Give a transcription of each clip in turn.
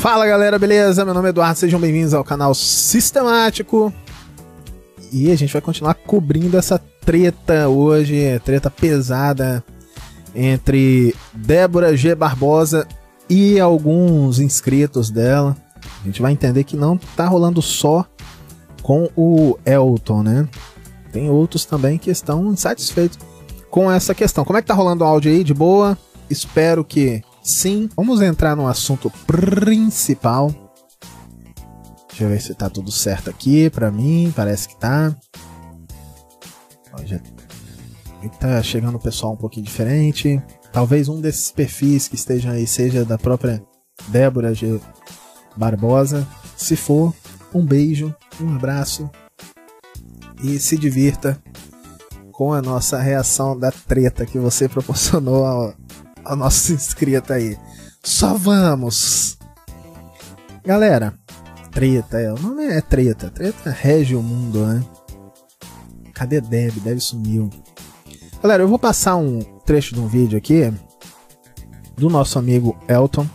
Fala galera, beleza? Meu nome é Eduardo, sejam bem-vindos ao canal Sistemático. E a gente vai continuar cobrindo essa treta hoje, treta pesada entre Débora G. Barbosa e alguns inscritos dela. A gente vai entender que não tá rolando só com o Elton, né? Tem outros também que estão insatisfeitos com essa questão. Como é que tá rolando o áudio aí? De boa? Espero que sim. Vamos entrar no assunto principal. Deixa eu ver se tá tudo certo aqui pra mim. Parece que tá. Ó, já... Tá chegando o pessoal um pouquinho diferente. Talvez um desses perfis que estejam aí seja da própria Débora G. Barbosa. Se for, um beijo, um abraço e se divirta com a nossa reação da treta que você proporcionou ao, ao nosso inscrito aí. Só vamos! Galera, treta, é, o nome é treta. Treta rege o mundo, né? Cadê Deb? Deb sumiu. Galera, eu vou passar um trecho de um vídeo aqui do nosso amigo Elton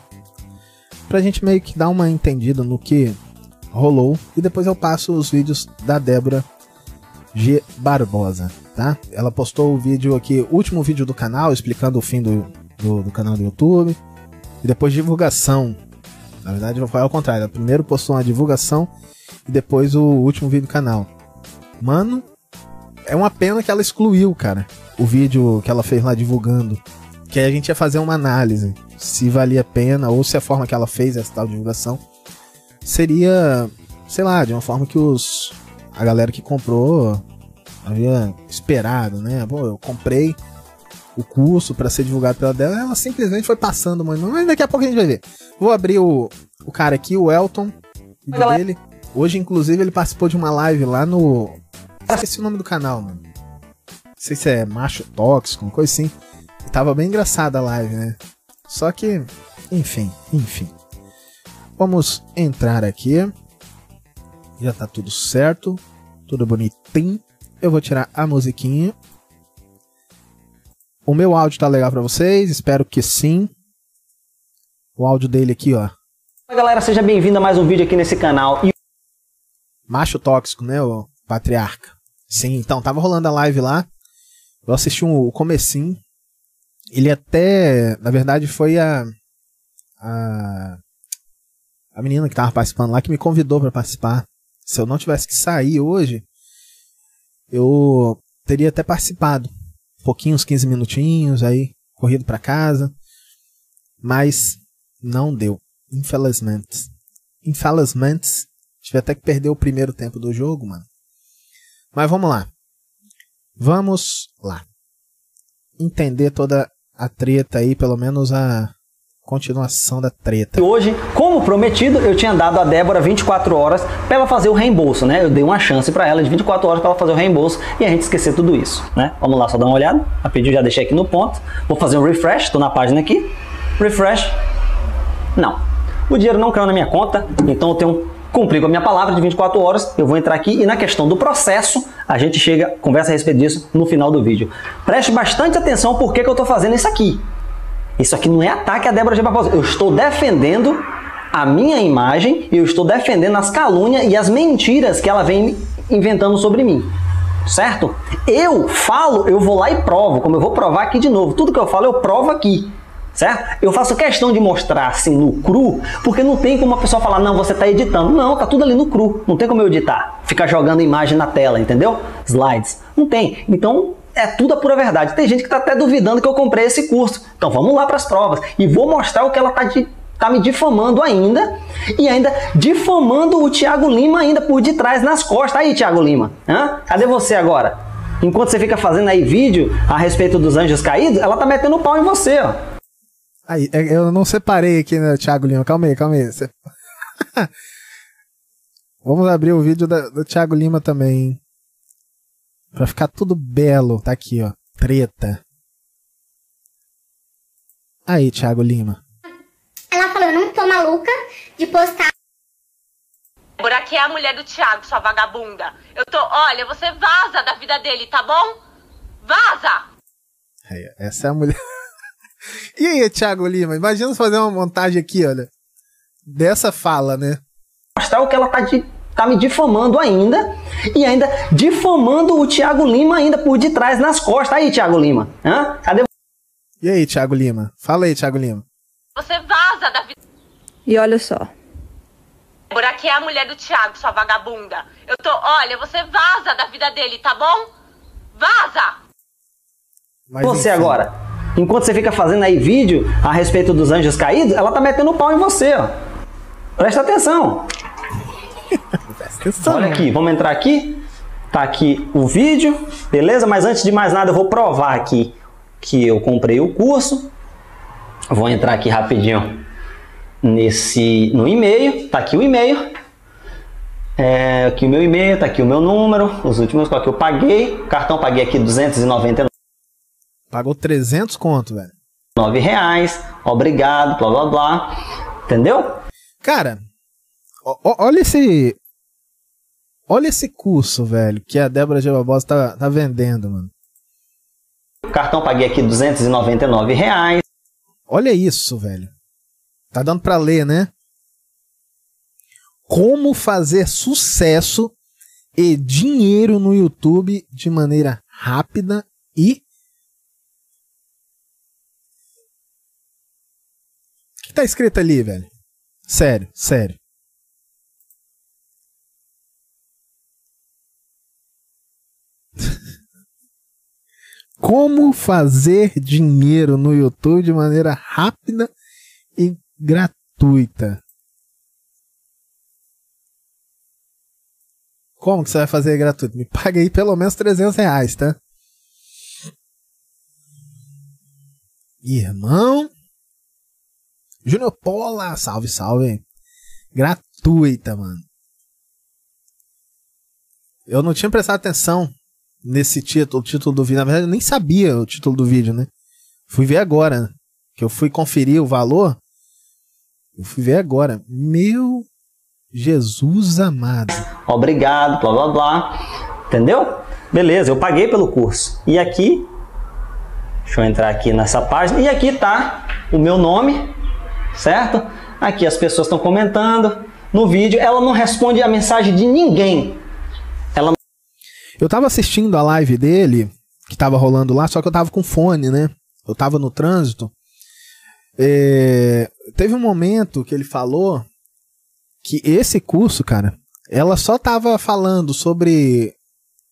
pra gente meio que dar uma entendida no que rolou e depois eu passo os vídeos da Débora G Barbosa, tá? Ela postou o vídeo aqui, o último vídeo do canal explicando o fim do, do, do canal do YouTube e depois divulgação. Na verdade foi ao contrário, primeiro postou uma divulgação e depois o último vídeo do canal. Mano, é uma pena que ela excluiu, cara, o vídeo que ela fez lá divulgando. Que aí a gente ia fazer uma análise se valia a pena ou se a forma que ela fez essa tal divulgação seria, sei lá, de uma forma que os a galera que comprou havia esperado, né? Pô, eu comprei o curso para ser divulgado pela dela, ela simplesmente foi passando, mano. Mas daqui a pouco a gente vai ver. Vou abrir o, o cara aqui, o Elton, vídeo dele. Hoje, inclusive, ele participou de uma live lá no. Esqueci o nome do canal, mano. Não sei se é macho tóxico, uma coisa assim. E tava bem engraçada a live, né? Só que, enfim, enfim. Vamos entrar aqui. Já tá tudo certo. Tudo bonitinho. Eu vou tirar a musiquinha. O meu áudio tá legal para vocês? Espero que sim. O áudio dele aqui, ó. Fala galera, seja bem-vindo a mais um vídeo aqui nesse canal. E... Macho tóxico, né, o patriarca. Sim, então, tava rolando a live lá. Eu assisti um, o comecinho. Ele até, na verdade, foi a, a a menina que tava participando lá que me convidou para participar. Se eu não tivesse que sair hoje, eu teria até participado. Pouquinho, uns 15 minutinhos, aí corrido para casa. Mas não deu. Infelizmente. Infelizmente. Tive até que perder o primeiro tempo do jogo, mano. Mas vamos lá. Vamos lá. Entender toda a treta aí, pelo menos a continuação da treta. Hoje, como prometido, eu tinha dado a Débora 24 horas para ela fazer o reembolso, né? Eu dei uma chance para ela de 24 horas para ela fazer o reembolso e a gente esquecer tudo isso, né? Vamos lá, só dar uma olhada. A pedido já deixei aqui no ponto. Vou fazer um refresh, estou na página aqui. Refresh. Não. O dinheiro não caiu na minha conta, então eu tenho cumprir com a minha palavra de 24 horas, eu vou entrar aqui e na questão do processo, a gente chega, conversa a respeito disso no final do vídeo. Preste bastante atenção por que, eu estou fazendo isso aqui. Isso aqui não é ataque a Débora G. Barbosa. Eu estou defendendo a minha imagem, eu estou defendendo as calúnias e as mentiras que ela vem inventando sobre mim. Certo? Eu falo, eu vou lá e provo, como eu vou provar aqui de novo. Tudo que eu falo, eu provo aqui. Certo? Eu faço questão de mostrar assim no cru, porque não tem como a pessoa falar, não, você está editando. Não, tá tudo ali no cru. Não tem como eu editar. Ficar jogando imagem na tela, entendeu? Slides. Não tem. Então, é tudo a pura verdade. Tem gente que está até duvidando que eu comprei esse curso. Então vamos lá para as provas e vou mostrar o que ela está tá me difamando ainda e ainda difamando o Tiago Lima ainda por detrás nas costas. Aí, Tiago Lima, hã? cadê você agora? Enquanto você fica fazendo aí vídeo a respeito dos anjos caídos, ela tá metendo pau em você, ó. Aí, é, eu não separei aqui, né, Thiago Lima. Calma aí, calma aí. Vamos abrir o vídeo da, do Thiago Lima também. Pra ficar tudo belo. Tá aqui, ó. Treta. Aí, Thiago Lima. Ela falou, eu não tô maluca de postar. Por aqui é a mulher do Thiago, sua vagabunda. Eu tô, olha, você vaza da vida dele, tá bom? Vaza! Aí, essa é a mulher. e aí, Thiago Lima? Imagina fazer uma montagem aqui, olha. dessa fala, né? mostrar o que ela tá, de, tá me difamando ainda e ainda difamando o Thiago Lima ainda por detrás, nas costas. Aí, Thiago Lima, hã? cadê E aí, Thiago Lima? Fala aí, Thiago Lima. Você vaza da vida. E olha só, Débora, que é a mulher do Thiago, sua vagabunda. Eu tô. Olha, você vaza da vida dele, tá bom? Vaza! Mas, você enfim. agora? Enquanto você fica fazendo aí vídeo a respeito dos anjos caídos, ela tá metendo pau em você, ó. Presta atenção. Presta atenção. Olha aqui, vamos entrar aqui. Tá aqui o vídeo, beleza? Mas antes de mais nada, eu vou provar aqui que eu comprei o curso. Vou entrar aqui rapidinho nesse no e-mail. Tá aqui o e-mail. É, aqui o meu e-mail, tá aqui o meu número, os últimos que eu paguei. Cartão paguei aqui 299 Pagou 300 conto, velho. reais. Obrigado, blá blá blá. Entendeu? Cara, ó- olha esse. Olha esse curso, velho, que a Débora G. Barbosa tá, tá vendendo, mano. Cartão paguei aqui 299 reais. Olha isso, velho. Tá dando pra ler, né? Como fazer sucesso e dinheiro no YouTube de maneira rápida e. O que tá escrito ali, velho? Sério, sério. Como fazer dinheiro no YouTube de maneira rápida e gratuita. Como que você vai fazer gratuito? Me paga aí pelo menos 300 reais, tá? Irmão. Júnior Pola, salve, salve. Gratuita, mano. Eu não tinha prestado atenção nesse título, o título do vídeo. Na verdade, eu nem sabia o título do vídeo, né? Fui ver agora, né? que eu fui conferir o valor. Eu fui ver agora. Meu Jesus amado. Obrigado, blá blá blá. Entendeu? Beleza, eu paguei pelo curso. E aqui, deixa eu entrar aqui nessa página. E aqui tá o meu nome, certo? Aqui as pessoas estão comentando no vídeo. Ela não responde a mensagem de ninguém. Eu tava assistindo a live dele, que tava rolando lá, só que eu tava com fone, né? Eu tava no trânsito. É, Teve um momento que ele falou que esse curso, cara, ela só tava falando sobre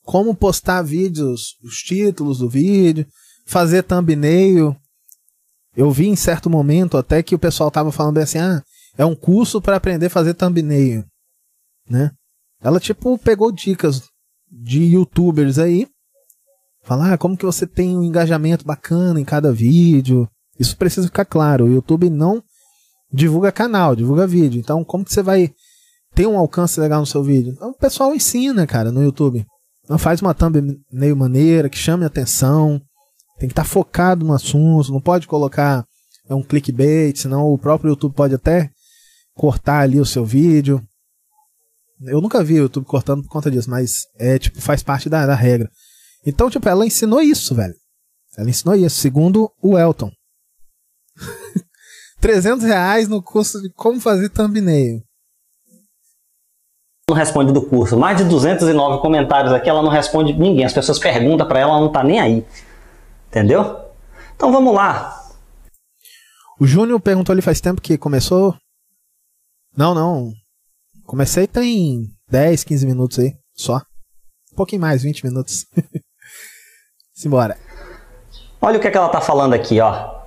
como postar vídeos, os títulos do vídeo, fazer thumbnail. Eu vi em certo momento até que o pessoal tava falando assim, ah, é um curso para aprender a fazer thumbnail, né? Ela tipo pegou dicas de youtubers aí, falar ah, como que você tem um engajamento bacana em cada vídeo. Isso precisa ficar claro. O YouTube não divulga canal, divulga vídeo. Então, como que você vai ter um alcance legal no seu vídeo? Então, o pessoal ensina, cara, no YouTube. Então, faz uma thumbnail maneira, que chame atenção. Tem que estar focado no assunto. Não pode colocar é um clickbait, senão o próprio YouTube pode até cortar ali o seu vídeo. Eu nunca vi o YouTube cortando por conta disso, mas é tipo, faz parte da, da regra. Então, tipo, ela ensinou isso, velho. Ela ensinou isso, segundo o Elton. 300 reais no curso de como fazer thumbnail. Não responde do curso. Mais de 209 comentários aqui, ela não responde ninguém. As pessoas perguntam para ela, ela não tá nem aí. Entendeu? Então vamos lá. O Júnior perguntou ali faz tempo que começou. Não, não. Comecei tem 10, 15 minutos aí, só. Um pouquinho mais, 20 minutos. Simbora. Olha o que, é que ela tá falando aqui, ó.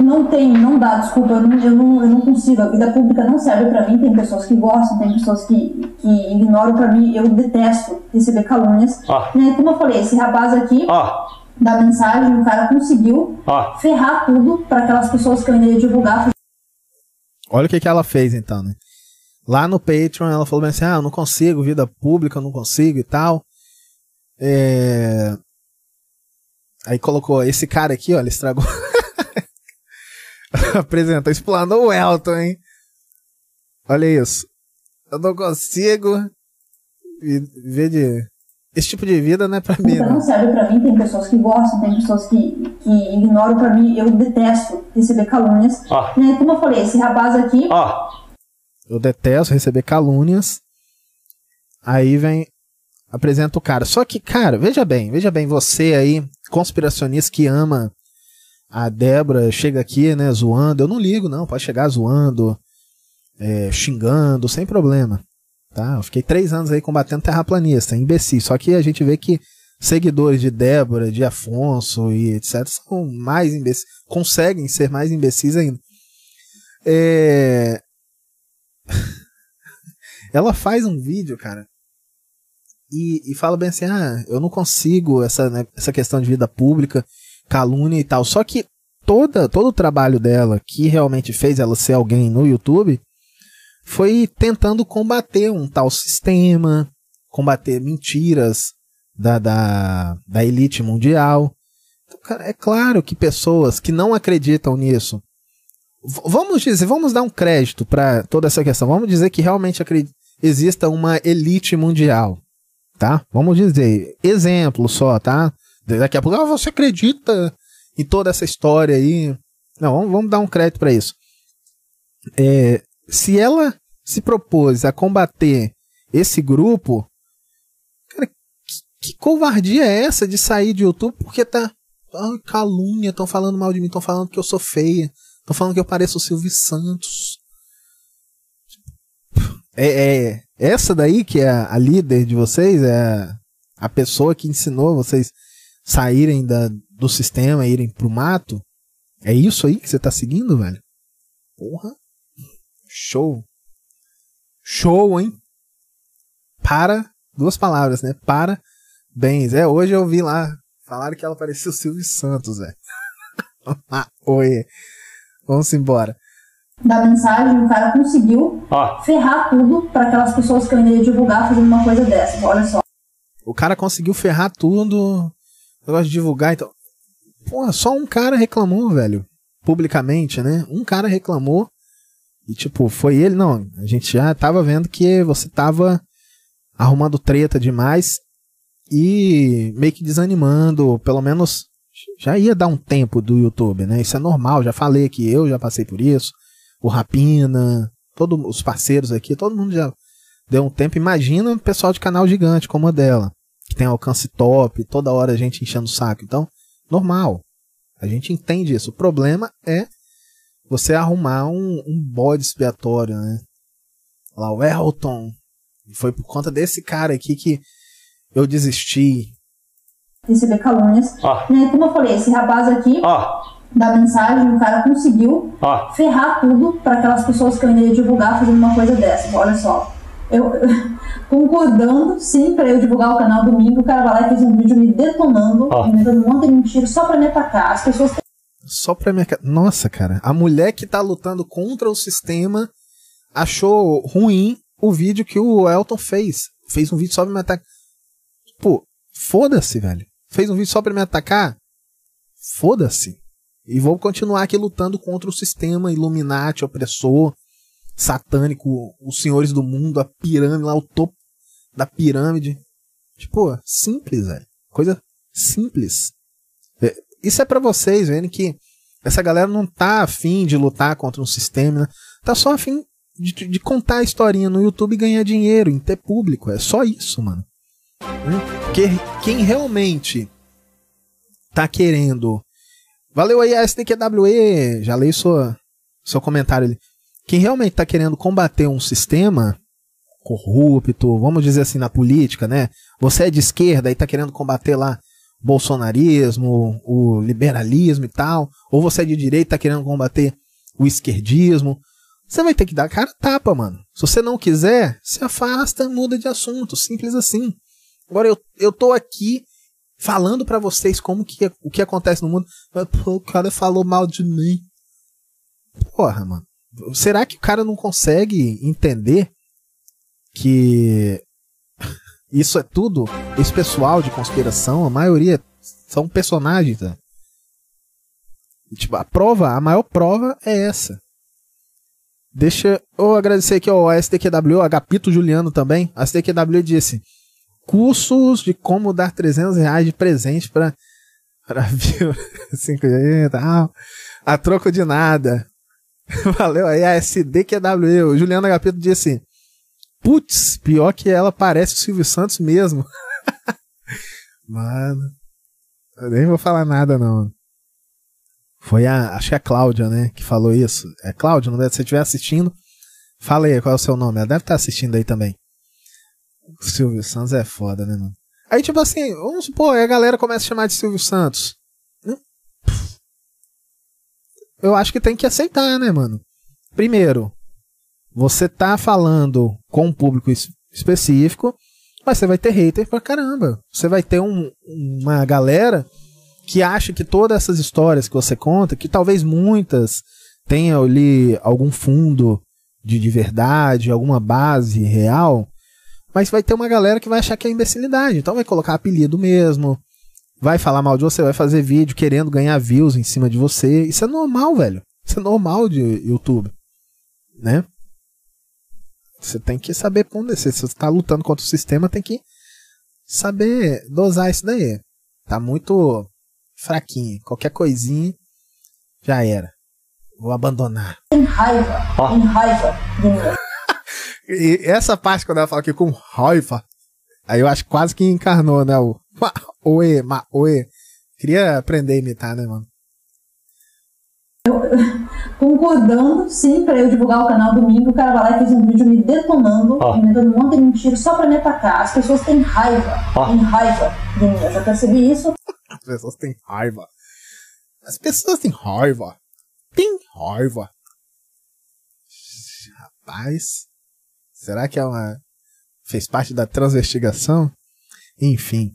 Não tem, não dá, desculpa, eu não, eu não, eu não consigo. A vida pública não serve pra mim. Tem pessoas que gostam, tem pessoas que, que ignoram pra mim. Eu detesto receber calúnias. Ó. Né, Como eu falei, esse rapaz aqui Ó, da mensagem, o cara conseguiu ó. ferrar tudo pra aquelas pessoas que eu ainda ia divulgar. Olha o que, que ela fez então, né? Lá no Patreon ela falou bem assim: ah, eu não consigo, vida pública, eu não consigo e tal. É... Aí colocou esse cara aqui, ele estragou. Apresentou, explanou o Elton, hein? Olha isso. Eu não consigo viver de esse tipo de vida não é pra mim. Não, não serve pra mim, tem pessoas que gostam, tem pessoas que, que ignoram pra mim. Eu detesto receber calúnias. Né? Como eu falei, esse rapaz aqui, Ó, Eu detesto receber calúnias. Aí vem. Apresenta o cara. Só que, cara, veja bem, veja bem, você aí, conspiracionista que ama a Débora, chega aqui, né, zoando. Eu não ligo, não. Pode chegar zoando, é, xingando, sem problema. Tá? Eu fiquei três anos aí combatendo terraplanista, imbecil. Só que a gente vê que seguidores de Débora, de Afonso e etc. são mais imbecis, conseguem ser mais imbecis ainda. É... Ela faz um vídeo, cara, e, e fala bem assim: ah, eu não consigo essa, né, essa questão de vida pública, calúnia e tal. Só que toda, todo o trabalho dela, que realmente fez ela ser alguém no YouTube, foi tentando combater um tal sistema, combater mentiras da, da, da elite mundial. Então, é claro que pessoas que não acreditam nisso. Vamos dizer, vamos dar um crédito para toda essa questão. Vamos dizer que realmente exista uma elite mundial, tá? Vamos dizer, exemplo só, tá? Daqui a pouco, ah, você acredita em toda essa história aí? Não, vamos, vamos dar um crédito para isso. É, se ela se propôs a combater esse grupo, cara, que, que covardia é essa de sair de YouTube porque tá. Calúnia, estão falando mal de mim, estão falando que eu sou feia, estão falando que eu pareço o Silvio Santos. É, é essa daí que é a, a líder de vocês, é a, a pessoa que ensinou vocês saírem da, do sistema irem pro mato? É isso aí que você tá seguindo, velho? Porra. Show. Show, hein? Para. Duas palavras, né? Parabéns. É, hoje eu vi lá. Falaram que ela parecia o Silvio Santos, velho. Ah, Oi. Vamos embora. da mensagem, o cara conseguiu ó, ferrar tudo para aquelas pessoas que eu ainda ia divulgar fazendo uma coisa dessa. Olha só. O cara conseguiu ferrar tudo. Negócio de divulgar, então. Porra, só um cara reclamou, velho. Publicamente, né? Um cara reclamou. E tipo, foi ele. Não, a gente já tava vendo que você tava arrumando treta demais. E meio que desanimando. Pelo menos já ia dar um tempo do YouTube, né? Isso é normal. Já falei que eu já passei por isso. O Rapina, todos os parceiros aqui, todo mundo já deu um tempo. Imagina o pessoal de canal gigante como a dela, que tem alcance top, toda hora a gente enchendo o saco. Então, normal. A gente entende isso. O problema é você arrumar um, um bode expiatório, né? Lá, o Elton. Foi por conta desse cara aqui que eu desisti. Receber calúnias. ó, Né? Como eu falei, esse rapaz aqui, ó, da mensagem, o cara conseguiu ó. ferrar tudo para aquelas pessoas que eu ainda ia divulgar fazendo uma coisa dessa. Olha só. Eu, concordando, sim, para eu divulgar o canal domingo, o cara vai lá e fez um vídeo me detonando, inventando um monte de mentira só pra me atacar. As pessoas Só pra minha. Nossa, cara. A mulher que tá lutando contra o sistema achou ruim o vídeo que o Elton fez. Fez um vídeo só pra me atacar. Pô, foda-se, velho. Fez um vídeo só pra me atacar? Foda-se. E vou continuar aqui lutando contra o sistema Illuminati, opressor, satânico, os senhores do mundo, a pirâmide lá, o topo da pirâmide. Tipo, simples, velho. Coisa simples. Isso é pra vocês verem que essa galera não tá afim de lutar contra um sistema, né? tá só afim de, de contar a historinha no YouTube e ganhar dinheiro, em ter público. É só isso, mano. Né? Porque quem realmente tá querendo. Valeu aí SDQWE, já leio sua, seu comentário ali. Quem realmente tá querendo combater um sistema corrupto, vamos dizer assim, na política, né? Você é de esquerda e tá querendo combater lá bolsonarismo, o liberalismo e tal, ou você é de direita tá querendo combater o esquerdismo, você vai ter que dar cara tapa, mano. Se você não quiser, se afasta, muda de assunto, simples assim. Agora eu, eu tô aqui falando pra vocês como que o que acontece no mundo. Mas, Pô, o cara falou mal de mim. Porra, mano. Será que o cara não consegue entender que isso é tudo? Esse pessoal de conspiração, a maioria são personagens, né? Tipo, a prova, a maior prova é essa. Deixa eu agradecer aqui ao SDQW, Agapito Juliano também. A SDQW disse: cursos de como dar 300 reais de presente para para 5G e tal. A troco de nada. Valeu aí a SDQW. Juliano Agapito disse: Putz, pior que ela parece o Silvio Santos mesmo. Mano, eu nem vou falar nada não. Foi a, acho que é a Cláudia, né, que falou isso. É Cláudia, não deve, se você estiver assistindo, fala aí qual é o seu nome. Ela deve estar assistindo aí também. O Silvio Santos é foda, né, mano? Aí, tipo assim, vamos supor, aí a galera começa a chamar de Silvio Santos. Eu acho que tem que aceitar, né, mano? Primeiro, você tá falando com um público es específico, mas você vai ter hater pra caramba. Você vai ter um, uma galera que acha que todas essas histórias que você conta, que talvez muitas tenham ali algum fundo de, de verdade, alguma base real, mas vai ter uma galera que vai achar que é imbecilidade. Então vai colocar apelido mesmo, vai falar mal de você, vai fazer vídeo querendo ganhar views em cima de você. Isso é normal, velho. Isso é normal de YouTube, né? Você tem que saber ponder. Se você está lutando contra o sistema, tem que saber dosar isso daí. Tá muito fraquinho. Qualquer coisinha já era. Vou abandonar. Tem raiva, tem raiva. E essa parte, quando ela fala aqui com raiva, aí eu acho que quase que encarnou, né? O ma, oe, ma, oe. Queria aprender a imitar, né, mano? Concordando, sim, pra eu divulgar o canal domingo, o cara vai lá e fez um vídeo me detonando, Ó. inventando um monte de mentira só pra me atacar. As pessoas têm raiva, Ó. têm raiva de mim. Eu já percebi isso. As pessoas têm raiva. As pessoas têm raiva. Tem raiva. Rapaz. Será que é uma. Fez parte da transvestigação? Enfim.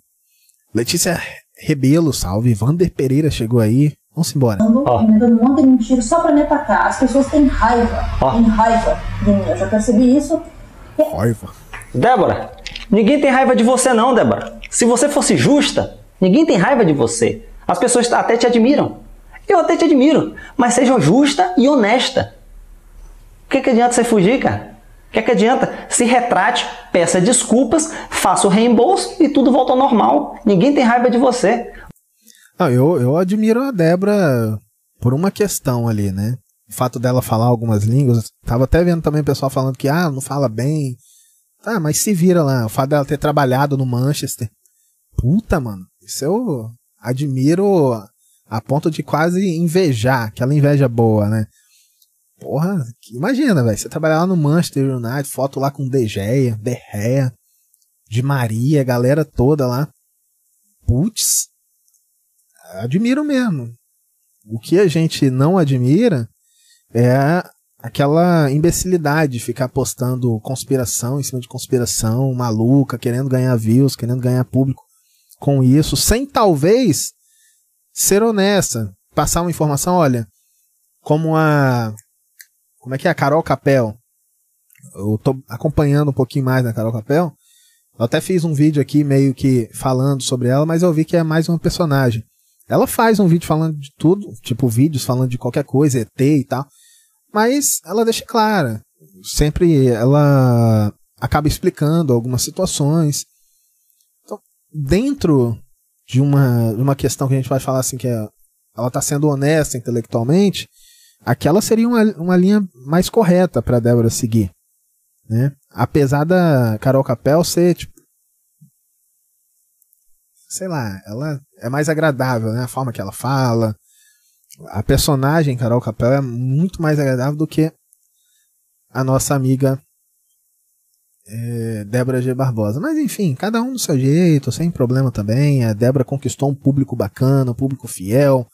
Letícia Rebelo, salve. Vander Pereira chegou aí. Vamos embora. Ó. inventando um monte de mentira só pra me atacar. As pessoas têm raiva, Ó. têm raiva de mim. Eu já percebi isso. Raiva. Débora, ninguém tem raiva de você não, Débora. Se você fosse justa, ninguém tem raiva de você. As pessoas até te admiram. Eu até te admiro, mas seja justa e honesta. O que, que adianta você fugir, cara? O que, que adianta? Se retrate, peça desculpas, faça o reembolso e tudo volta ao normal. Ninguém tem raiva de você. Não, eu, eu admiro a Débora por uma questão ali, né? O fato dela falar algumas línguas. Tava até vendo também o pessoal falando que, ah, não fala bem. Tá, mas se vira lá. O fato dela ter trabalhado no Manchester. Puta, mano. Isso eu admiro a ponto de quase invejar. Aquela inveja boa, né? Porra, imagina, velho. Você trabalhar lá no Manchester United, foto lá com De Gea, De Gea, de Maria, galera toda lá. Putz, admiro mesmo. O que a gente não admira é aquela imbecilidade de ficar postando conspiração em cima de conspiração, maluca, querendo ganhar views, querendo ganhar público com isso, sem talvez ser honesta, passar uma informação, olha, como a como é que é a Carol Capel? Eu tô acompanhando um pouquinho mais da Carol Capel. Eu até fiz um vídeo aqui meio que falando sobre ela, mas eu vi que é mais uma personagem. Ela faz um vídeo falando de tudo, tipo vídeos falando de qualquer coisa, ET e tal. Mas ela deixa clara. Sempre ela acaba explicando algumas situações. Então, dentro de uma, de uma questão que a gente vai falar assim, que é, ela está sendo honesta intelectualmente, aquela seria uma, uma linha mais correta para Débora seguir. Né? Apesar da Carol Capel ser, tipo, sei lá, ela é mais agradável, né? A forma que ela fala. A personagem Carol Capel é muito mais agradável do que a nossa amiga é, Débora G. Barbosa. Mas enfim, cada um do seu jeito, sem problema também. A Débora conquistou um público bacana, um público fiel,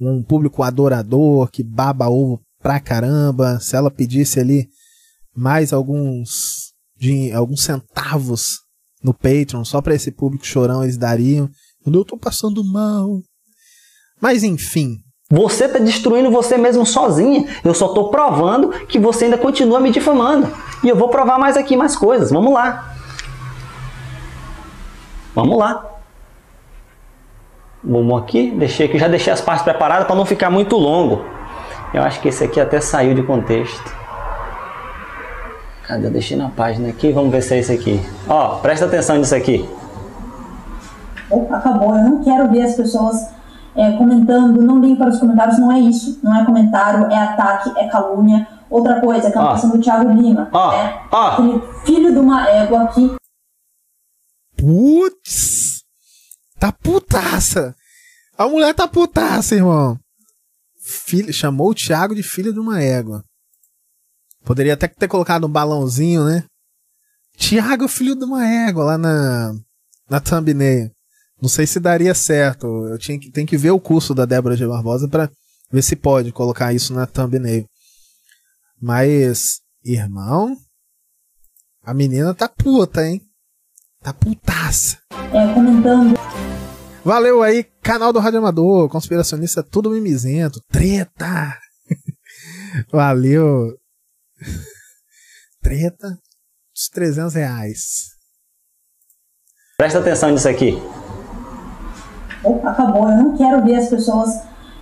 um público adorador, que baba ovo pra caramba. Se ela pedisse ali mais alguns, de, alguns centavos no Patreon, só para esse público chorão eles dariam. Eu tô passando mal. Mas enfim, Você está destruindo você mesmo sozinha. Eu só estou provando que você ainda continua me difamando. E eu vou provar mais aqui mais coisas. Vamos lá. Vamos lá. Vamos aqui. Deixei aqui, já deixei as partes preparadas para não ficar muito longo. Eu acho que esse aqui até saiu de contexto. Cadê? Eu deixei na página aqui, vamos ver se é esse aqui. Ó, presta atenção nisso aqui. Oh, acabou, eu não quero ver as pessoas é, comentando, não ligue para os comentários, não é isso, não é comentário, é ataque, é calúnia. Outra coisa, aquela Ó. questão do Thiago Lima, Ó, né? ó. Aquele filho de uma égua aqui, Putz! Tá putaça! A mulher tá putaça, irmão. Filho, chamou o Thiago de filho de uma égua. Poderia até ter colocado um balãozinho, né? Thiago, filho de uma égua, lá na, na thumbnail. Não sei se daria certo. Eu tinha que, tem que ver o curso da Débora G. Barbosa pra ver se pode colocar isso na thumbnail. Mas, irmão, a menina tá puta, hein? Tá putaça. é, comentando Valeu aí, canal do Rádio Amador, conspiracionista tudo mimizento, treta. Valeu. Treta, os 300 reais. Presta atenção nisso aqui. Oh, acabou, eu não quero ver as pessoas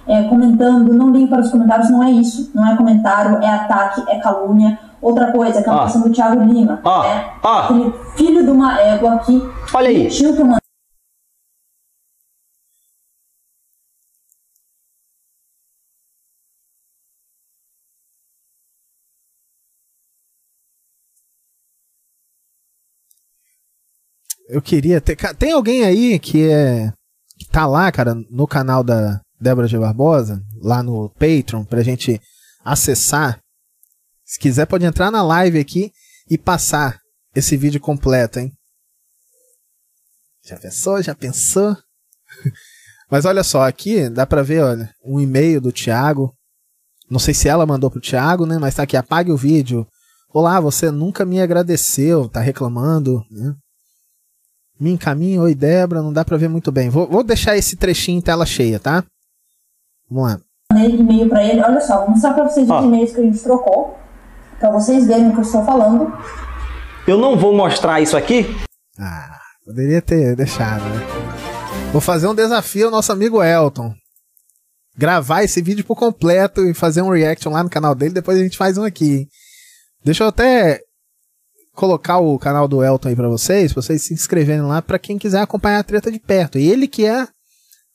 é, comentando, não ligue para os comentários, não é isso, não é comentário, é ataque, é calúnia. Outra coisa, aquela Ó. questão do Thiago Lima, Ó, né? ó. Aquele filho de uma égua aqui, Olha aí. mentiu que eu Eu queria ter. Tem alguém aí que é. que tá lá, cara, no canal da Débora G. Barbosa, lá no Patreon, pra gente acessar. Se quiser, pode entrar na live aqui e passar esse vídeo completo, hein? Já pensou? Já pensou? Mas olha só, aqui dá pra ver, olha, um e-mail do Thiago. Não sei se ela mandou pro Thiago, né? Mas tá aqui, apague o vídeo. Olá, você nunca me agradeceu, tá reclamando, né? Me encaminha, oi Débora, não dá pra ver muito bem. Vou, vou deixar esse trechinho em tela cheia, tá? Vamos lá. mandei e-mail para ele. Olha só, vou mostrar para vocês Ó. os e-mails que a gente trocou, para vocês verem o que eu estou falando. Eu não vou mostrar isso aqui. Ah, poderia ter deixado, né? Vou fazer um desafio ao nosso amigo Elton. Gravar esse vídeo por completo e fazer um reaction lá no canal dele, depois a gente faz um aqui. hein? Deixa eu até colocar o canal do Elton aí pra vocês, pra vocês se inscreverem lá pra quem quiser acompanhar a treta de perto. Ele que é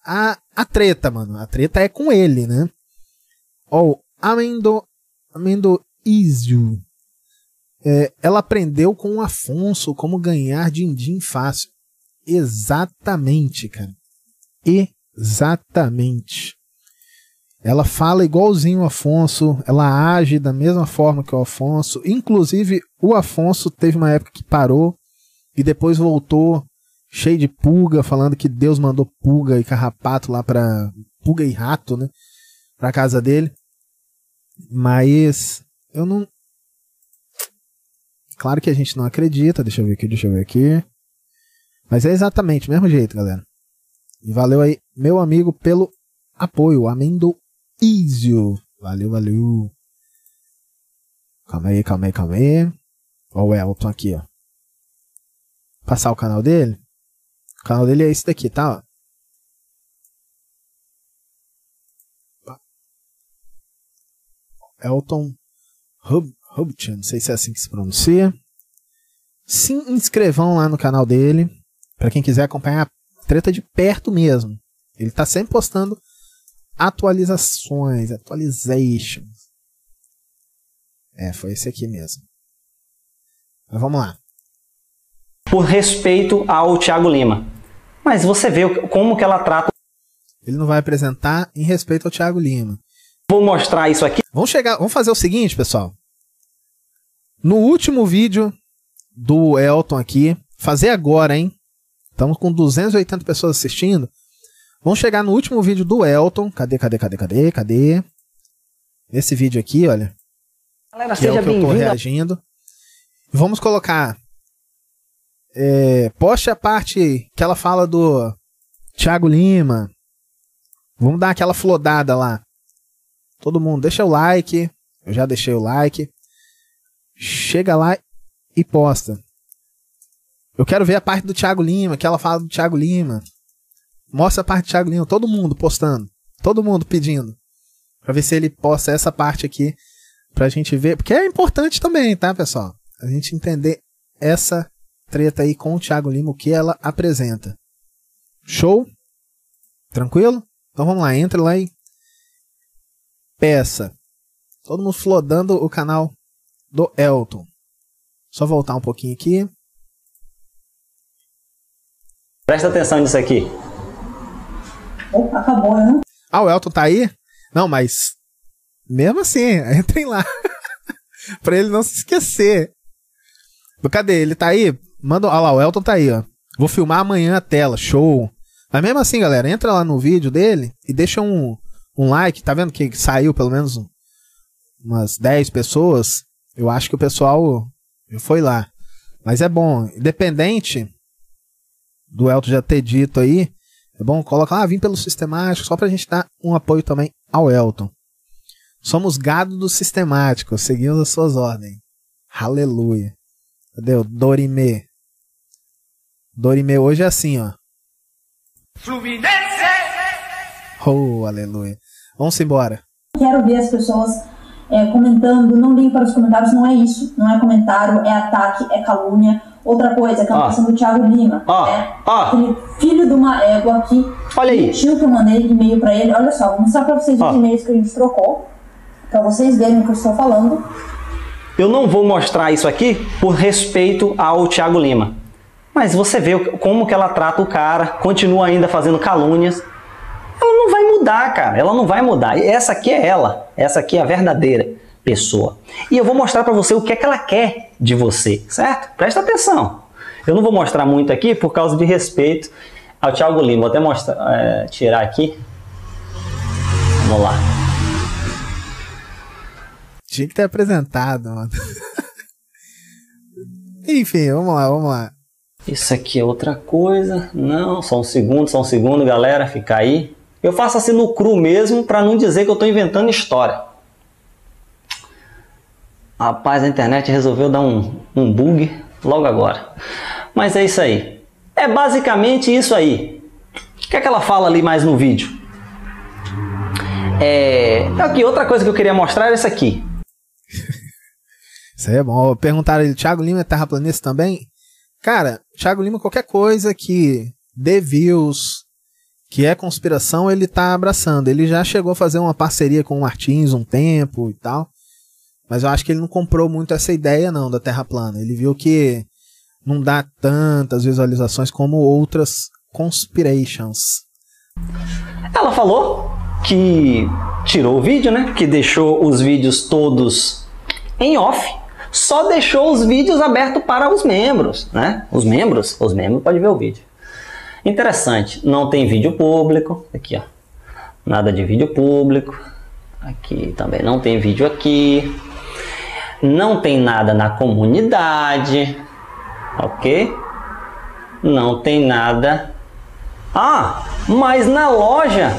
a, a treta, mano. A treta é com ele, né? Ó, o Amendo, Amendo Isio. É, ela aprendeu com o Afonso como ganhar din-din fácil. Exatamente, cara. Exatamente. Ela fala igualzinho o Afonso, ela age da mesma forma que o Afonso. Inclusive, o Afonso teve uma época que parou e depois voltou cheio de pulga, falando que Deus mandou pulga e carrapato lá pra. pulga e rato, né? Pra casa dele. Mas eu não. Claro que a gente não acredita. Deixa eu ver aqui, deixa eu ver aqui. Mas é exatamente o mesmo jeito, galera. E valeu aí, meu amigo, pelo apoio. Amendo Isio. Valeu, valeu. Calma aí, calma aí, calma aí. Ó o Elton aqui, ó. Passar o canal dele. O canal dele é esse daqui, tá? Elton Hub, Hubchan, não sei se é assim que se pronuncia. Se inscrevam lá no canal dele. Pra quem quiser acompanhar a treta de perto mesmo. Ele tá sempre postando atualizações, atualizations. É, foi esse aqui mesmo. Mas vamos lá. Por respeito ao Thiago Lima. Mas você vê como que ela trata. Ele não vai apresentar em respeito ao Thiago Lima. Vou mostrar isso aqui. Vamos chegar, vamos fazer o seguinte, pessoal. No último vídeo do Elton aqui, fazer agora, hein? Estamos com 280 pessoas assistindo. Vamos chegar no último vídeo do Elton. Cadê, cadê, cadê, cadê, cadê? Esse vídeo aqui, olha. Galera, que é seja o que eu tô reagindo. Vamos colocar. É, poste a parte que ela fala do Thiago Lima. Vamos dar aquela flodada lá. Todo mundo, deixa o like. Eu já deixei o like. Chega lá e posta. Eu quero ver a parte do Thiago Lima, que ela fala do Thiago Lima. Mostra a parte do Thiago Lima, todo mundo postando. Todo mundo pedindo. Pra ver se ele posta essa parte aqui pra gente ver. Porque é importante também, tá, pessoal? a gente entender essa treta aí com o Thiago Lima, o que ela apresenta. Show? Tranquilo? Então vamos lá, entra lá e peça. Todo mundo flodando o canal do Elton. Só voltar um pouquinho aqui. Presta atenção nisso aqui. Opa, acabou, né? Ah, o Elton tá aí? Não, mas mesmo assim, entrem lá. pra ele não se esquecer. Cadê? Ele tá aí? Manda. Olha lá, o Elton tá aí, ó. Vou filmar amanhã a tela, show. Mas mesmo assim, galera, entra lá no vídeo dele e deixa um, um like. Tá vendo que saiu pelo menos umas 10 pessoas? Eu acho que o pessoal foi lá. Mas é bom, independente do Elton já ter dito aí, é bom colocar, ah, vim pelo sistemático, só pra gente dar um apoio também ao Elton. Somos gado do sistemático, seguimos as suas ordens. Aleluia. Cadê o Dorime? Dorime hoje é assim, ó. Fluminense! Oh, aleluia. Vamos embora. Quero ver as pessoas é, comentando, não ligue para os comentários, não é isso, não é comentário, é ataque, é calúnia. Outra coisa, que é a questão do Thiago Lima. Ah, né? ah. Aquele filho de uma égua aqui. Olha aí. Tio que eu mandei e-mail para ele. Olha só, vou mostrar para vocês Ah. os e-mails que a gente trocou, para vocês verem o que eu estou falando. Eu não vou mostrar isso aqui por respeito ao Thiago Lima. Mas você vê como que ela trata o cara, continua ainda fazendo calúnias. Ela não vai mudar, cara. Ela não vai mudar. Essa aqui é ela. Essa aqui é a verdadeira pessoa. E eu vou mostrar pra você o que é que ela quer de você, certo? Presta atenção. Eu não vou mostrar muito aqui por causa de respeito ao Thiago Lima. Vou até mostrar, é, tirar aqui. Vamos lá. Tinha que ter apresentado, mano. Enfim, vamos lá, vamos lá. Isso aqui é outra coisa. Não, só um segundo, só um segundo, galera. Fica aí. Eu faço assim no cru mesmo para não dizer que eu estou inventando história. Rapaz, a internet resolveu dar um, um bug logo agora. Mas é isso aí. É basicamente isso aí. O que é que ela fala ali mais no vídeo? É. Aqui, outra coisa que eu queria mostrar é essa aqui. Isso aí é bom. Perguntaram ele, Thiago Lima é terraplanista também? Cara, Thiago Lima, qualquer coisa que dê views, que é conspiração, ele tá abraçando. Ele já chegou a fazer uma parceria com o Martins um tempo e tal. Mas eu acho que ele não comprou muito essa ideia não da Terra plana. Ele viu que não dá tantas visualizações como outras conspirations. Ela falou que tirou o vídeo, né? Que deixou os vídeos todos em off. Só deixou os vídeos abertos para os membros, né? Os membros, os membros podem ver o vídeo. Interessante, não tem vídeo público. Aqui, ó. Nada de vídeo público. Aqui também não tem vídeo aqui. Não tem nada na comunidade. Ok? Não tem nada ah, mas na loja,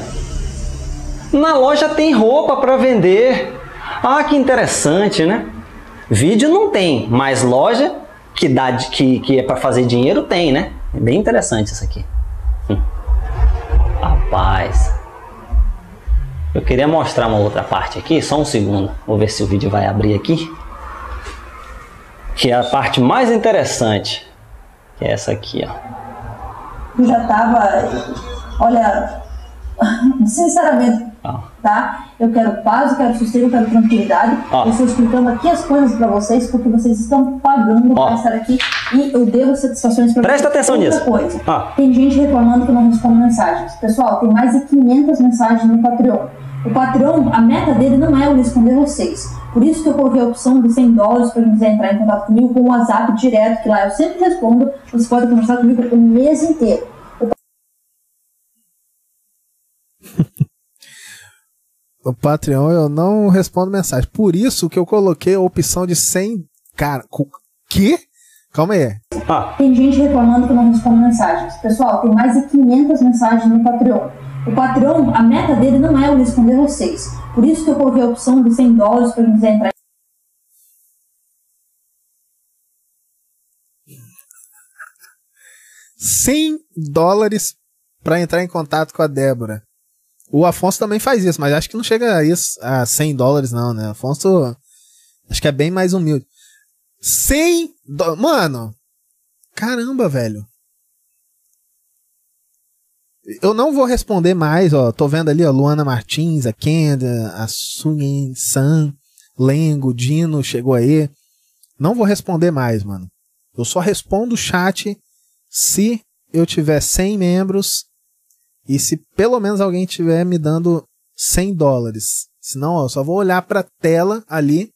na loja tem roupa para vender. Ah, que interessante, né? Vídeo não tem, mas loja que dá que, que é para fazer dinheiro tem, né? É bem interessante isso aqui. Hum. Rapaz, eu queria mostrar uma outra parte aqui, só um segundo. Vou ver se o vídeo vai abrir aqui. Que é a parte mais interessante, que é essa aqui, ó. Eu já tava. Olha, sinceramente, Ah. tá? Eu quero paz, eu quero sossego, eu quero tranquilidade. Ó. Eu estou explicando aqui as coisas pra vocês porque vocês estão pagando Ó. pra estar aqui e eu devo satisfações pra Presta vocês. atenção Outra nisso. coisa. Ó. Tem gente reclamando que eu não respondo mensagens. Pessoal, tem mais de 500 mensagens no Patreon. O Patreon, a meta dele não é eu responder vocês. Por isso que eu coloquei a opção de 100 dólares para quem quiser entrar em contato comigo com o WhatsApp direto, que lá eu sempre respondo. Você pode conversar comigo o mês inteiro. No Patreon eu não respondo mensagem. Por isso que eu coloquei a opção de 100. Cara, co- que? Calma aí. Ah, Tem gente reclamando que eu não respondo mensagens. Pessoal, tem mais de 500 mensagens no Patreon. O Patreon, a meta dele não é eu responder vocês. Por isso que eu coloquei a opção de 100 dólares para quem quiser entrar 100 dólares pra entrar em contato com a Débora. O Afonso também faz isso, mas acho que não chega a isso a 100 dólares não, né? Afonso acho que é bem mais humilde. 100 do... Mano, caramba, velho. Eu não vou responder mais, ó. Tô vendo ali, ó, Luana Martins, a Kenda, a Suyin San, Lengo, Dino chegou aí. Não vou responder mais, mano. Eu só respondo o chat se eu tiver 100 membros e se pelo menos alguém tiver me dando 100 dólares. Senão, ó, eu só vou olhar pra tela ali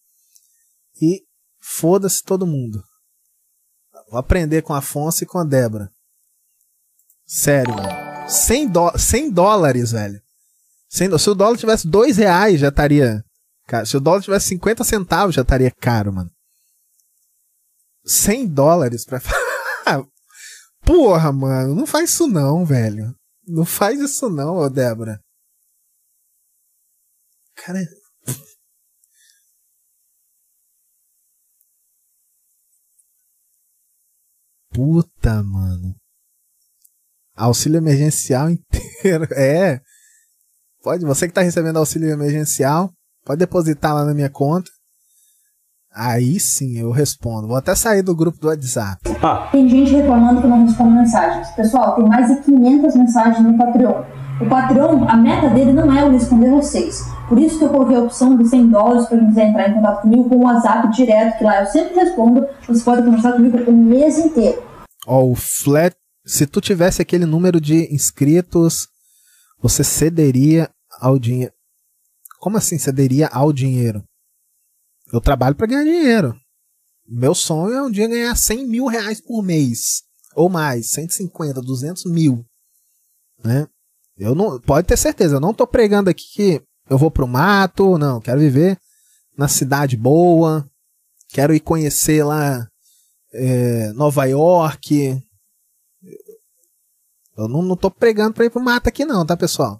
e foda-se todo mundo. Vou aprender com a Afonso e com a Débora. Sério, mano. 100, do 100 dólares, velho. 100 se o dólar tivesse 2 reais, já estaria. Se o dólar tivesse 50 centavos, já estaria caro, mano. 100 dólares pra. Porra, mano, não faz isso não, velho. Não faz isso não, ô Débora. Cara. Puta, mano. Auxílio emergencial inteiro. É. Pode, você que tá recebendo auxílio emergencial, pode depositar lá na minha conta. Aí sim eu respondo. Vou até sair do grupo do WhatsApp. Ah. Tem gente reclamando que não responde mensagens. Pessoal, tem mais de 500 mensagens no Patreon. O Patreon, a meta dele não é eu responder vocês. Por isso que eu coloquei a opção de 100 dólares para quem quiser entrar em contato comigo com o WhatsApp direto, que lá eu sempre respondo. Você pode conversar comigo o mês inteiro. Ó, oh, o Flat se tu tivesse aquele número de inscritos, você cederia ao dinheiro. Como assim cederia ao dinheiro? Eu trabalho para ganhar dinheiro. Meu sonho é um dia ganhar 100 mil reais por mês. Ou mais, 150, 200 mil. Né? Eu não, pode ter certeza, eu não tô pregando aqui que eu vou pro mato, não, quero viver na cidade boa, quero ir conhecer lá é, Nova York, eu não, não tô pregando pra ir pro mato aqui não, tá, pessoal?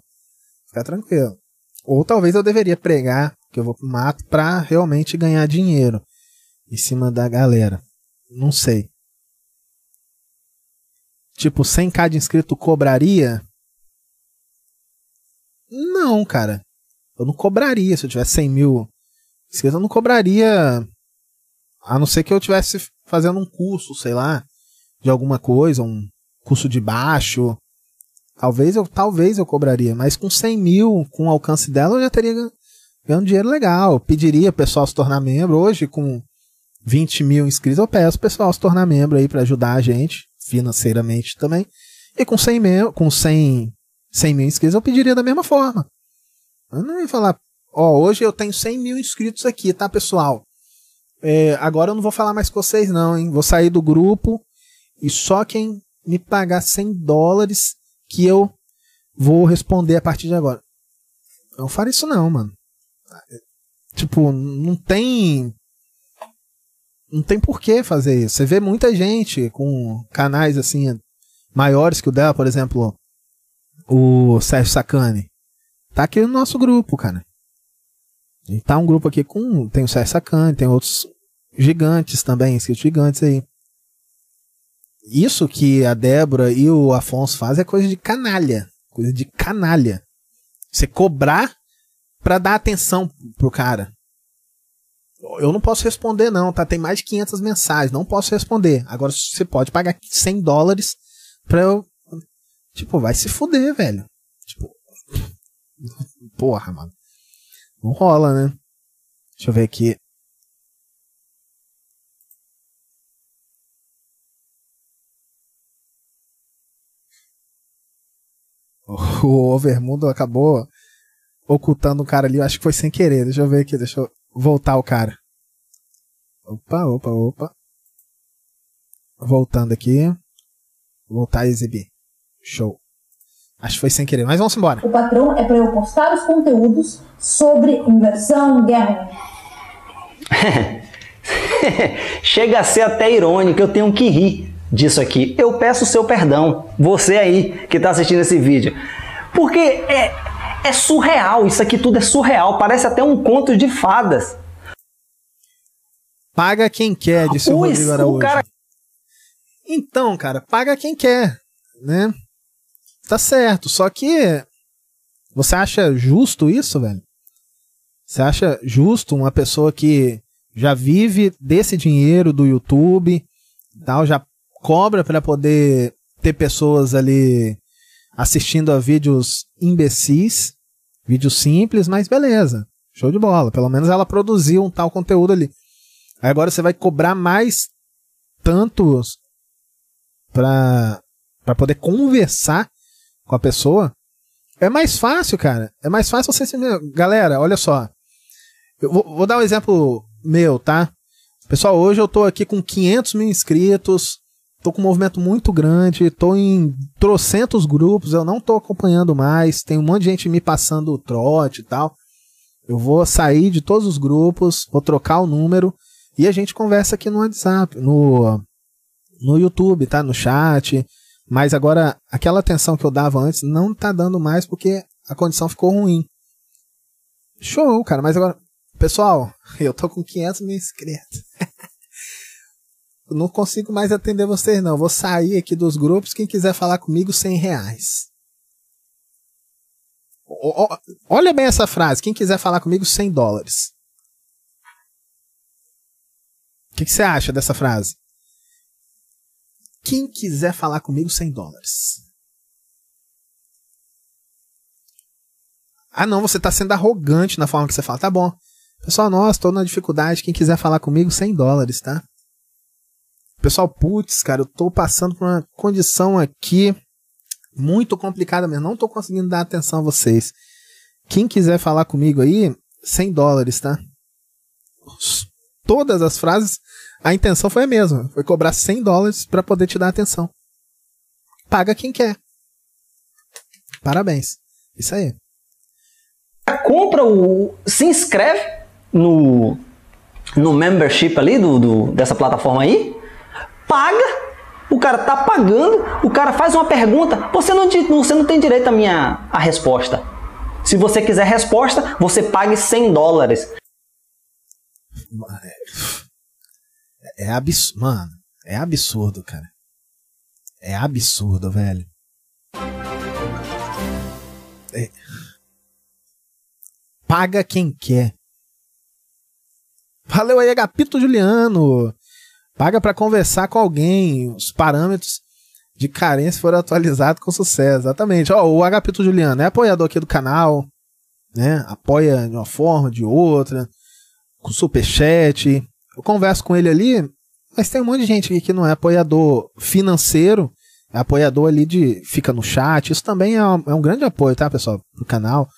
Fica tranquilo. Ou talvez eu deveria pregar que eu vou pro mato pra realmente ganhar dinheiro em cima da galera. Não sei. Tipo, 100k de inscrito cobraria? Não, cara. Eu não cobraria. Se eu tivesse 100 mil inscritos, eu não cobraria. A não ser que eu tivesse fazendo um curso, sei lá, de alguma coisa, um custo de baixo. Talvez eu, talvez eu cobraria, mas com 100 mil, com o alcance dela, eu já teria ganhando dinheiro legal. pediria o pessoal se tornar membro. Hoje, com 20 mil inscritos, eu peço o pessoal se tornar membro aí para ajudar a gente financeiramente também. E com 100 mil, com 100, 100 mil inscritos, eu pediria da mesma forma. Eu não ia falar, ó, hoje eu tenho 100 mil inscritos aqui, tá, pessoal? É, agora eu não vou falar mais com vocês, não, hein? Vou sair do grupo e só quem me pagar 100 dólares que eu vou responder a partir de agora. Eu não faço isso não, mano. Tipo, não tem. Não tem por que fazer isso. Você vê muita gente com canais assim maiores que o dela, por exemplo, o Sérgio Sacani. Tá aqui no nosso grupo, cara. E tá um grupo aqui com. Tem o Sérgio Sacani, tem outros gigantes também, inscritos gigantes aí isso que a Débora e o Afonso fazem é coisa de canalha. Coisa de canalha. Você cobrar para dar atenção pro cara. Eu não posso responder, não, tá? Tem mais de 500 mensagens, não posso responder. Agora você pode pagar 100 dólares pra eu. Tipo, vai se fuder, velho. Tipo. Porra, mano. Não rola, né? Deixa eu ver aqui. o Overmundo acabou ocultando o cara ali. Eu acho que foi sem querer. Deixa eu ver aqui, deixa eu voltar o cara. Opa, opa, opa. Voltando aqui. Voltar a exibir. Show. Acho que foi sem querer, mas vamos embora. O patrão é para eu postar os conteúdos sobre inversão, guerra. Chega a ser até irônico, eu tenho que rir disso aqui. Eu peço o seu perdão, você aí que está assistindo esse vídeo. Porque é, é surreal, isso aqui tudo é surreal, parece até um conto de fadas. Paga quem quer, disse o, o Rodrigo Araújo. Cara... Então, cara, paga quem quer, né? Tá certo, só que você acha justo isso, velho? Você acha justo uma pessoa que já vive desse dinheiro do YouTube tal, já cobra para poder ter pessoas ali assistindo a vídeos imbecis, vídeos simples, mas beleza, show de bola. Pelo menos ela produziu um tal conteúdo ali. Aí agora você vai cobrar mais tantos para para poder conversar com a pessoa. É mais fácil, cara. É mais fácil você. Galera, olha só. Eu vou, vou dar um exemplo meu, tá? Pessoal, hoje eu tô aqui com 500 mil inscritos. Tô com um movimento muito grande. Tô em trocentos grupos. Eu não tô acompanhando mais. Tem um monte de gente me passando o trote e tal. Eu vou sair de todos os grupos. Vou trocar o número. E a gente conversa aqui no WhatsApp, no, no YouTube, tá? No chat. Mas agora, aquela atenção que eu dava antes não tá dando mais porque a condição ficou ruim. Show, cara. Mas agora, pessoal, eu tô com 500 mil inscritos. não consigo mais atender vocês, não. Vou sair aqui dos grupos. Quem quiser falar comigo, 100 reais. Olha bem essa frase. Quem quiser falar comigo, 100 dólares. O que, que você acha dessa frase? Quem quiser falar comigo, 100 dólares. Ah, não, você está sendo arrogante na forma que você fala. Tá bom. Pessoal, nós, estou na dificuldade. Quem quiser falar comigo, 100 dólares, tá? Pessoal, putz, cara, eu tô passando por uma condição aqui muito complicada mesmo. Não tô conseguindo dar atenção a vocês. Quem quiser falar comigo aí, 100 dólares, tá? Todas as frases a intenção foi a mesma, foi cobrar 100 dólares para poder te dar atenção. Paga quem quer. Parabéns. Isso aí. Compra o. Se inscreve no, no membership ali do, do, dessa plataforma aí. Paga. O cara tá pagando. O cara faz uma pergunta. Você não, você não tem direito à minha a resposta. Se você quiser resposta, você pague 100 dólares. É absurdo. Mano, é absurdo, cara. É absurdo, velho. É. Paga quem quer. Valeu aí, Agapito Juliano. Paga para conversar com alguém. Os parâmetros de carência foram atualizados com sucesso. Exatamente. Ó, o Agapito Juliano é apoiador aqui do canal. Né? Apoia de uma forma, de outra. Com superchat. Eu converso com ele ali, mas tem um monte de gente aqui que não é apoiador financeiro, é apoiador ali de. fica no chat. Isso também é um, é um grande apoio, tá, pessoal? Pro canal.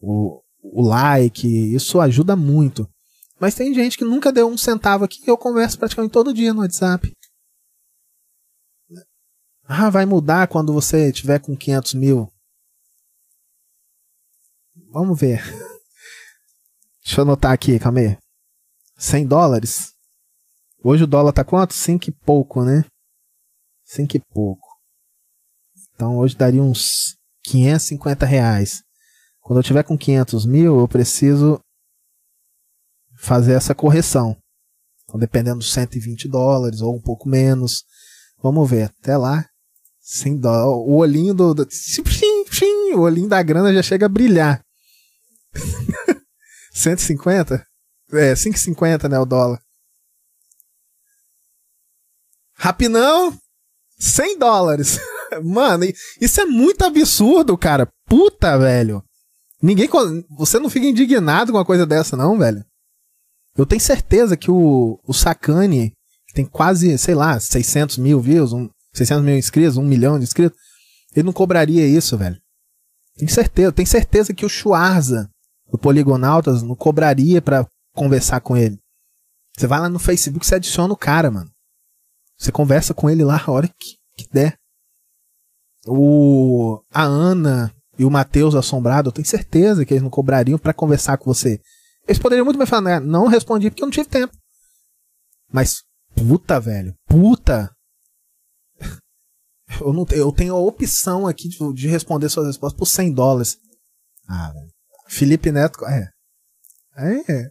O, o like, isso ajuda muito. Mas tem gente que nunca deu um centavo aqui e eu converso praticamente todo dia no WhatsApp. Ah, vai mudar quando você tiver com 500 mil. Vamos ver. Deixa eu anotar aqui, calma aí. 100 dólares. Hoje o dólar tá quanto? 5 e pouco, né? 5 e pouco. Então hoje daria uns 550 reais. Quando eu tiver com 500 mil, eu preciso fazer essa correção. Então, dependendo dos 120 dólares ou um pouco menos. Vamos ver. Até lá. 100 dólares. O olhinho do. do o olhinho da grana já chega a brilhar. 150? É, 5,50 né, o dólar. Rapinão, 100 dólares. Mano, isso é muito absurdo, cara. Puta, velho. Ninguém. Você não fica indignado com uma coisa dessa, não, velho? Eu tenho certeza que o, o Sakane, que tem quase, sei lá, 600 mil views, um, 600 mil inscritos, um milhão de inscritos, ele não cobraria isso, velho. Tenho certeza. Tenho certeza que o Schwarza, do Poligonautas, não cobraria pra conversar com ele. Você vai lá no Facebook, você adiciona o cara, mano. Você conversa com ele lá a hora que, que der. O, a Ana e o Matheus Assombrado, eu tenho certeza que eles não cobrariam para conversar com você. Eles poderiam muito bem falar, né? não respondi porque eu não tive tempo. Mas, puta, velho, puta. Eu, não, eu tenho a opção aqui de, de responder suas respostas por 100 dólares. Ah, velho. Felipe Neto, é. É,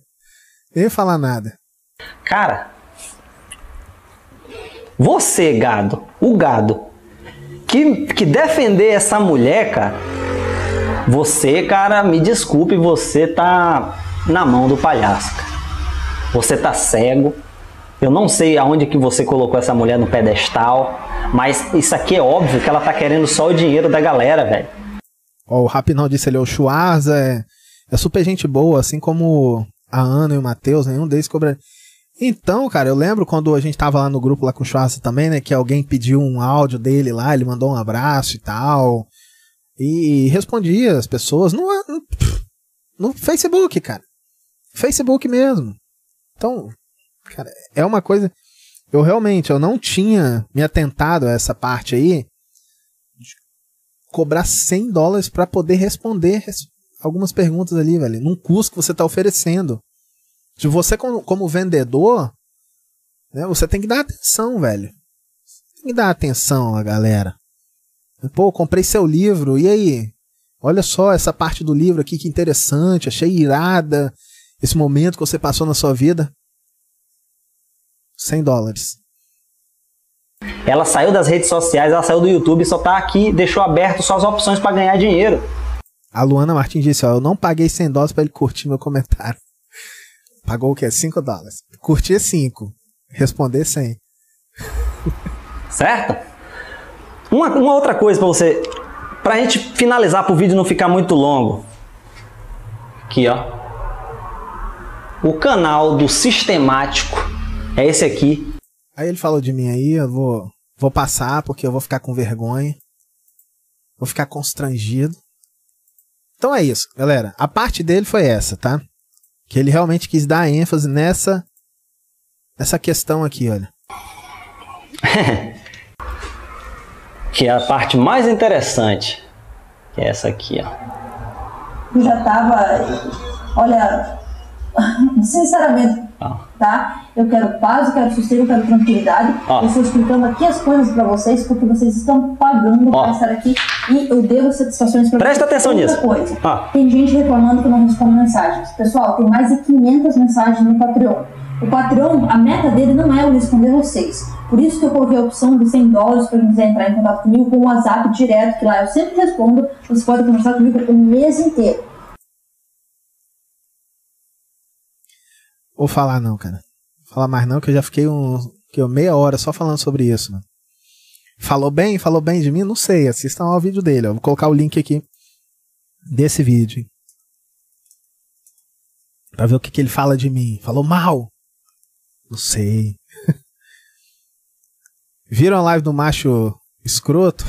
nem falar nada. Cara, você, gado, o gado, que, que defender essa mulher, cara, você, cara, me desculpe, você tá na mão do palhaço. Você tá cego. Eu não sei aonde que você colocou essa mulher no pedestal, mas isso aqui é óbvio que ela tá querendo só o dinheiro da galera, velho. Ó, o Rapinão disse ali, o Schwarza é, é super gente boa, assim como a Ana e o Matheus, nenhum deles cobra. Então, cara, eu lembro quando a gente tava lá no grupo lá com o Schwarza também, né, que alguém pediu um áudio dele lá, ele mandou um abraço e tal. E respondia as pessoas no, no, no Facebook, cara. Facebook mesmo. Então, cara, é uma coisa. Eu realmente eu não tinha me atentado a essa parte aí de cobrar 100 dólares para poder responder res- algumas perguntas ali, velho, num custo que você tá oferecendo. Se você como, como vendedor, né, você tem que dar atenção, velho. Tem que dar atenção a galera. Pô, comprei seu livro, e aí? Olha só essa parte do livro aqui que interessante, achei irada esse momento que você passou na sua vida. 100 dólares. Ela saiu das redes sociais, ela saiu do YouTube, só tá aqui, deixou aberto só as opções para ganhar dinheiro. A Luana Martins disse, ó, eu não paguei 100 dólares pra ele curtir meu comentário. Pagou o quê? 5 dólares. Curtir 5. Responder 100. Certo? Uma, uma outra coisa para você, pra gente finalizar pro vídeo não ficar muito longo. Aqui, ó. O canal do Sistemático é esse aqui. Aí ele falou de mim aí, eu vou, vou passar porque eu vou ficar com vergonha. Vou ficar constrangido. Então é isso, galera. A parte dele foi essa, tá? Que ele realmente quis dar ênfase nessa nessa questão aqui, olha. Que é a parte mais interessante. Que é essa aqui, ó. Eu já tava. Olha, sinceramente, Ah. tá? Eu quero paz, eu quero sossego, eu quero tranquilidade. Ó. Eu estou explicando aqui as coisas pra vocês porque vocês estão pagando Ó. pra estar aqui e eu devo satisfações pra Presta vocês. atenção Outra nisso. coisa. Ó. Tem gente reclamando que eu não respondo mensagens. Pessoal, tem mais de 500 mensagens no Patreon. O Patreon, a meta dele não é eu responder vocês. Por isso que eu coloquei a opção de 100 dólares para quem quiser entrar em contato comigo com o WhatsApp direto, que lá eu sempre respondo. Você pode conversar comigo o mês inteiro. Vou falar não, cara. Vou falar mais não, que eu já fiquei um, que eu meia hora só falando sobre isso, mano. Falou bem? Falou bem de mim? Não sei. Assistam ao vídeo dele. ó. Vou colocar o link aqui desse vídeo. Pra ver o que, que ele fala de mim. Falou mal? Não sei. Viram a live do macho escroto?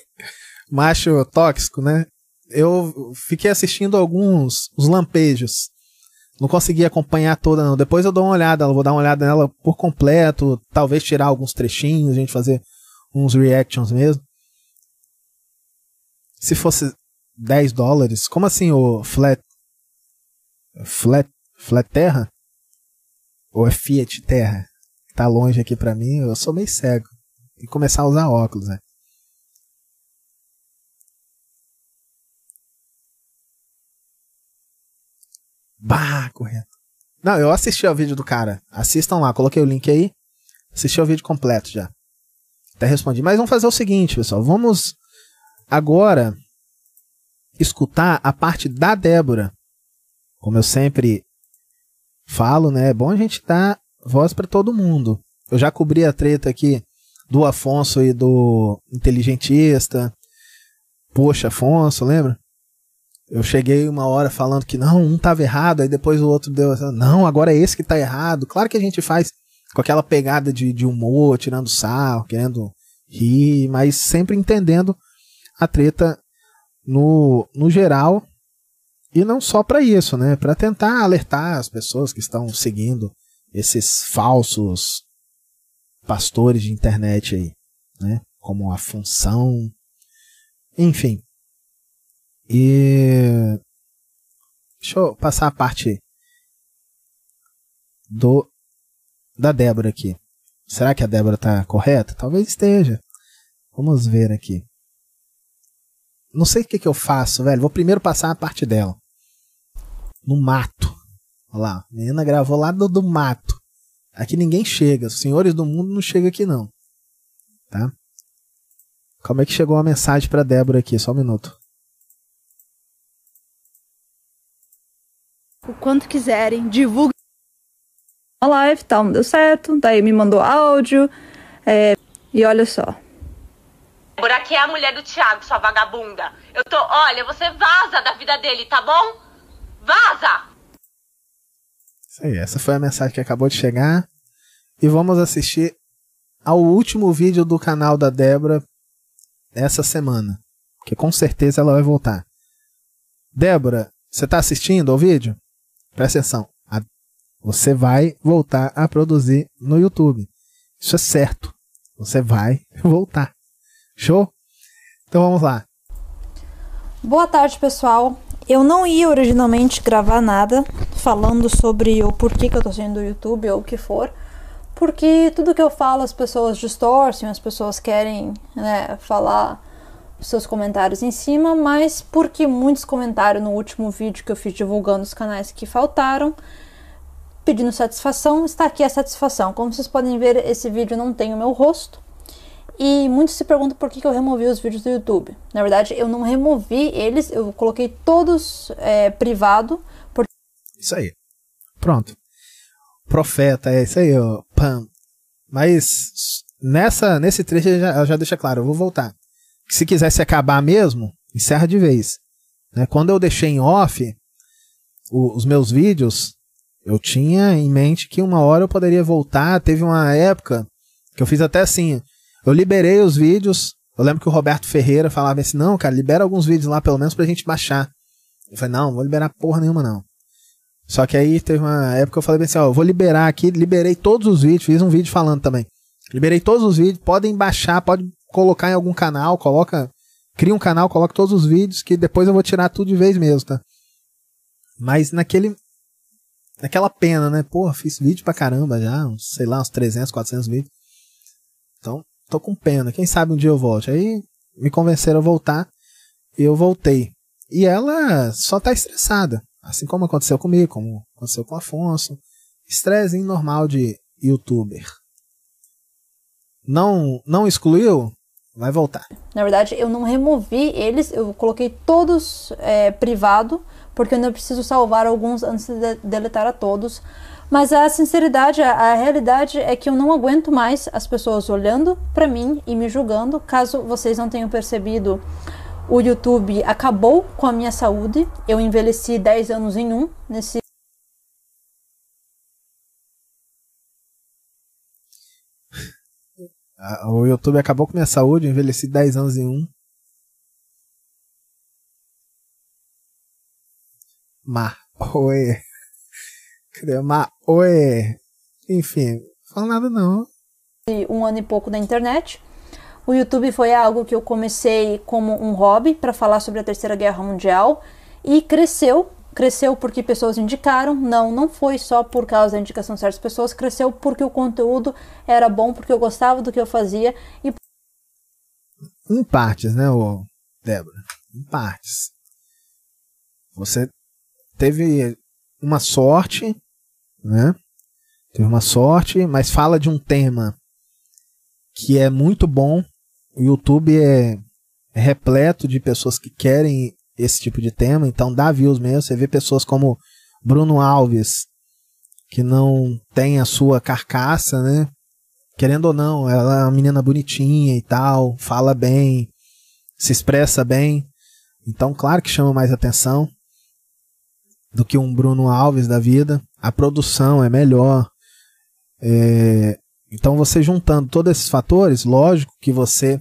macho tóxico, né? Eu fiquei assistindo alguns os lampejos. Não consegui acompanhar toda, não. Depois eu dou uma olhada, eu vou dar uma olhada nela por completo, talvez tirar alguns trechinhos, a gente fazer uns reactions mesmo. Se fosse 10 dólares, como assim o Flat. Flat. Flat Terra? Ou é Fiat Terra? Tá longe aqui pra mim, eu sou meio cego. Que começar a usar óculos, né? Bah, correto. Não, eu assisti ao vídeo do cara. Assistam lá, coloquei o link aí. Assisti ao vídeo completo já. Até respondi. Mas vamos fazer o seguinte, pessoal. Vamos agora escutar a parte da Débora. Como eu sempre falo, né? É bom a gente dar voz para todo mundo. Eu já cobri a treta aqui do Afonso e do inteligentista. Poxa, Afonso, lembra? Eu cheguei uma hora falando que não, um tava errado, aí depois o outro deu. Não, agora é esse que tá errado. Claro que a gente faz com aquela pegada de, de humor, tirando sarro, querendo rir, mas sempre entendendo a treta no, no geral. E não só para isso, né? Para tentar alertar as pessoas que estão seguindo esses falsos pastores de internet aí, né? Como a função. Enfim. E deixa eu passar a parte do da Débora aqui. Será que a Débora tá correta? Talvez esteja. Vamos ver aqui. Não sei o que, que eu faço, velho. Vou primeiro passar a parte dela. No mato. Olha lá. A menina gravou lá do, do mato. Aqui ninguém chega. Os senhores do mundo não chegam aqui, não. Tá? Como é que chegou a mensagem pra Débora aqui? Só um minuto. O quanto quiserem, divulguem uma live, tal, não deu certo. Daí me mandou áudio. É, e olha só. Débora, aqui é a mulher do Thiago, sua vagabunda. Eu tô. Olha, você vaza da vida dele, tá bom? Vaza! Isso aí, essa foi a mensagem que acabou de chegar. E vamos assistir ao último vídeo do canal da Débora essa semana. Que com certeza ela vai voltar. Débora, você está assistindo ao vídeo? Presta atenção. A- Você vai voltar a produzir no YouTube. Isso é certo. Você vai voltar. Show? Então vamos lá. Boa tarde, pessoal. Eu não ia originalmente gravar nada falando sobre o porquê que eu tô saindo do YouTube ou o que for, porque tudo que eu falo as pessoas distorcem, as pessoas querem né, falar seus comentários em cima, mas porque muitos comentários no último vídeo que eu fiz divulgando os canais que faltaram, pedindo satisfação, está aqui a satisfação. Como vocês podem ver, esse vídeo não tem o meu rosto. E muitos se perguntam por que, eu removi os vídeos do YouTube. Na verdade, eu não removi eles, eu coloquei todos é, privado, porque Isso aí. Pronto. Profeta, é isso aí, ó. Pam. Mas nessa, nesse trecho ela já, já deixa claro, eu vou voltar. Se quisesse acabar mesmo, encerra de vez. Né? Quando eu deixei em off o- os meus vídeos, eu tinha em mente que uma hora eu poderia voltar. Teve uma época que eu fiz até assim. Eu liberei os vídeos. Eu lembro que o Roberto Ferreira falava assim: não, cara, libera alguns vídeos lá pelo menos pra gente baixar. Eu falei: não, não vou liberar porra nenhuma não. Só que aí teve uma época que eu falei assim, ó, eu vou liberar aqui, liberei todos os vídeos, fiz um vídeo falando também. Liberei todos os vídeos, podem baixar, pode colocar em algum canal, coloca, cria um canal, coloca todos os vídeos, que depois eu vou tirar tudo de vez mesmo, tá? Mas naquele, naquela pena, né? Porra, fiz vídeo pra caramba já, uns, sei lá, uns 300, 400 vídeos. Então, tô com pena, quem sabe um dia eu volte. Aí me convenceram a voltar, e eu voltei. E ela só tá estressada. Assim como aconteceu comigo, como aconteceu com o Afonso. Estresse normal de youtuber. Não, não excluiu? Vai voltar. na verdade eu não removi eles, eu coloquei todos é, privado, porque eu não preciso salvar alguns antes de de- deletar a todos. Mas a sinceridade, a, a realidade é que eu não aguento mais as pessoas olhando pra mim e me julgando. Caso vocês não tenham percebido, o YouTube acabou com a minha saúde. Eu envelheci 10 anos em um nesse O YouTube acabou com minha saúde, eu envelheci 10 anos em um. Ma, oi. Cadê? Ma, oi. Enfim, não fala nada não. um ano e pouco na internet. O YouTube foi algo que eu comecei como um hobby para falar sobre a Terceira Guerra Mundial e cresceu. Cresceu porque pessoas indicaram. Não, não foi só por causa da indicação de certas pessoas. Cresceu porque o conteúdo era bom, porque eu gostava do que eu fazia e Em partes, né, Débora? Em partes. Você teve uma sorte, né? Teve uma sorte, mas fala de um tema que é muito bom. O YouTube é, é repleto de pessoas que querem esse tipo de tema, então dá views mesmo. Você vê pessoas como Bruno Alves, que não tem a sua carcaça, né? Querendo ou não, ela é uma menina bonitinha e tal, fala bem, se expressa bem. Então, claro que chama mais atenção do que um Bruno Alves da vida. A produção é melhor. É, então, você juntando todos esses fatores, lógico que você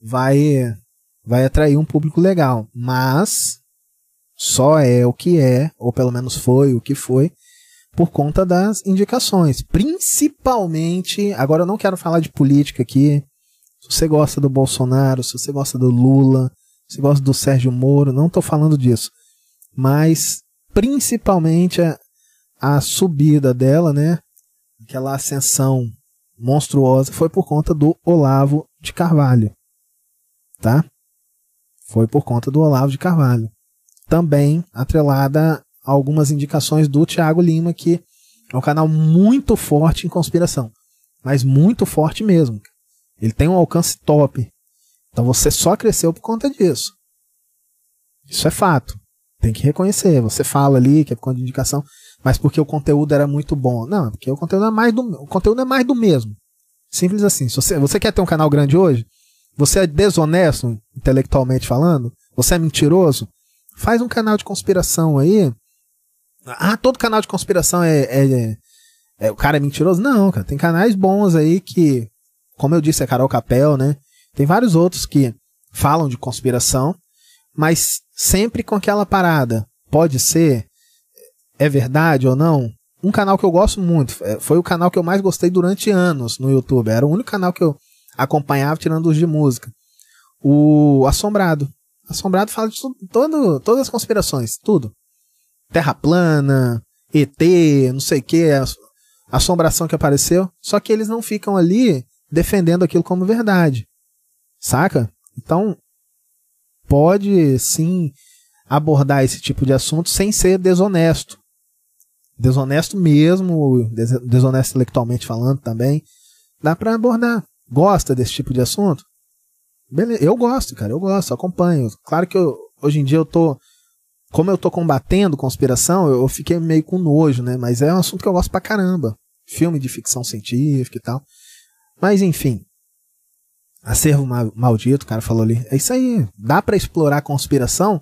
vai vai atrair um público legal, mas só é o que é, ou pelo menos foi o que foi, por conta das indicações. Principalmente, agora eu não quero falar de política aqui. Se você gosta do Bolsonaro, se você gosta do Lula, se você gosta do Sérgio Moro, não estou falando disso. Mas principalmente a, a subida dela, né? Aquela ascensão monstruosa foi por conta do Olavo de Carvalho. Tá? Foi por conta do Olavo de Carvalho. Também atrelada a algumas indicações do Thiago Lima, que é um canal muito forte em conspiração. Mas muito forte mesmo. Ele tem um alcance top. Então você só cresceu por conta disso. Isso é fato. Tem que reconhecer. Você fala ali que é por conta de indicação. mas porque o conteúdo era muito bom. Não, porque o conteúdo é mais do, o conteúdo é mais do mesmo. Simples assim. Se você, você quer ter um canal grande hoje, você é desonesto, intelectualmente falando, você é mentiroso, faz um canal de conspiração aí. Ah, todo canal de conspiração é, é, é, o cara é mentiroso? Não, cara. Tem canais bons aí que, como eu disse, é Carol Capel, né? Tem vários outros que falam de conspiração, mas sempre com aquela parada. Pode ser é verdade ou não. Um canal que eu gosto muito, é, foi o canal que eu mais gostei durante anos no YouTube. Era o único canal que eu acompanhava tirando os de música. O Assombrado. Assombrado fala de tudo, todo, todas as conspirações, tudo. Terra plana, ET, não sei o que, assombração que apareceu. Só que eles não ficam ali defendendo aquilo como verdade. Saca? Então, pode sim abordar esse tipo de assunto sem ser desonesto desonesto mesmo, desonesto intelectualmente falando também, dá para abordar. Gosta desse tipo de assunto? Beleza, eu gosto, cara, eu gosto, acompanho. Claro que eu, hoje em dia eu tô como eu tô combatendo conspiração, eu fiquei meio com nojo, né? Mas é um assunto que eu gosto pra caramba. Filme de ficção científica e tal. Mas enfim. Acervo maldito, o cara falou ali. É isso aí. Dá para explorar conspiração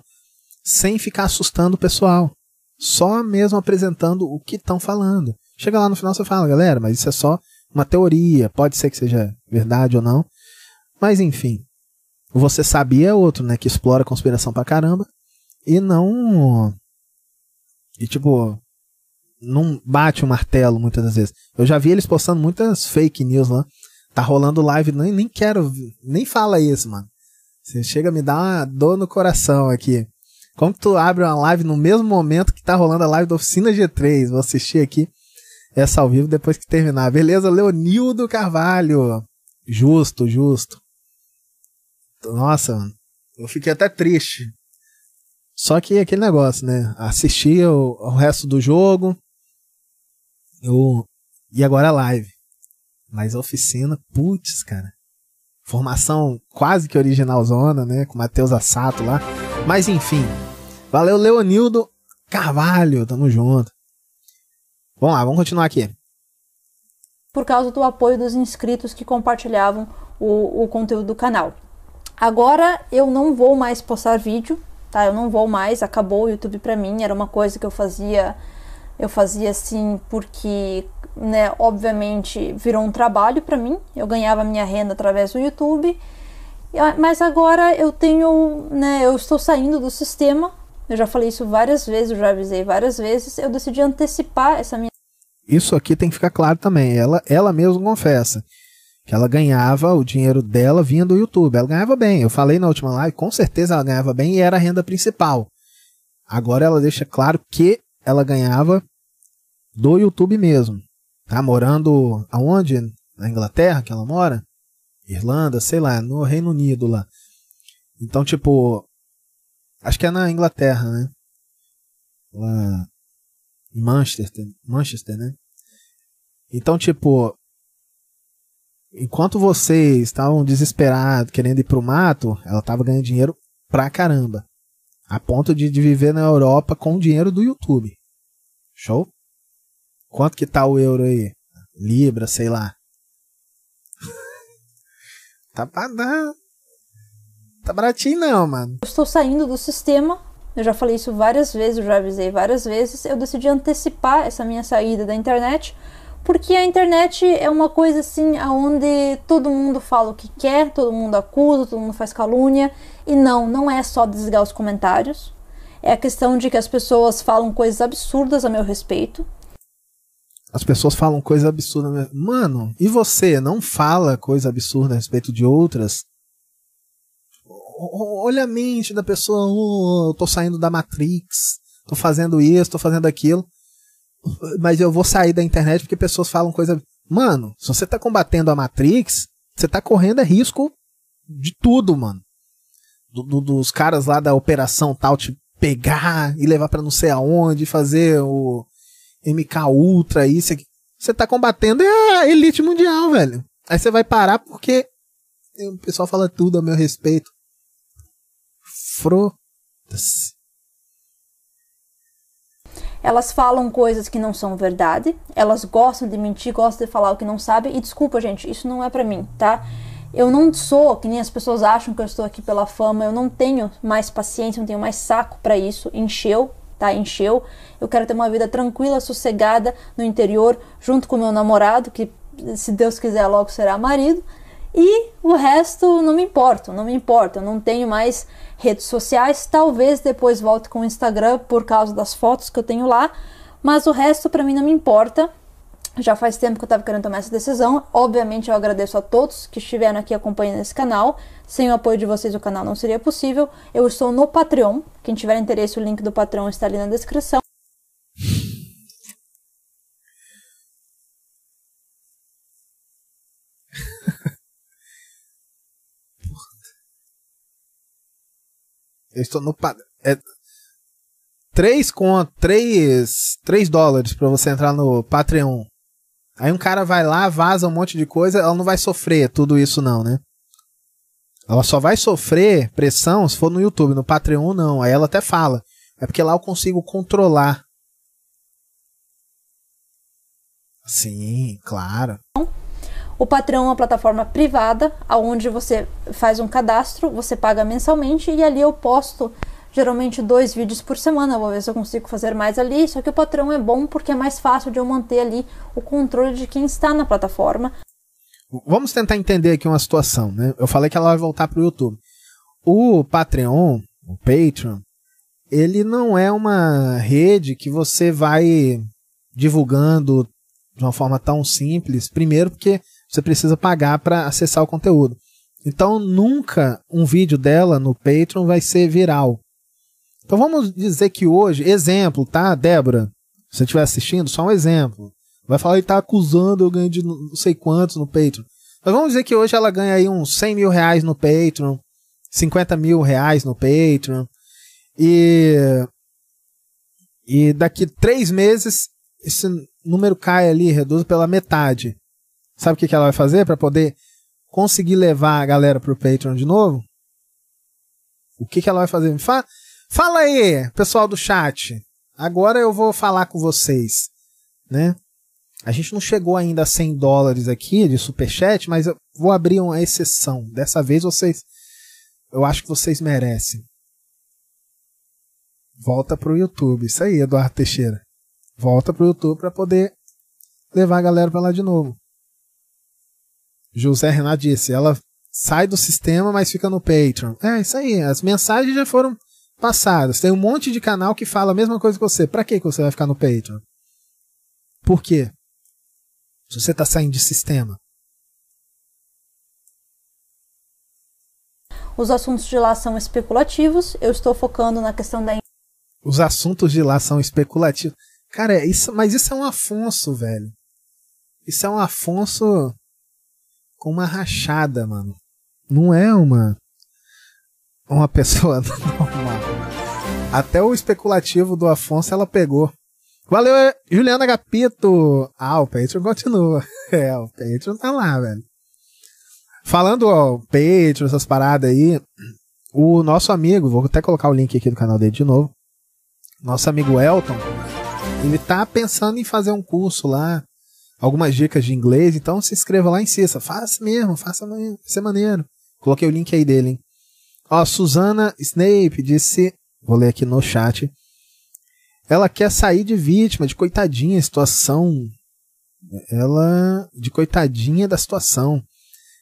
sem ficar assustando o pessoal só mesmo apresentando o que estão falando. Chega lá no final você fala, galera, mas isso é só uma teoria, pode ser que seja verdade ou não. Mas enfim, você sabia é outro, né, que explora a conspiração pra caramba e não e tipo não bate o martelo muitas das vezes. Eu já vi eles postando muitas fake news lá. Tá rolando live, nem, nem quero, nem fala isso, mano. Você chega a me dar uma dor no coração aqui. Como que tu abre uma live no mesmo momento que tá rolando a live da Oficina G3? Vou assistir aqui essa ao vivo depois que terminar. Beleza, Leonildo Carvalho. Justo, justo. Nossa, mano. Eu fiquei até triste. Só que aquele negócio, né? Assisti o, o resto do jogo. Eu, e agora a live. Mas a oficina, putz, cara. Formação quase que original zona, né? Com Matheus Assato lá. Mas enfim. Valeu, Leonildo Carvalho. Tamo junto. Vamos lá, vamos continuar aqui. Por causa do apoio dos inscritos que compartilhavam o, o conteúdo do canal. Agora eu não vou mais postar vídeo, tá? Eu não vou mais, acabou o YouTube pra mim, era uma coisa que eu fazia, eu fazia assim porque, né, obviamente virou um trabalho para mim. Eu ganhava minha renda através do YouTube mas agora eu tenho, né, eu estou saindo do sistema. Eu já falei isso várias vezes, eu já avisei várias vezes. Eu decidi antecipar essa minha. Isso aqui tem que ficar claro também. Ela, ela mesma confessa que ela ganhava o dinheiro dela vinha do YouTube. Ela ganhava bem. Eu falei na última live, com certeza ela ganhava bem e era a renda principal. Agora ela deixa claro que ela ganhava do YouTube mesmo. Tá morando aonde? Na Inglaterra que ela mora? Irlanda, sei lá, no Reino Unido lá. Então, tipo, acho que é na Inglaterra, né? Lá em Manchester, Manchester, né? Então, tipo, enquanto vocês estavam desesperados, querendo ir pro mato, ela tava ganhando dinheiro pra caramba. A ponto de, de viver na Europa com o dinheiro do YouTube. Show? Quanto que tá o euro aí? Libra, sei lá. Tá pra dar. Tá baratinho não, mano. Eu estou saindo do sistema. Eu já falei isso várias vezes, eu já avisei várias vezes. Eu decidi antecipar essa minha saída da internet. Porque a internet é uma coisa assim, onde todo mundo fala o que quer, todo mundo acusa, todo mundo faz calúnia. E não, não é só desligar os comentários. É a questão de que as pessoas falam coisas absurdas a meu respeito. As pessoas falam coisa absurda. Mano, e você não fala coisa absurda a respeito de outras? Olha a mente da pessoa. Oh, eu tô saindo da Matrix. Tô fazendo isso, tô fazendo aquilo. Mas eu vou sair da internet porque pessoas falam coisa. Mano, se você tá combatendo a Matrix, você tá correndo risco de tudo, mano. Do, do, dos caras lá da operação tal te pegar e levar para não sei aonde, fazer o MK Ultra, isso aqui. Você tá combatendo é a elite mundial, velho. Aí você vai parar porque o pessoal fala tudo a meu respeito. Fro. Elas falam coisas que não são verdade, elas gostam de mentir, gostam de falar o que não sabem. E desculpa, gente, isso não é para mim, tá? Eu não sou, que nem as pessoas acham que eu estou aqui pela fama, eu não tenho mais paciência, não tenho mais saco para isso. Encheu, tá? Encheu. Eu quero ter uma vida tranquila, sossegada no interior, junto com meu namorado, que se Deus quiser logo será marido. E o resto não me importa, não me importa. Eu não tenho mais redes sociais. Talvez depois volte com o Instagram por causa das fotos que eu tenho lá, mas o resto para mim não me importa. Já faz tempo que eu estava querendo tomar essa decisão. Obviamente, eu agradeço a todos que estiveram aqui acompanhando esse canal. Sem o apoio de vocês, o canal não seria possível. Eu estou no Patreon. Quem tiver interesse, o link do Patreon está ali na descrição. Eu estou no. É, 3 com 3, 3 dólares para você entrar no Patreon. Aí um cara vai lá, vaza um monte de coisa, ela não vai sofrer tudo isso não, né? Ela só vai sofrer pressão se for no YouTube, no Patreon não. Aí ela até fala. É porque lá eu consigo controlar. Sim, claro. O Patreon é uma plataforma privada, onde você faz um cadastro, você paga mensalmente e ali eu posto geralmente dois vídeos por semana. Vou ver se eu consigo fazer mais ali. Só que o Patreon é bom porque é mais fácil de eu manter ali o controle de quem está na plataforma. Vamos tentar entender aqui uma situação, né? Eu falei que ela vai voltar para o YouTube. O Patreon, o Patreon, ele não é uma rede que você vai divulgando de uma forma tão simples. Primeiro, porque você precisa pagar para acessar o conteúdo. Então, nunca um vídeo dela no Patreon vai ser viral. Então, vamos dizer que hoje, exemplo, tá, Débora? Se você estiver assistindo, só um exemplo. Vai falar que tá acusando eu ganho de não sei quantos no Patreon. Mas vamos dizer que hoje ela ganha aí uns 100 mil reais no Patreon, 50 mil reais no Patreon. E, e daqui três meses esse número cai ali, reduz pela metade. Sabe o que, ela vai fazer para poder conseguir levar a galera pro Patreon de novo? O que, ela vai fazer? Fa Fala aí, pessoal do chat. Agora eu vou falar com vocês, né? A gente não chegou ainda a 100 dólares aqui de superchat, mas eu vou abrir uma exceção. Dessa vez vocês, eu acho que vocês merecem. Volta pro YouTube. Isso aí, Eduardo Teixeira. Volta pro YouTube para poder levar a galera para lá de novo. José Renato disse, ela sai do sistema, mas fica no Patreon. É, isso aí, as mensagens já foram passadas. Tem um monte de canal que fala a mesma coisa que você. Pra que você vai ficar no Patreon? Por quê? Se você tá saindo de sistema. Os assuntos de lá são especulativos. Eu estou focando na questão da. Os assuntos de lá são especulativos. Cara, isso, mas isso é um Afonso, velho. Isso é um Afonso com uma rachada, mano. Não é uma uma pessoa normal. Até o especulativo do Afonso ela pegou. Valeu, Juliana Gapito. Ah, o Patreon continua. É, o Patreon tá lá, velho. Falando, ó, Patreon, essas paradas aí, o nosso amigo, vou até colocar o link aqui do canal dele de novo. Nosso amigo Elton, ele tá pensando em fazer um curso lá algumas dicas de inglês, então se inscreva lá em Cissa. Faça mesmo, faça mesmo, maneiro. Coloquei o link aí dele, hein? Ó, Susana Snape disse, vou ler aqui no chat. Ela quer sair de vítima, de coitadinha, situação. Ela, de coitadinha da situação.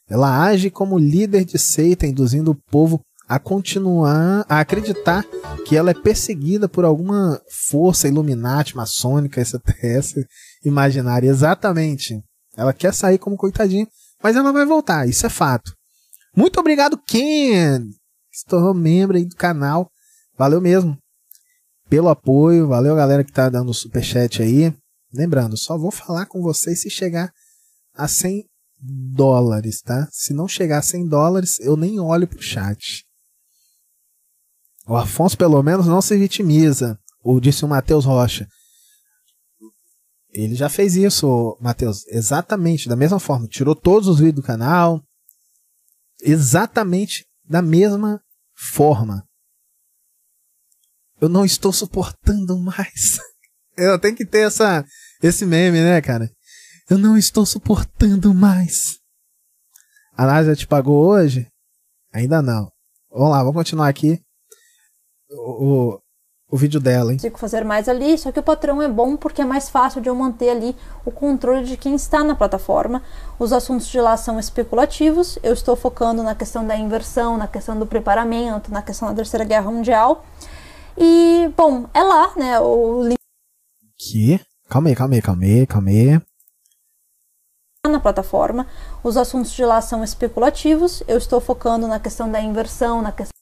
Ela age como líder de seita, induzindo o povo a continuar a acreditar que ela é perseguida por alguma força Illuminati, maçônica, extraterrestre, imaginária. Exatamente. Ela quer sair como coitadinha, mas ela vai voltar, isso é fato. Muito obrigado, Ken! Se tornou membro aí do canal. Valeu mesmo pelo apoio. Valeu, galera que tá dando superchat aí. Lembrando, só vou falar com vocês se chegar a 100 dólares, tá? Se não chegar a 100 dólares, eu nem olho pro chat. O Afonso, pelo menos, não se vitimiza. Ou disse o Matheus Rocha. Ele já fez isso, Matheus. Exatamente, da mesma forma. Tirou todos os vídeos do canal. Exatamente da mesma forma. Eu não estou suportando mais. Eu tenho que ter essa, esse meme, né, cara? Eu não estou suportando mais. A Nádia te pagou hoje? Ainda não. Vamos lá, vamos continuar aqui. O, o, o vídeo dela, hein? consigo fazer mais ali, só que o patrão é bom porque é mais fácil de eu manter ali o controle de quem está na plataforma. Os assuntos de lá são especulativos, eu estou focando na questão da inversão, na questão do preparamento, na questão da Terceira Guerra Mundial. E, bom, é lá, né, o link Que? Calma aí, calma aí, calma aí, calma aí. na plataforma. Os assuntos de lá são especulativos, eu estou focando na questão da inversão, na questão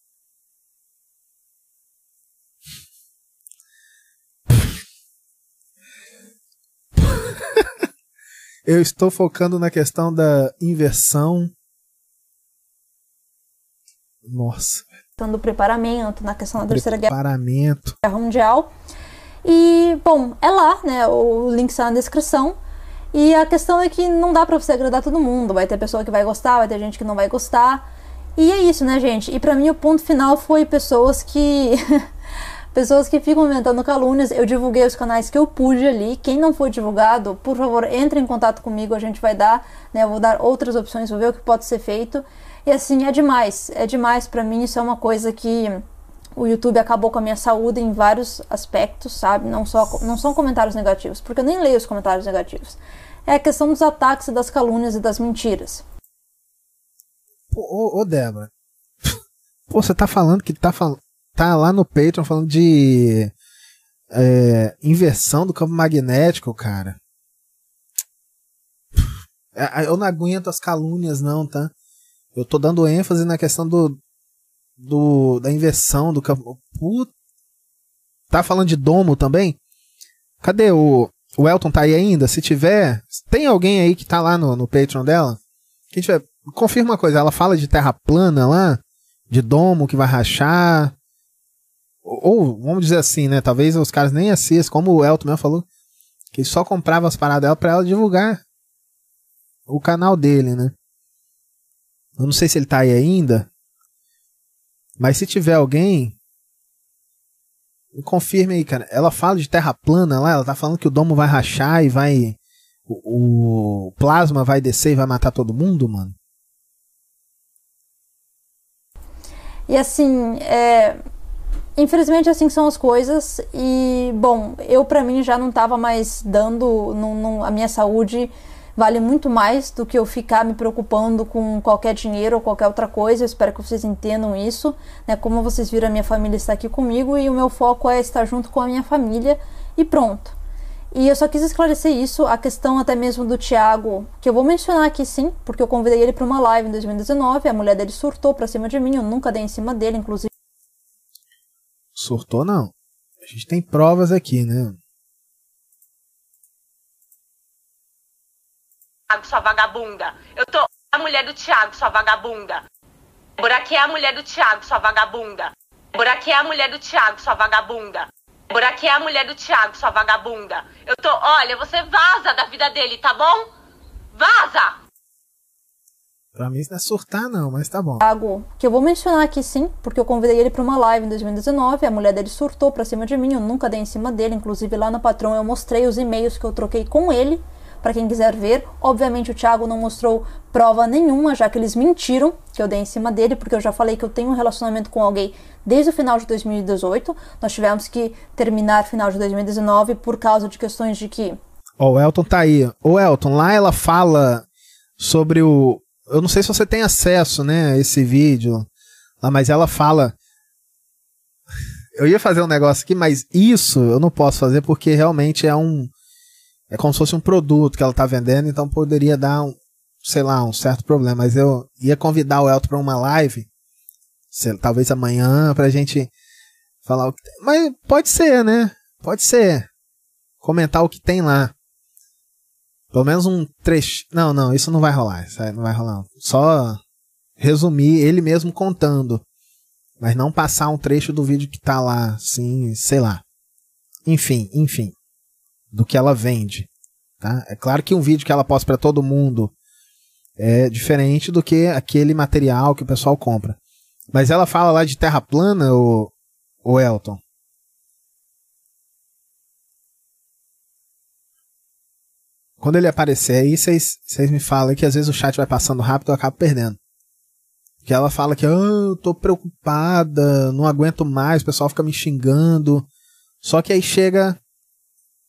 Eu estou focando na questão da inversão. Nossa, do preparamento, na questão da Terceira Guerra preparamento. Guerra Mundial. E, bom, é lá, né? O link está na descrição. E a questão é que não dá pra você agradar todo mundo. Vai ter pessoa que vai gostar, vai ter gente que não vai gostar. E é isso, né, gente? E pra mim o ponto final foi pessoas que. pessoas que ficam inventando calúnias. Eu divulguei os canais que eu pude ali. Quem não foi divulgado, por favor, entre em contato comigo. A gente vai dar, né? Eu vou dar outras opções, vou ver o que pode ser feito. E assim, é demais. É demais pra mim. Isso é uma coisa que o YouTube acabou com a minha saúde em vários aspectos, sabe? Não, só, não são comentários negativos, porque eu nem leio os comentários negativos. É a questão dos ataques, das calúnias e das mentiras. Ô, ô, ô Débora. Pô, você tá falando que tá, fal... tá lá no Patreon falando de é, inversão do campo magnético, cara. É, Eu não aguento as calúnias, não, tá? Eu tô dando ênfase na questão do, do da inversão do campo. Puta. Tá falando de domo também? Cadê o, o Elton? Tá aí ainda? Se tiver, tem alguém aí que tá lá no, no Patreon dela? Quem tiver, confirma uma coisa. Ela fala de terra plana lá, de domo que vai rachar. Ou, vamos dizer assim, né? Talvez os caras nem assistam, como o Elton mesmo falou, que só comprava as paradas dela pra ela divulgar o canal dele, né? Eu não sei se ele tá aí ainda. Mas se tiver alguém, confirme aí, cara. Ela fala de terra plana lá, ela tá falando que o domo vai rachar e vai. O, o plasma vai descer e vai matar todo mundo, mano. E assim, é, infelizmente assim são as coisas. E bom, eu pra mim já não tava mais dando. Não, não- a minha saúde vale muito mais do que eu ficar me preocupando com qualquer dinheiro ou qualquer outra coisa. Eu espero que vocês entendam isso. Né? Como vocês viram, a minha família está aqui comigo e o meu foco é estar junto com a minha família e pronto. E eu só quis esclarecer isso, a questão até mesmo do Thiago, que eu vou mencionar aqui sim, porque eu convidei ele para uma live em 2019, a mulher dele surtou pra cima de mim, eu nunca dei em cima dele, inclusive Surtou não. A gente tem provas aqui, né? Thiago, sua vagabunda. Eu tô a mulher do Thiago, sua vagabunda. Débora aqui é a mulher do Thiago, sua vagabunda. Débora aqui é a mulher do Thiago, sua vagabunda. Débora aqui é a mulher do Thiago, sua vagabunda. Eu tô, olha, você vaza da vida dele, tá bom? Vaza! Pra mim isso não é surtar, não, mas tá bom. Thiago, que eu vou mencionar aqui sim, porque eu convidei ele para uma live em 2019, a mulher dele surtou pra cima de mim, eu nunca dei em cima dele, inclusive lá no patrão eu mostrei os e-mails que eu troquei com ele, pra quem quiser ver. Obviamente o Thiago não mostrou prova nenhuma, já que eles mentiram que eu dei em cima dele, porque eu já falei que eu tenho um relacionamento com alguém desde o final de 2018. Nós tivemos que terminar final de 2019 por causa de questões de que Ó, o Elton tá aí. Ô, Elton, lá ela fala sobre o. Eu não sei se você tem acesso, né, a esse vídeo. Mas ela fala. Eu ia fazer um negócio aqui, mas isso eu não posso fazer porque realmente é um. É como se fosse um produto que ela tá vendendo, então poderia dar um, sei lá, um certo problema. Mas eu ia convidar o Elton pra uma live, sei- talvez amanhã, pra gente falar o que tem. Mas pode ser, né? Pode ser. Comentar o que tem lá. Pelo menos um trecho. Não, não, isso não vai rolar. Não vai rolar. Só resumir ele mesmo contando. Mas não passar um trecho do vídeo que tá lá, assim, sei lá. Enfim, enfim. Do que ela vende. Tá? É claro que um vídeo que ela posta para todo mundo é diferente do que aquele material que o pessoal compra. Mas ela fala lá de terra plana, o, o Elton. Quando ele aparecer aí, vocês me falam que às vezes o chat vai passando rápido e eu acabo perdendo. Que ela fala que ah, eu tô preocupada, não aguento mais, o pessoal fica me xingando. Só que aí chega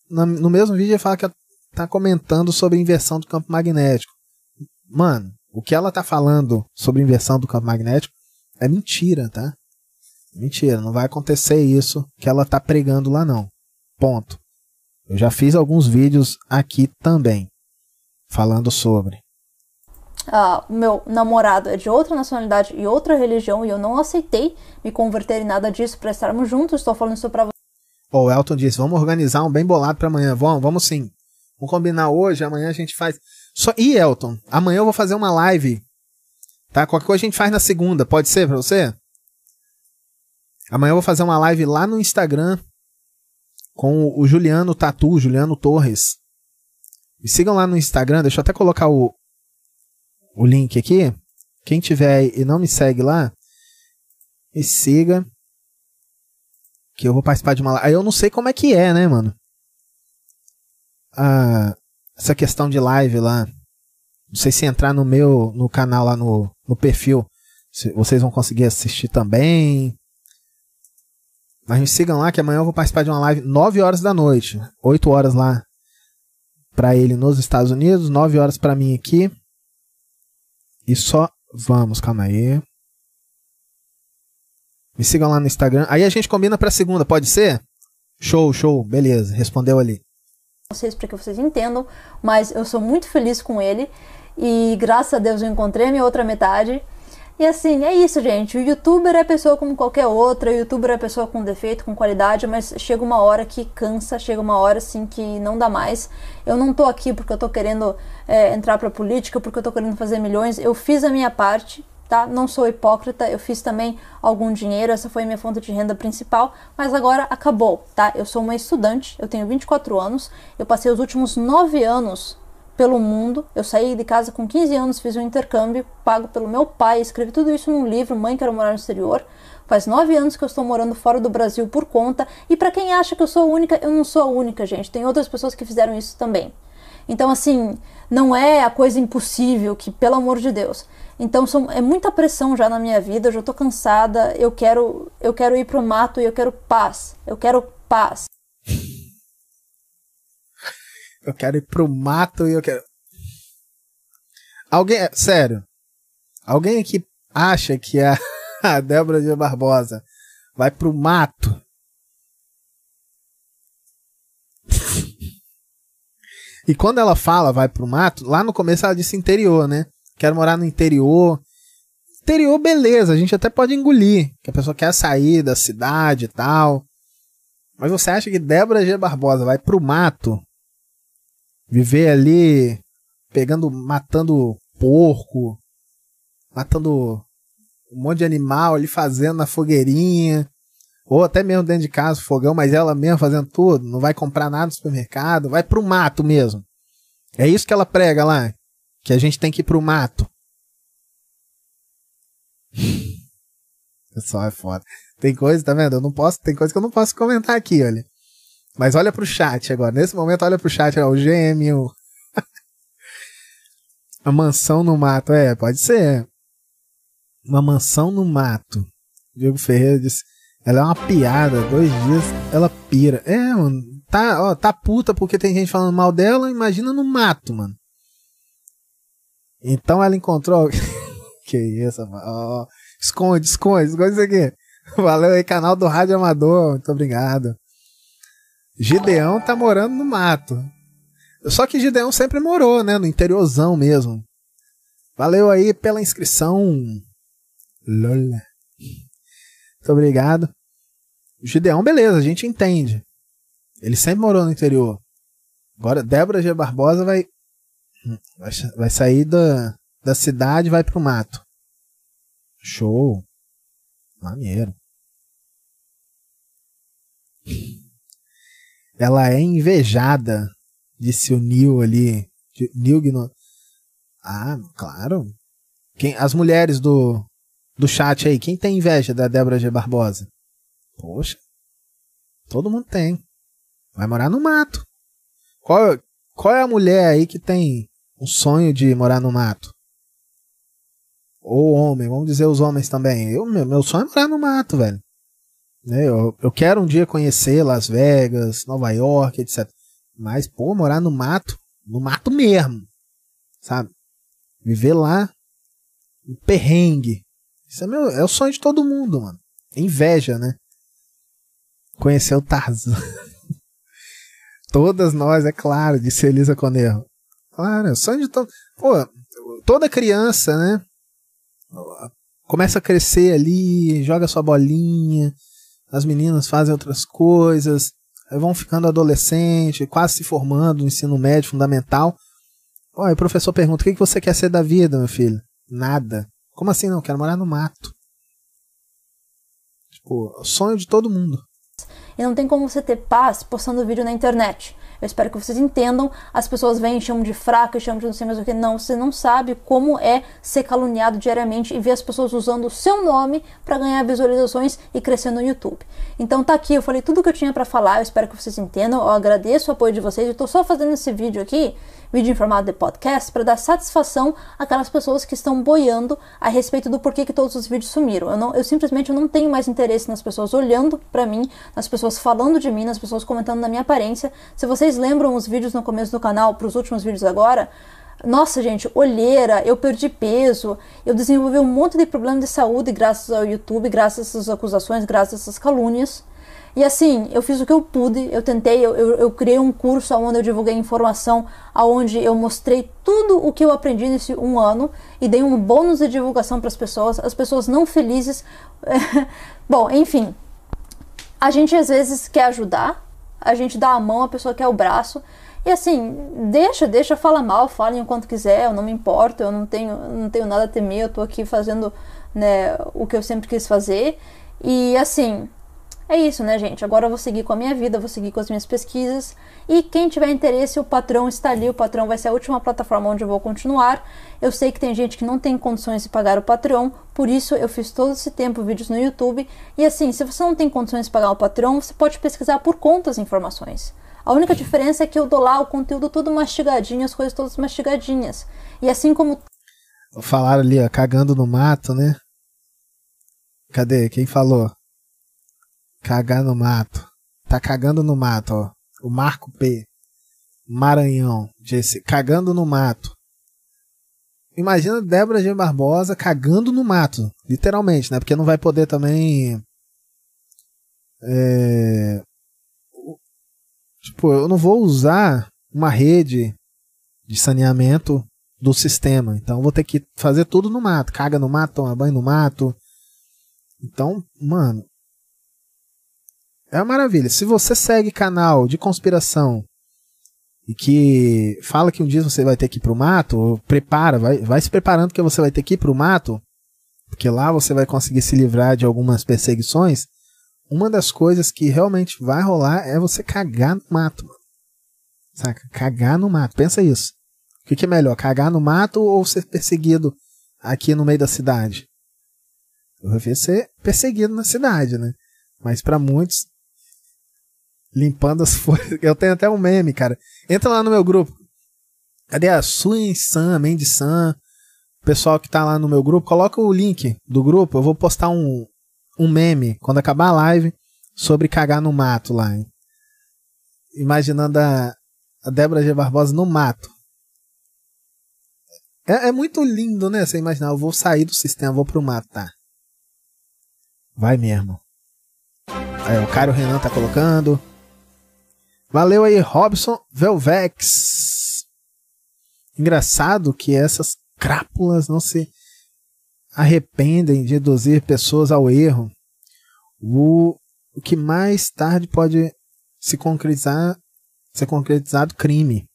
no mesmo vídeo e fala que tá comentando sobre inversão do campo magnético. Mano, o que ela tá falando sobre inversão do campo magnético é mentira, tá? Mentira, não vai acontecer isso que ela tá pregando lá não. Ponto. Eu já fiz alguns vídeos aqui também falando sobre. Ah, o meu namorado é de outra nacionalidade e outra religião e eu não aceitei me converter em nada disso para estarmos juntos. Estou falando isso para você. Oh, o Elton disse: vamos organizar um bem bolado para amanhã. Vamos, vamos sim. Vamos combinar hoje, amanhã a gente faz. Só... E Elton, amanhã eu vou fazer uma live. Tá? Qualquer coisa a gente faz na segunda. Pode ser pra você? Amanhã eu vou fazer uma live lá no Instagram com o Juliano Tatu, Juliano Torres. Me sigam lá no Instagram, deixa eu até colocar o, o link aqui. Quem tiver e não me segue lá, me siga. Que eu vou participar de uma live. Aí eu não sei como é que é, né, mano? Ah, essa questão de live lá. Não sei se entrar no meu no canal lá no, no perfil. vocês vão conseguir assistir também. Mas me sigam lá que amanhã eu vou participar de uma live 9 horas da noite. 8 horas lá para ele nos Estados Unidos, 9 horas para mim aqui. E só vamos, calma aí. Me sigam lá no Instagram. Aí a gente combina pra segunda, pode ser? Show, show, beleza, respondeu ali. Vocês para que vocês entendam, mas eu sou muito feliz com ele e graças a Deus eu encontrei minha outra metade e assim, é isso, gente. O youtuber é pessoa como qualquer outra, o youtuber é pessoa com defeito, com qualidade, mas chega uma hora que cansa, chega uma hora assim que não dá mais. Eu não tô aqui porque eu tô querendo é, entrar pra política, porque eu tô querendo fazer milhões. Eu fiz a minha parte, tá? Não sou hipócrita, eu fiz também algum dinheiro, essa foi a minha fonte de renda principal, mas agora acabou, tá? Eu sou uma estudante, eu tenho 24 anos, eu passei os últimos 9 anos pelo mundo. Eu saí de casa com 15 anos, fiz um intercâmbio pago pelo meu pai, escrevi tudo isso num livro, Mãe Quero Morar no Exterior. Faz nove anos que eu estou morando fora do Brasil por conta. E para quem acha que eu sou a única, eu não sou a única, gente. Tem outras pessoas que fizeram isso também. Então, assim, não é a coisa impossível que, pelo amor de Deus. Então, são, é muita pressão já na minha vida. Eu já tô cansada. Eu quero, eu quero ir pro mato e eu quero paz. Eu quero paz. Eu quero ir pro mato e eu quero. Alguém. Sério. Alguém aqui acha que a, a Débora de Barbosa vai pro mato? e quando ela fala vai pro mato, lá no começo ela disse interior, né? Quero morar no interior. Interior, beleza, a gente até pode engolir. Que a pessoa quer sair da cidade e tal. Mas você acha que Débora G. Barbosa vai pro mato Viver ali pegando, matando porco, matando um monte de animal ali fazendo na fogueirinha, ou até mesmo dentro de casa, fogão, mas ela mesma fazendo tudo, não vai comprar nada no supermercado, vai pro mato mesmo. É isso que ela prega lá, que a gente tem que ir pro mato. Pessoal, é foda. Tem coisa, tá vendo? Eu não posso, tem coisa que eu não posso comentar aqui, olha. Mas olha pro chat agora. Nesse momento, olha pro chat. Ó, o GMU. A mansão no mato. É, pode ser. Uma mansão no mato. Diego Ferreira disse. Ela é uma piada. Dois dias ela pira. É, mano. Tá, ó, tá puta porque tem gente falando mal dela. Imagina no mato, mano. Então ela encontrou. que isso. Ó, esconde, esconde, esconde isso aqui. Valeu aí, canal do Rádio Amador. Muito obrigado. Gideão tá morando no mato. Só que Gideão sempre morou, né? No interiorzão mesmo. Valeu aí pela inscrição. Lola. Muito obrigado. Gideão, beleza, a gente entende. Ele sempre morou no interior. Agora, Débora G. Barbosa vai, vai, vai sair da, da cidade e vai pro mato. Show. Maneiro ela é invejada, disse o Neil ali. Neil Gno... Ah, claro. Quem, as mulheres do, do chat aí, quem tem inveja da Débora G. Barbosa? Poxa, todo mundo tem. Vai morar no mato. Qual, Qual é a mulher aí que tem um sonho de morar no mato? Ou homem, vamos dizer os homens também. Eu, meu, meu sonho é morar no mato, velho. Né, eu, eu quero um dia conhecer Las Vegas, Nova York, etc. Mas, pô, morar no mato, no mato mesmo, sabe? Viver lá, um perrengue. Isso é, meu, é o sonho de todo mundo, mano. É inveja, né? Conhecer o Tarzan. Todas nós, é claro, disse Elisa Conerro. Claro, é o sonho de todo. Pô, toda criança, né? Começa a crescer ali, joga sua bolinha, as meninas fazem outras coisas, vão ficando adolescente, quase se formando no ensino médio fundamental. Aí o professor pergunta: o que você quer ser da vida, meu filho? Nada. Como assim não? Quero morar no mato. Tipo, sonho de todo mundo. E não tem como você ter paz postando vídeo na internet. Eu espero que vocês entendam. As pessoas vêm chamam de fraca, chamam de não sei mais o que. Não, você não sabe como é ser caluniado diariamente e ver as pessoas usando o seu nome para ganhar visualizações e crescer no YouTube. Então tá aqui, eu falei tudo que eu tinha para falar. Eu espero que vocês entendam. Eu agradeço o apoio de vocês. Eu tô só fazendo esse vídeo aqui vídeo em formato de podcast para dar satisfação àquelas pessoas que estão boiando a respeito do porquê que todos os vídeos sumiram. Eu, não, eu simplesmente não tenho mais interesse nas pessoas olhando para mim, nas pessoas falando de mim, nas pessoas comentando da minha aparência. Se vocês lembram os vídeos no começo do canal para os últimos vídeos agora, nossa, gente, olheira, eu perdi peso, eu desenvolvi um monte de problema de saúde graças ao YouTube, graças a essas acusações, graças a essas calúnias. E assim, eu fiz o que eu pude, eu tentei, eu, eu, eu criei um curso onde eu divulguei informação, onde eu mostrei tudo o que eu aprendi nesse um ano e dei um bônus de divulgação para as pessoas, as pessoas não felizes. Bom, enfim, a gente às vezes quer ajudar, a gente dá a mão, a pessoa quer o braço. E assim, deixa, deixa, fala mal, fala o quanto quiser, eu não me importo, eu não tenho, não tenho nada a temer, eu tô aqui fazendo né, o que eu sempre quis fazer. E assim, é isso, né, gente? Agora eu vou seguir com a minha vida, vou seguir com as minhas pesquisas. E quem tiver interesse, o patrão está ali. O patrão vai ser a última plataforma onde eu vou continuar. Eu sei que tem gente que não tem condições de pagar o patrão, por isso eu fiz todo esse tempo vídeos no YouTube. E assim, se você não tem condições de pagar o patrão, você pode pesquisar por conta as informações. A única diferença é que eu dou lá o conteúdo tudo mastigadinho, as coisas todas mastigadinhas. E assim como. Falaram ali, ó, cagando no mato, né? Cadê? Quem falou? Cagar no mato. Tá cagando no mato, ó. O Marco P. Maranhão. Disse, cagando no mato. Imagina Débora G. Barbosa cagando no mato. Literalmente, né? Porque não vai poder também. É, tipo, eu não vou usar uma rede de saneamento do sistema. Então vou ter que fazer tudo no mato. Caga no mato, toma banho no mato. Então, mano, é uma maravilha. Se você segue canal de conspiração e que fala que um dia você vai ter que ir pro mato, prepara, vai, vai se preparando que você vai ter que ir pro mato, porque lá você vai conseguir se livrar de algumas perseguições. Uma das coisas que realmente vai rolar é você cagar no mato. Saca? Cagar no mato. Pensa isso. O que, que é melhor, cagar no mato ou ser perseguido aqui no meio da cidade? Eu prefiro ser perseguido na cidade, né? Mas para muitos limpando as folhas. Eu tenho até um meme, cara. Entra lá no meu grupo. Cadê a Suen Sam, Mandy Sam? O pessoal que tá lá no meu grupo, coloca o link do grupo. Eu vou postar um, um meme quando acabar a live sobre cagar no mato lá. Hein? Imaginando a, a Débora G. Barbosa no mato. É, é, muito lindo, né? Você imaginar, eu vou sair do sistema, vou pro mato, tá? Vai mesmo. Aí, o Caio Renan tá colocando. Valeu aí, Robson Velvex. Engraçado que essas crápulas não se arrependem de induzir pessoas ao erro. O, o que mais tarde pode se concretizar, ser concretizado crime.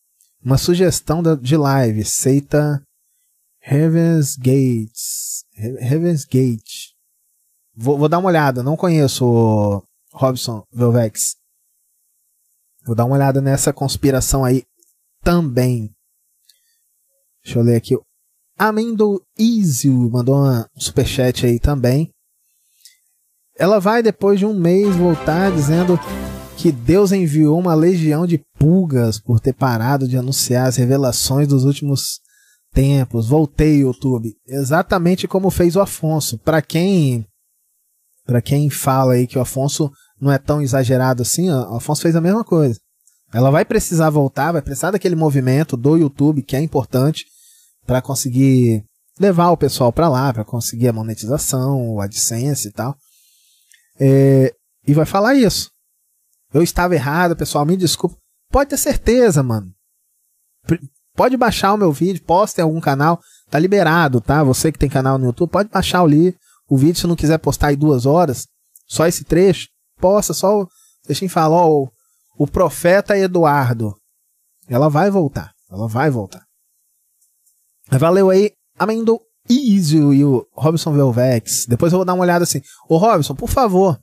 Uma sugestão de live, seita Heaven's Gates. Heaven's Gate. Vou, vou dar uma olhada, não conheço Robson Velvex. Vou dar uma olhada nessa conspiração aí também. Deixa eu ler aqui. Amendo Easy mandou um superchat aí também. Ela vai depois de um mês voltar dizendo que Deus enviou uma legião de pulgas por ter parado de anunciar as revelações dos últimos tempos. Voltei, YouTube. Exatamente como fez o Afonso. Para quem para quem fala aí que o Afonso não é tão exagerado assim, o Afonso fez a mesma coisa. Ela vai precisar voltar, vai precisar daquele movimento do YouTube que é importante para conseguir levar o pessoal para lá, para conseguir a monetização, o AdSense e tal. É, e vai falar isso. Eu estava errado, pessoal, me desculpa. Pode ter certeza, mano. Pode baixar o meu vídeo, posta em algum canal, tá liberado, tá? Você que tem canal no YouTube, pode baixar ali o vídeo se não quiser postar em duas horas, só esse trecho, posta só. Deixa eu falar, ó, o, profeta Eduardo. Ela vai voltar, ela vai voltar. Valeu aí, Amendo Easy e o Robson Velvex. Depois eu vou dar uma olhada assim. Ô Robson, por favor,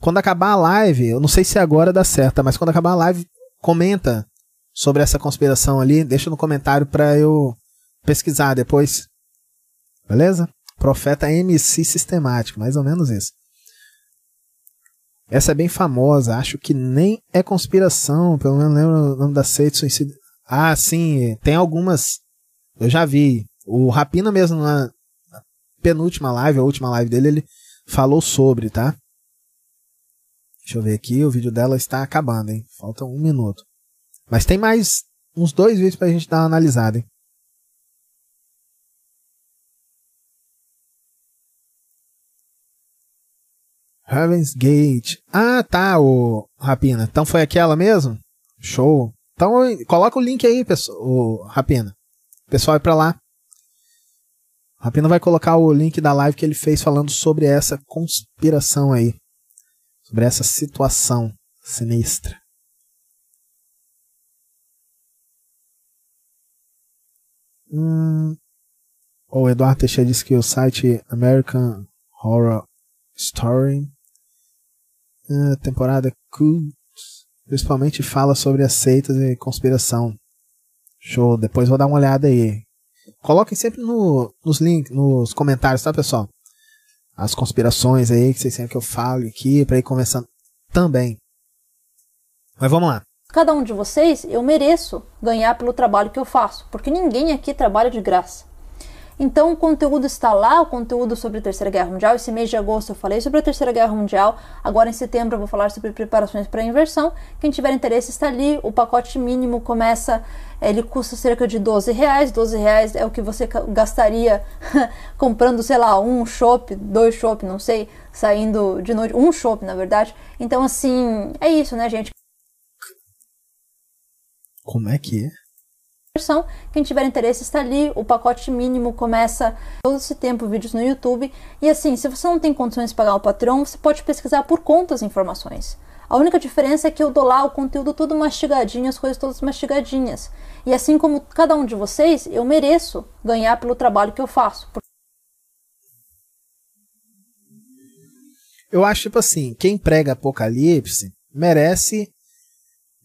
quando acabar a live, eu não sei se agora dá certo, mas quando acabar a live, comenta sobre essa conspiração ali, deixa no comentário para eu pesquisar depois. Beleza? Profeta MC sistemático, mais ou menos isso. Essa é bem famosa, acho que nem é conspiração, pelo menos lembro o nome da seita suicida. Ah, sim, tem algumas. Eu já vi. O Rapina mesmo na penúltima live, a última live dele, ele falou sobre, tá? Deixa eu ver aqui, o vídeo dela está acabando, hein? Falta um minuto. Mas tem mais uns dois vídeos pra gente dar uma analisada, hein? Heaven's Gate. Ah, tá, o Rapina. Então foi aquela mesmo? Show. Então coloca o link aí, pessoal, Rapina. O pessoal vai pra lá. O Rapina vai colocar o link da live que ele fez falando sobre essa conspiração aí sobre essa situação sinistra. Hum, o Eduardo Teixeira disse que o site American Horror Story, uh, temporada Cult, principalmente fala sobre as seitas e conspiração. Show, depois vou dar uma olhada aí. Coloquem sempre no, nos links, nos comentários, tá pessoal? as conspirações aí que vocês querem que eu fale aqui para ir conversando também. Mas vamos lá. Cada um de vocês, eu mereço ganhar pelo trabalho que eu faço, porque ninguém aqui trabalha de graça. Então o conteúdo está lá, o conteúdo sobre a Terceira Guerra Mundial. Esse mês de agosto eu falei sobre a Terceira Guerra Mundial. Agora em setembro eu vou falar sobre preparações para a inversão. Quem tiver interesse está ali. O pacote mínimo começa, ele custa cerca de 12 reais. 12 reais é o que você gastaria comprando, sei lá, um chopp, dois chopp, não sei, saindo de noite. Um chopp, na verdade. Então assim, é isso, né, gente? Como é que é? Versão. Quem tiver interesse está ali. O pacote mínimo começa todo esse tempo vídeos no YouTube. E assim, se você não tem condições de pagar o Patreon, você pode pesquisar por conta as informações. A única diferença é que eu dou lá o conteúdo tudo mastigadinho, as coisas todas mastigadinhas. E assim como cada um de vocês, eu mereço ganhar pelo trabalho que eu faço. Eu acho tipo assim, quem prega Apocalipse merece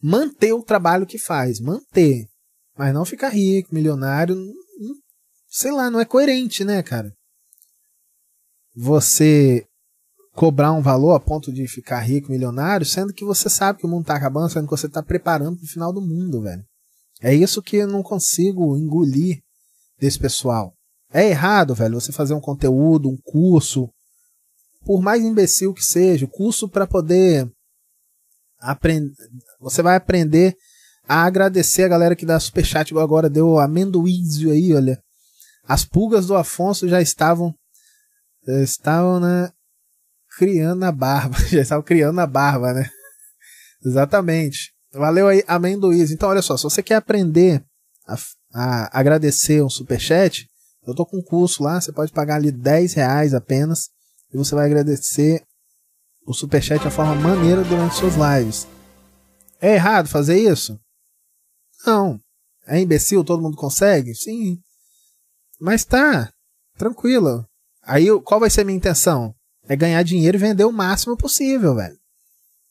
manter o trabalho que faz, manter. Mas não ficar rico, milionário, sei lá, não é coerente, né, cara? Você cobrar um valor a ponto de ficar rico, milionário, sendo que você sabe que o mundo tá acabando, sendo que você tá preparando pro final do mundo, velho. É isso que eu não consigo engolir desse pessoal. É errado, velho, você fazer um conteúdo, um curso, por mais imbecil que seja, curso para poder aprender, você vai aprender a agradecer a galera que dá superchat agora, deu amendoízio aí, olha. As pulgas do Afonso já estavam já estavam, né, criando a barba, já estavam criando a barba, né? Exatamente. Valeu aí, amendoízio. Então, olha só, se você quer aprender a, a agradecer um superchat, eu tô com um curso lá, você pode pagar ali 10 reais apenas e você vai agradecer o superchat de forma maneira durante suas lives. É errado fazer isso? Não. É imbecil, todo mundo consegue? Sim. Mas tá, tranquilo. Aí qual vai ser a minha intenção? É ganhar dinheiro e vender o máximo possível, velho.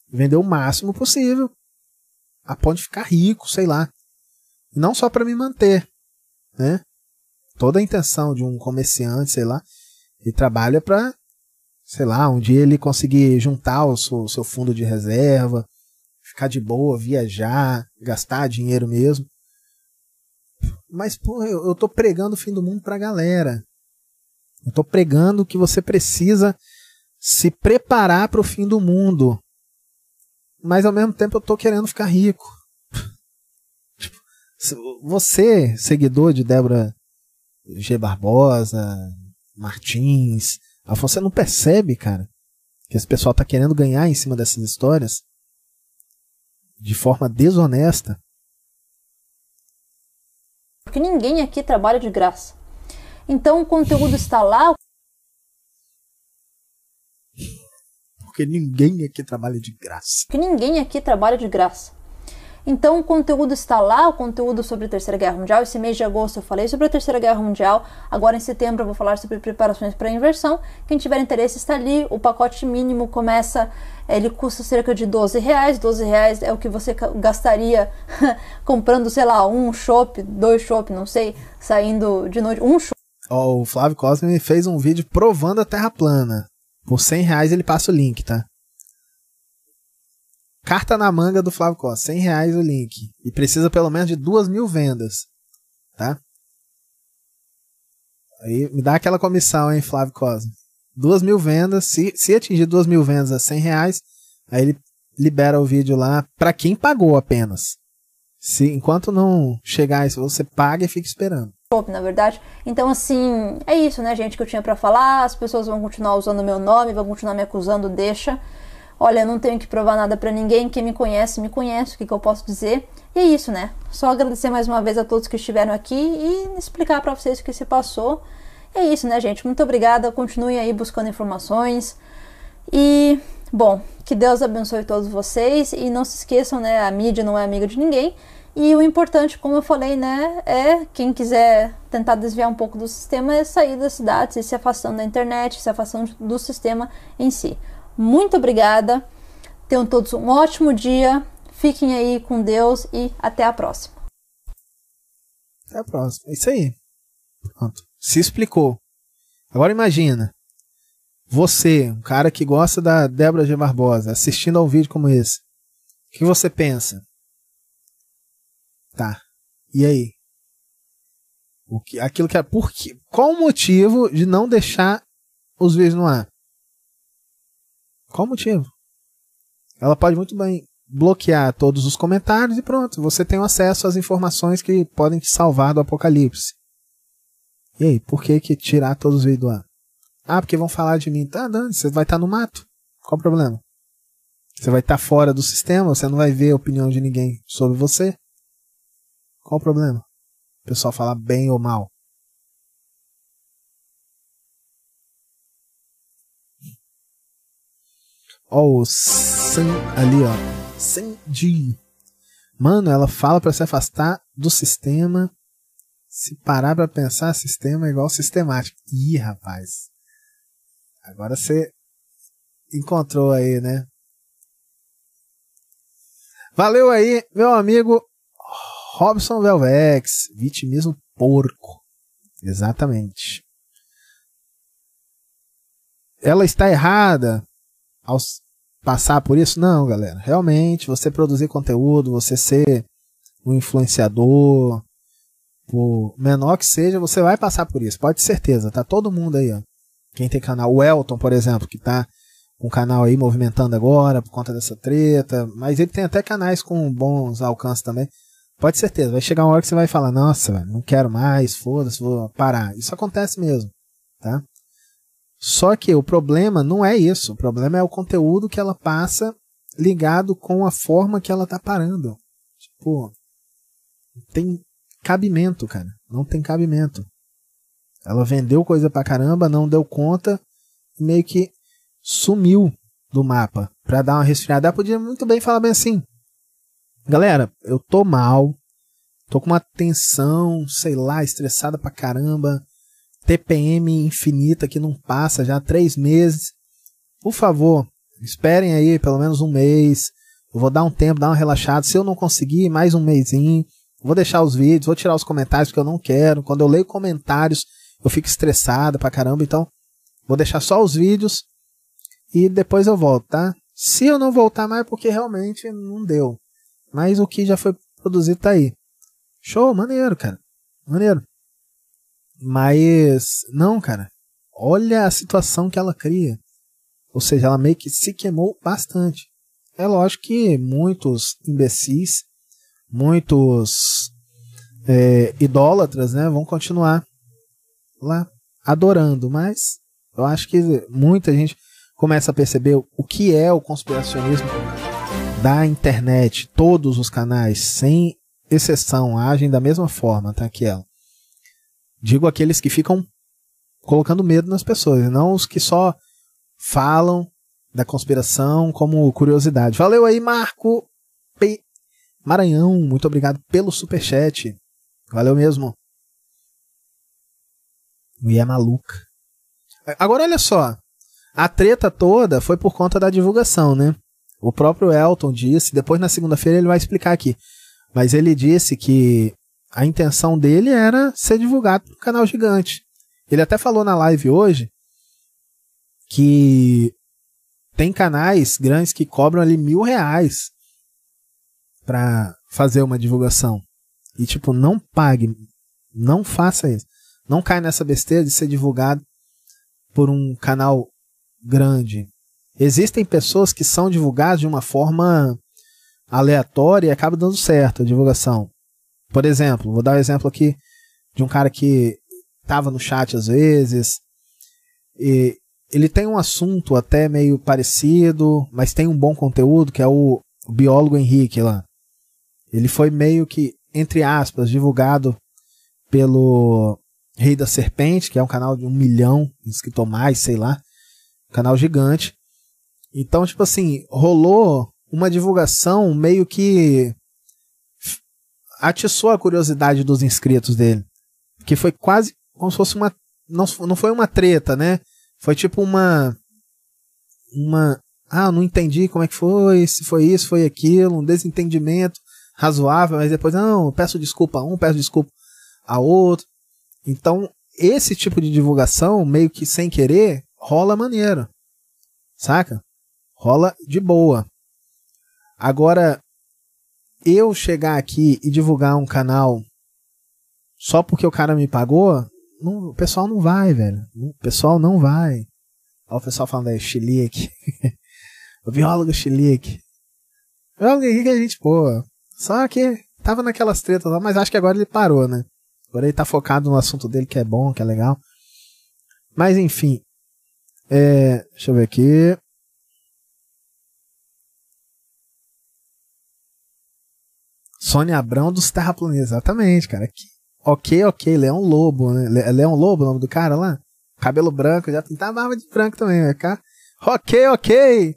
Vender o máximo possível. A ponto de ficar rico, sei lá. Não só para me manter, né? Toda a intenção de um comerciante, sei lá, e trabalha para sei lá, um dia ele conseguir juntar o seu, o seu fundo de reserva, ficar de boa, viajar, gastar dinheiro mesmo. Mas, pô, eu, eu tô pregando o fim do mundo pra galera. Eu tô pregando que você precisa se preparar para o fim do mundo. Mas ao mesmo tempo eu tô querendo ficar rico. Tipo, você, seguidor de Débora G. Barbosa, Martins, você não percebe, cara, que esse pessoal tá querendo ganhar em cima dessas histórias de forma desonesta. Porque ninguém aqui trabalha de graça. Então o conteúdo está lá. Porque ninguém aqui trabalha de graça. Porque ninguém aqui trabalha de graça. Então o conteúdo está lá, o conteúdo sobre a Terceira Guerra Mundial. Esse mês de agosto eu falei sobre a Terceira Guerra Mundial. Agora em setembro eu vou falar sobre preparações para a inversão. Quem tiver interesse está ali. O pacote mínimo começa, ele custa cerca de 12 reais. 12 reais é o que você gastaria comprando, sei lá, um chopp, dois chopp, não sei, saindo de noite. Um chopp. Oh, o Flávio Cosme fez um vídeo provando a Terra plana. Por 100 reais ele passa o link, tá? Carta na manga do Flávio Costa, 100 reais o link. E precisa pelo menos de duas mil vendas, tá? Aí me dá aquela comissão, hein, Flávio Costa. Duas mil vendas, se, se atingir duas mil vendas a 100 reais, aí ele libera o vídeo lá para quem pagou apenas. Se enquanto não chegar isso, você paga e fica esperando. Na verdade, então assim, é isso, né, gente, que eu tinha para falar. As pessoas vão continuar usando meu nome, vão continuar me acusando, deixa. Olha, eu não tenho que provar nada para ninguém. Quem me conhece, me conhece. O que, que eu posso dizer? E é isso, né? Só agradecer mais uma vez a todos que estiveram aqui e explicar para vocês o que se passou. É isso, né, gente? Muito obrigada. Continuem aí buscando informações. E, bom, que Deus abençoe todos vocês. E não se esqueçam, né? A mídia não é amiga de ninguém. E o importante, como eu falei, né, é quem quiser tentar desviar um pouco do sistema é sair das cidades e se afastando da internet, se afastando do sistema em si. Muito obrigada. Tenham todos um ótimo dia. Fiquem aí com Deus e até a próxima. Até a próxima. É isso aí. Pronto. Se explicou. Agora imagina. Você, um cara que gosta da Débora G. Barbosa, assistindo a um vídeo como esse. O que você pensa? Tá. E aí? O que, aquilo que é. Por qual o motivo de não deixar os vídeos no ar? Qual o motivo? Ela pode muito bem bloquear todos os comentários e pronto, você tem acesso às informações que podem te salvar do apocalipse. E aí, por que que tirar todos os vídeos do ar? Ah, porque vão falar de mim. Tá, dando, você vai estar tá no mato. Qual o problema? Você vai estar tá fora do sistema, você não vai ver a opinião de ninguém sobre você. Qual o problema? O pessoal falar bem ou mal. Ó, o San ali, ó. Sanji. Mano, ela fala para se afastar do sistema. Se parar pra pensar, sistema é igual sistemático. Ih, rapaz. Agora você encontrou aí, né? Valeu aí, meu amigo Robson Velvex. Vitimismo porco. Exatamente. Ela está errada ao passar por isso? Não, galera. Realmente, você produzir conteúdo, você ser um influenciador, por menor que seja, você vai passar por isso. Pode ter certeza. Tá todo mundo aí, ó. Quem tem canal, o Elton, por exemplo, que tá com um canal aí movimentando agora por conta dessa treta, mas ele tem até canais com bons alcances também. Pode ter certeza, vai chegar uma hora que você vai falar, nossa, não quero mais, foda-se, vou parar. Isso acontece mesmo, tá? Só que o problema não é isso. O problema é o conteúdo que ela passa ligado com a forma que ela tá parando. Tipo, tem cabimento, cara. Não tem cabimento. Ela vendeu coisa pra caramba, não deu conta meio que sumiu do mapa pra dar uma resfriada. Ela podia muito bem falar bem assim: Galera, eu tô mal, tô com uma tensão, sei lá, estressada pra caramba TPM infinita que não passa já há três meses. Por favor, esperem aí pelo menos um mês. Eu vou dar um tempo, dar uma relaxada. Se eu não conseguir, mais um mêsinho. Vou deixar os vídeos, vou tirar os comentários que eu não quero. Quando eu leio comentários, eu fico estressado pra caramba. Então, vou deixar só os vídeos e depois eu volto, tá? Se eu não voltar mais é porque realmente não deu. Mas o que já foi produzido tá aí. Show, maneiro, cara. Maneiro. Mas, não, cara. Olha a situação que ela cria. Ou seja, ela meio que se queimou bastante. É lógico que muitos imbecis, muitos é, idólatras, né, vão continuar lá adorando, mas eu acho que muita gente começa a perceber o que é o conspiracionismo da internet. Todos os canais, sem exceção, agem da mesma forma, tá ela. Digo aqueles que ficam colocando medo nas pessoas, não os que só falam da conspiração como curiosidade. Valeu aí, Marco. Maranhão, muito obrigado pelo superchat. Valeu mesmo. Mulher maluca. Agora olha só. A treta toda foi por conta da divulgação, né? O próprio Elton disse, depois na segunda-feira ele vai explicar aqui. Mas ele disse que a intenção dele era ser divulgado no canal gigante. Ele até falou na live hoje que tem canais grandes que cobram ali mil reais para fazer uma divulgação. E tipo, não pague, não faça isso. Não cai nessa besteira de ser divulgado por um canal grande. Existem pessoas que são divulgadas de uma forma aleatória e acaba dando certo a divulgação. Por exemplo, vou dar um exemplo aqui de um cara que estava no chat às vezes. E ele tem um assunto até meio parecido, mas tem um bom conteúdo, que é o biólogo Henrique lá. Ele foi meio que, entre aspas, divulgado pelo Rei da Serpente, que é um canal de um milhão inscritos mais, sei lá. Um canal gigante. Então, tipo assim, rolou uma divulgação meio que atiçou a curiosidade dos inscritos dele. Que foi quase como se fosse uma. Não, não foi uma treta, né? Foi tipo uma. Uma. Ah, não entendi como é que foi, se foi isso, foi aquilo, um desentendimento razoável, mas depois, não, peço desculpa a um, peço desculpa a outro. Então, esse tipo de divulgação, meio que sem querer, rola maneiro. Saca? Rola de boa. Agora, eu chegar aqui e divulgar um canal só porque o cara me pagou, não, o pessoal não vai, velho. O pessoal não vai. Olha o pessoal falando aí, Chilique. o biólogo Chilique. Biólogo que a gente, pô. Só que tava naquelas tretas lá, mas acho que agora ele parou, né? Agora ele tá focado no assunto dele que é bom, que é legal. Mas enfim. É, deixa eu ver aqui. Sônia Abrão dos Terraplanistas. Exatamente, cara. Que, ok, ok. Leão Lobo, né? Leão Lobo o nome do cara lá? Cabelo branco, já pintava barba de branco também, vai cá. Ok, ok.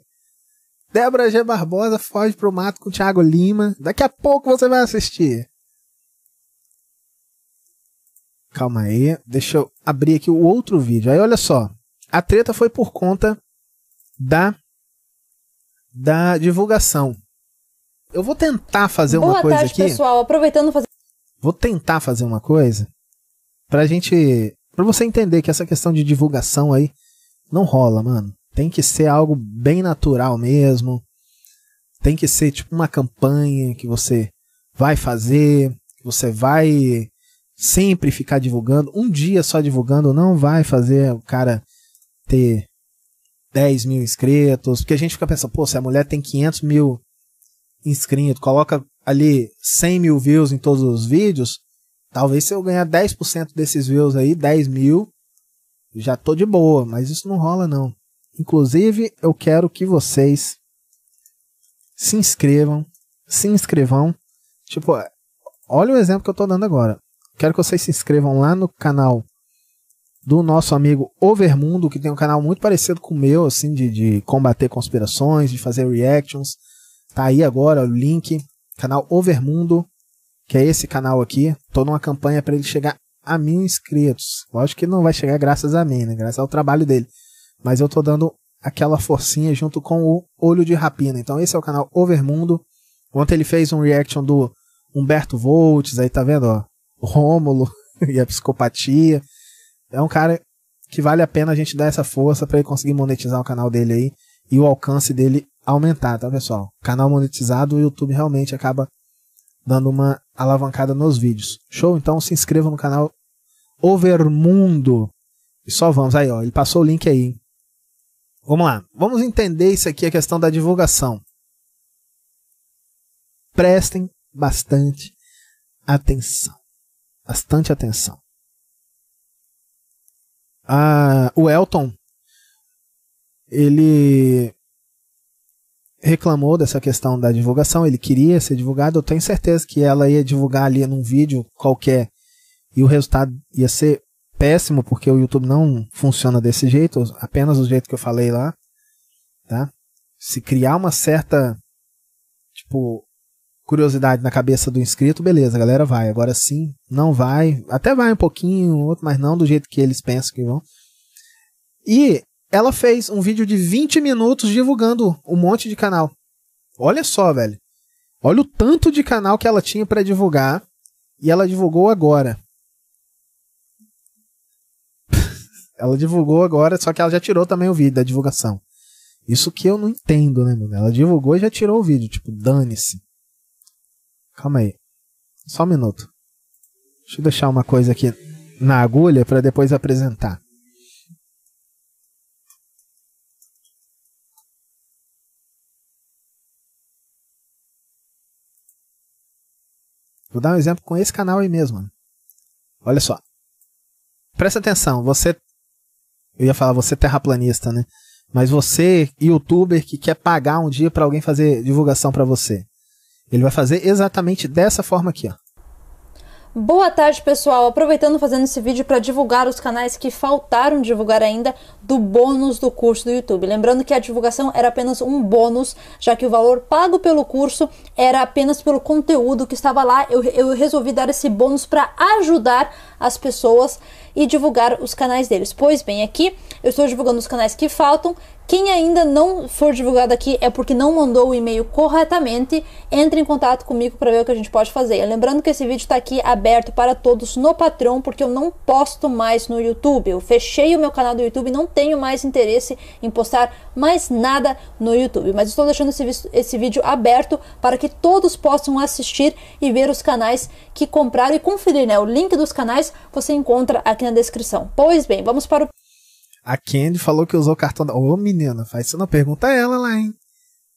Débora G. Barbosa foge pro mato com o Thiago Lima. Daqui a pouco você vai assistir. Calma aí. Deixa eu abrir aqui o outro vídeo. Aí olha só. A treta foi por conta da da divulgação. Eu vou tentar fazer Boa uma coisa tarde, aqui. pessoal. Aproveitando fazer Vou tentar fazer uma coisa pra gente. pra você entender que essa questão de divulgação aí não rola, mano. Tem que ser algo bem natural mesmo. Tem que ser tipo uma campanha que você vai fazer, que você vai sempre ficar divulgando. Um dia só divulgando não vai fazer o cara ter 10 mil inscritos. Porque a gente fica pensando, pô, se a mulher tem 500 mil inscritos, coloca ali 100 mil views em todos os vídeos, talvez se eu ganhar 10% desses views aí, 10 mil, já tô de boa, mas isso não rola não. Inclusive, eu quero que vocês se inscrevam, se inscrevam, tipo, olha o exemplo que eu tô dando agora. Quero que vocês se inscrevam lá no canal do nosso amigo Overmundo, que tem um canal muito parecido com o meu, assim, de, de combater conspirações, de fazer reactions. Tá aí agora o link, canal Overmundo, que é esse canal aqui. Tô numa campanha para ele chegar a mil inscritos. Lógico que não vai chegar graças a mim, né? Graças ao trabalho dele. Mas eu tô dando aquela forcinha junto com o Olho de Rapina. Então esse é o canal Overmundo. Ontem ele fez um reaction do Humberto Voltes, aí tá vendo, ó, Rômulo e a psicopatia. É um cara que vale a pena a gente dar essa força para ele conseguir monetizar o canal dele aí e o alcance dele aumentar, tá, pessoal? Canal monetizado, o YouTube realmente acaba dando uma alavancada nos vídeos. Show? Então se inscreva no canal Overmundo. E só vamos aí, ó. Ele passou o link aí. Vamos lá. Vamos entender isso aqui, a questão da divulgação. Prestem bastante atenção. Bastante atenção. Ah, o Elton, ele reclamou dessa questão da divulgação, ele queria ser divulgado, eu tenho certeza que ela ia divulgar ali num vídeo qualquer e o resultado ia ser péssimo, porque o YouTube não funciona desse jeito, apenas do jeito que eu falei lá, tá? Se criar uma certa, tipo, curiosidade na cabeça do inscrito, beleza, a galera vai. Agora sim, não vai, até vai um pouquinho, outro, mas não do jeito que eles pensam que vão. E ela fez um vídeo de 20 minutos divulgando um monte de canal. Olha só, velho. Olha o tanto de canal que ela tinha para divulgar e ela divulgou agora. Ela divulgou agora, só que ela já tirou também o vídeo da divulgação. Isso que eu não entendo, né, mano? Ela divulgou e já tirou o vídeo, tipo, dane-se. Calma aí. Só um minuto. Deixa eu deixar uma coisa aqui na agulha para depois apresentar. Vou dar um exemplo com esse canal aí mesmo. Olha só. Presta atenção, você. Eu ia falar você terraplanista, né? Mas você, youtuber, que quer pagar um dia para alguém fazer divulgação para você. Ele vai fazer exatamente dessa forma aqui, ó. Boa tarde, pessoal. Aproveitando fazendo esse vídeo para divulgar os canais que faltaram divulgar ainda do bônus do curso do YouTube. Lembrando que a divulgação era apenas um bônus, já que o valor pago pelo curso era apenas pelo conteúdo que estava lá. Eu, eu resolvi dar esse bônus para ajudar as pessoas e divulgar os canais deles. Pois bem, aqui eu estou divulgando os canais que faltam. Quem ainda não for divulgado aqui é porque não mandou o e-mail corretamente. Entre em contato comigo para ver o que a gente pode fazer. Lembrando que esse vídeo está aqui aberto para todos no Patreon, porque eu não posto mais no YouTube. Eu fechei o meu canal do YouTube não tenho mais interesse em postar mais nada no YouTube. Mas estou deixando esse, esse vídeo aberto para que todos possam assistir e ver os canais que compraram e conferir. Né? O link dos canais você encontra aqui na descrição. Pois bem, vamos para o a Candy falou que usou o cartão da. Ô, menina, faz isso não. Pergunta a ela lá, hein?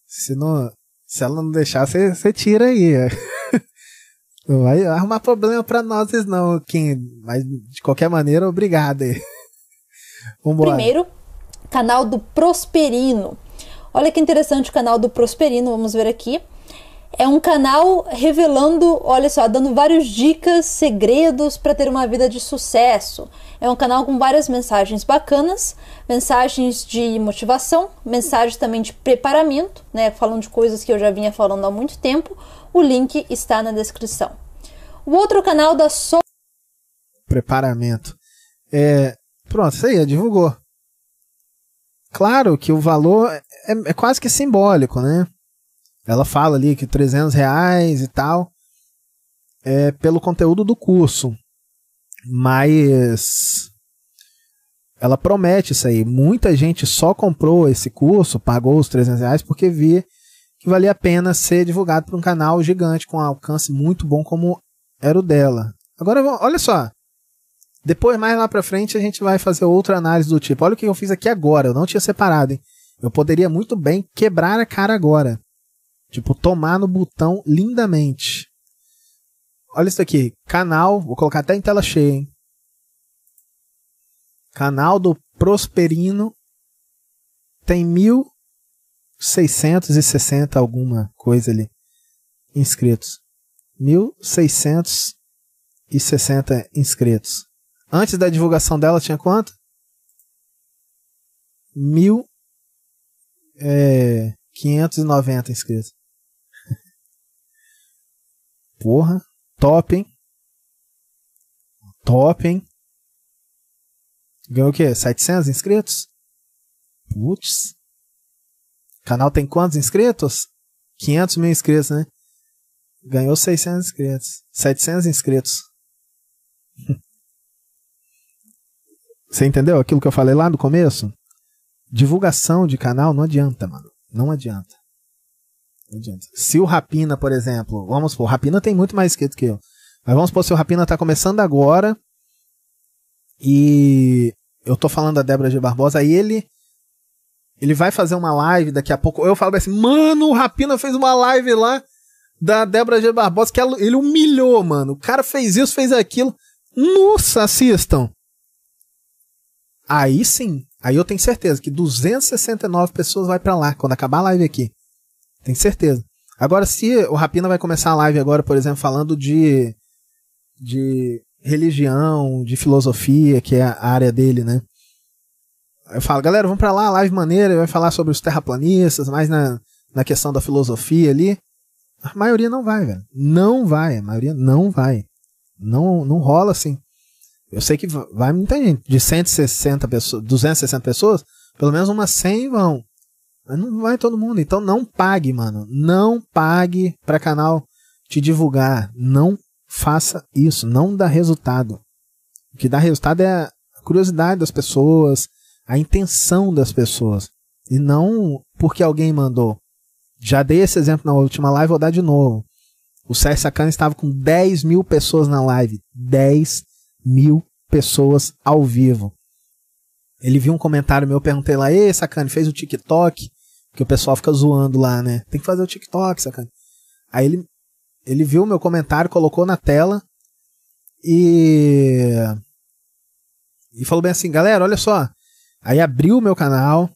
Se, não, se ela não deixar, você tira aí. não vai arrumar problema pra nós, não, Candy. Mas, de qualquer maneira, obrigado aí. Vambora. Primeiro, canal do Prosperino. Olha que interessante o canal do Prosperino, vamos ver aqui. É um canal revelando, olha só, dando várias dicas, segredos para ter uma vida de sucesso. É um canal com várias mensagens bacanas, mensagens de motivação, mensagens também de preparamento, né, falando de coisas que eu já vinha falando há muito tempo. O link está na descrição. O outro canal da So Preparamento. É, pronto, isso aí, divulgou. Claro que o valor é, é quase que simbólico, né? Ela fala ali que 300 reais e tal é pelo conteúdo do curso. Mas ela promete isso aí. Muita gente só comprou esse curso, pagou os 300 reais porque via que valia a pena ser divulgado para um canal gigante com um alcance muito bom como era o dela. Agora, olha só. Depois, mais lá para frente, a gente vai fazer outra análise do tipo. Olha o que eu fiz aqui agora. Eu não tinha separado, hein? Eu poderia muito bem quebrar a cara agora. Tipo, tomar no botão lindamente. Olha isso aqui. Canal, vou colocar até em tela cheia, hein? Canal do Prosperino tem 1660 alguma coisa ali inscritos. 1660 inscritos. Antes da divulgação dela tinha quanto? Mil é, 590 inscritos. Porra, top, hein? Top, hein? Ganhou o quê? 700 inscritos? Putz. Canal tem quantos inscritos? 500 mil inscritos, né? Ganhou 600 inscritos. 700 inscritos. Você entendeu aquilo que eu falei lá no começo? Divulgação de canal não adianta, mano. Não adianta. Não adianta. Se o Rapina, por exemplo, vamos supor, o Rapina tem muito mais inscrito que eu. Mas vamos supor, se o Rapina tá começando agora e eu tô falando da Débora G. Barbosa, aí ele ele vai fazer uma live daqui a pouco. Eu falo assim, mano, o Rapina fez uma live lá da Débora G. Barbosa que ela- ele humilhou, mano. O cara fez isso, fez aquilo. Nossa, assistam. Aí sim, aí eu tenho certeza que 269 pessoas vai pra lá quando acabar a live aqui. Tenho certeza. Agora, se o Rapina vai começar a live agora, por exemplo, falando de, de religião, de filosofia, que é a área dele, né? Eu falo, galera, vamos pra lá, live maneira, vai falar sobre os terraplanistas, mais na, na questão da filosofia ali. A maioria não vai, velho. Não vai, a maioria não vai. Não, não rola assim. Eu sei que va- vai muita gente. De 160 pessoas, 260 pessoas, pelo menos umas 100 vão. Mas não vai todo mundo. Então não pague, mano. Não pague para canal te divulgar. Não faça isso. Não dá resultado. O que dá resultado é a curiosidade das pessoas, a intenção das pessoas. E não porque alguém mandou. Já dei esse exemplo na última live, vou dar de novo. O Sérgio Sacana estava com 10 mil pessoas na live. 10 mil pessoas ao vivo. Ele viu um comentário meu, eu perguntei lá, ei, Sacane, fez o TikTok? Que o pessoal fica zoando lá, né? Tem que fazer o TikTok, Sacane. Aí ele, ele viu o meu comentário, colocou na tela e. E falou bem assim, galera, olha só. Aí abriu o meu canal,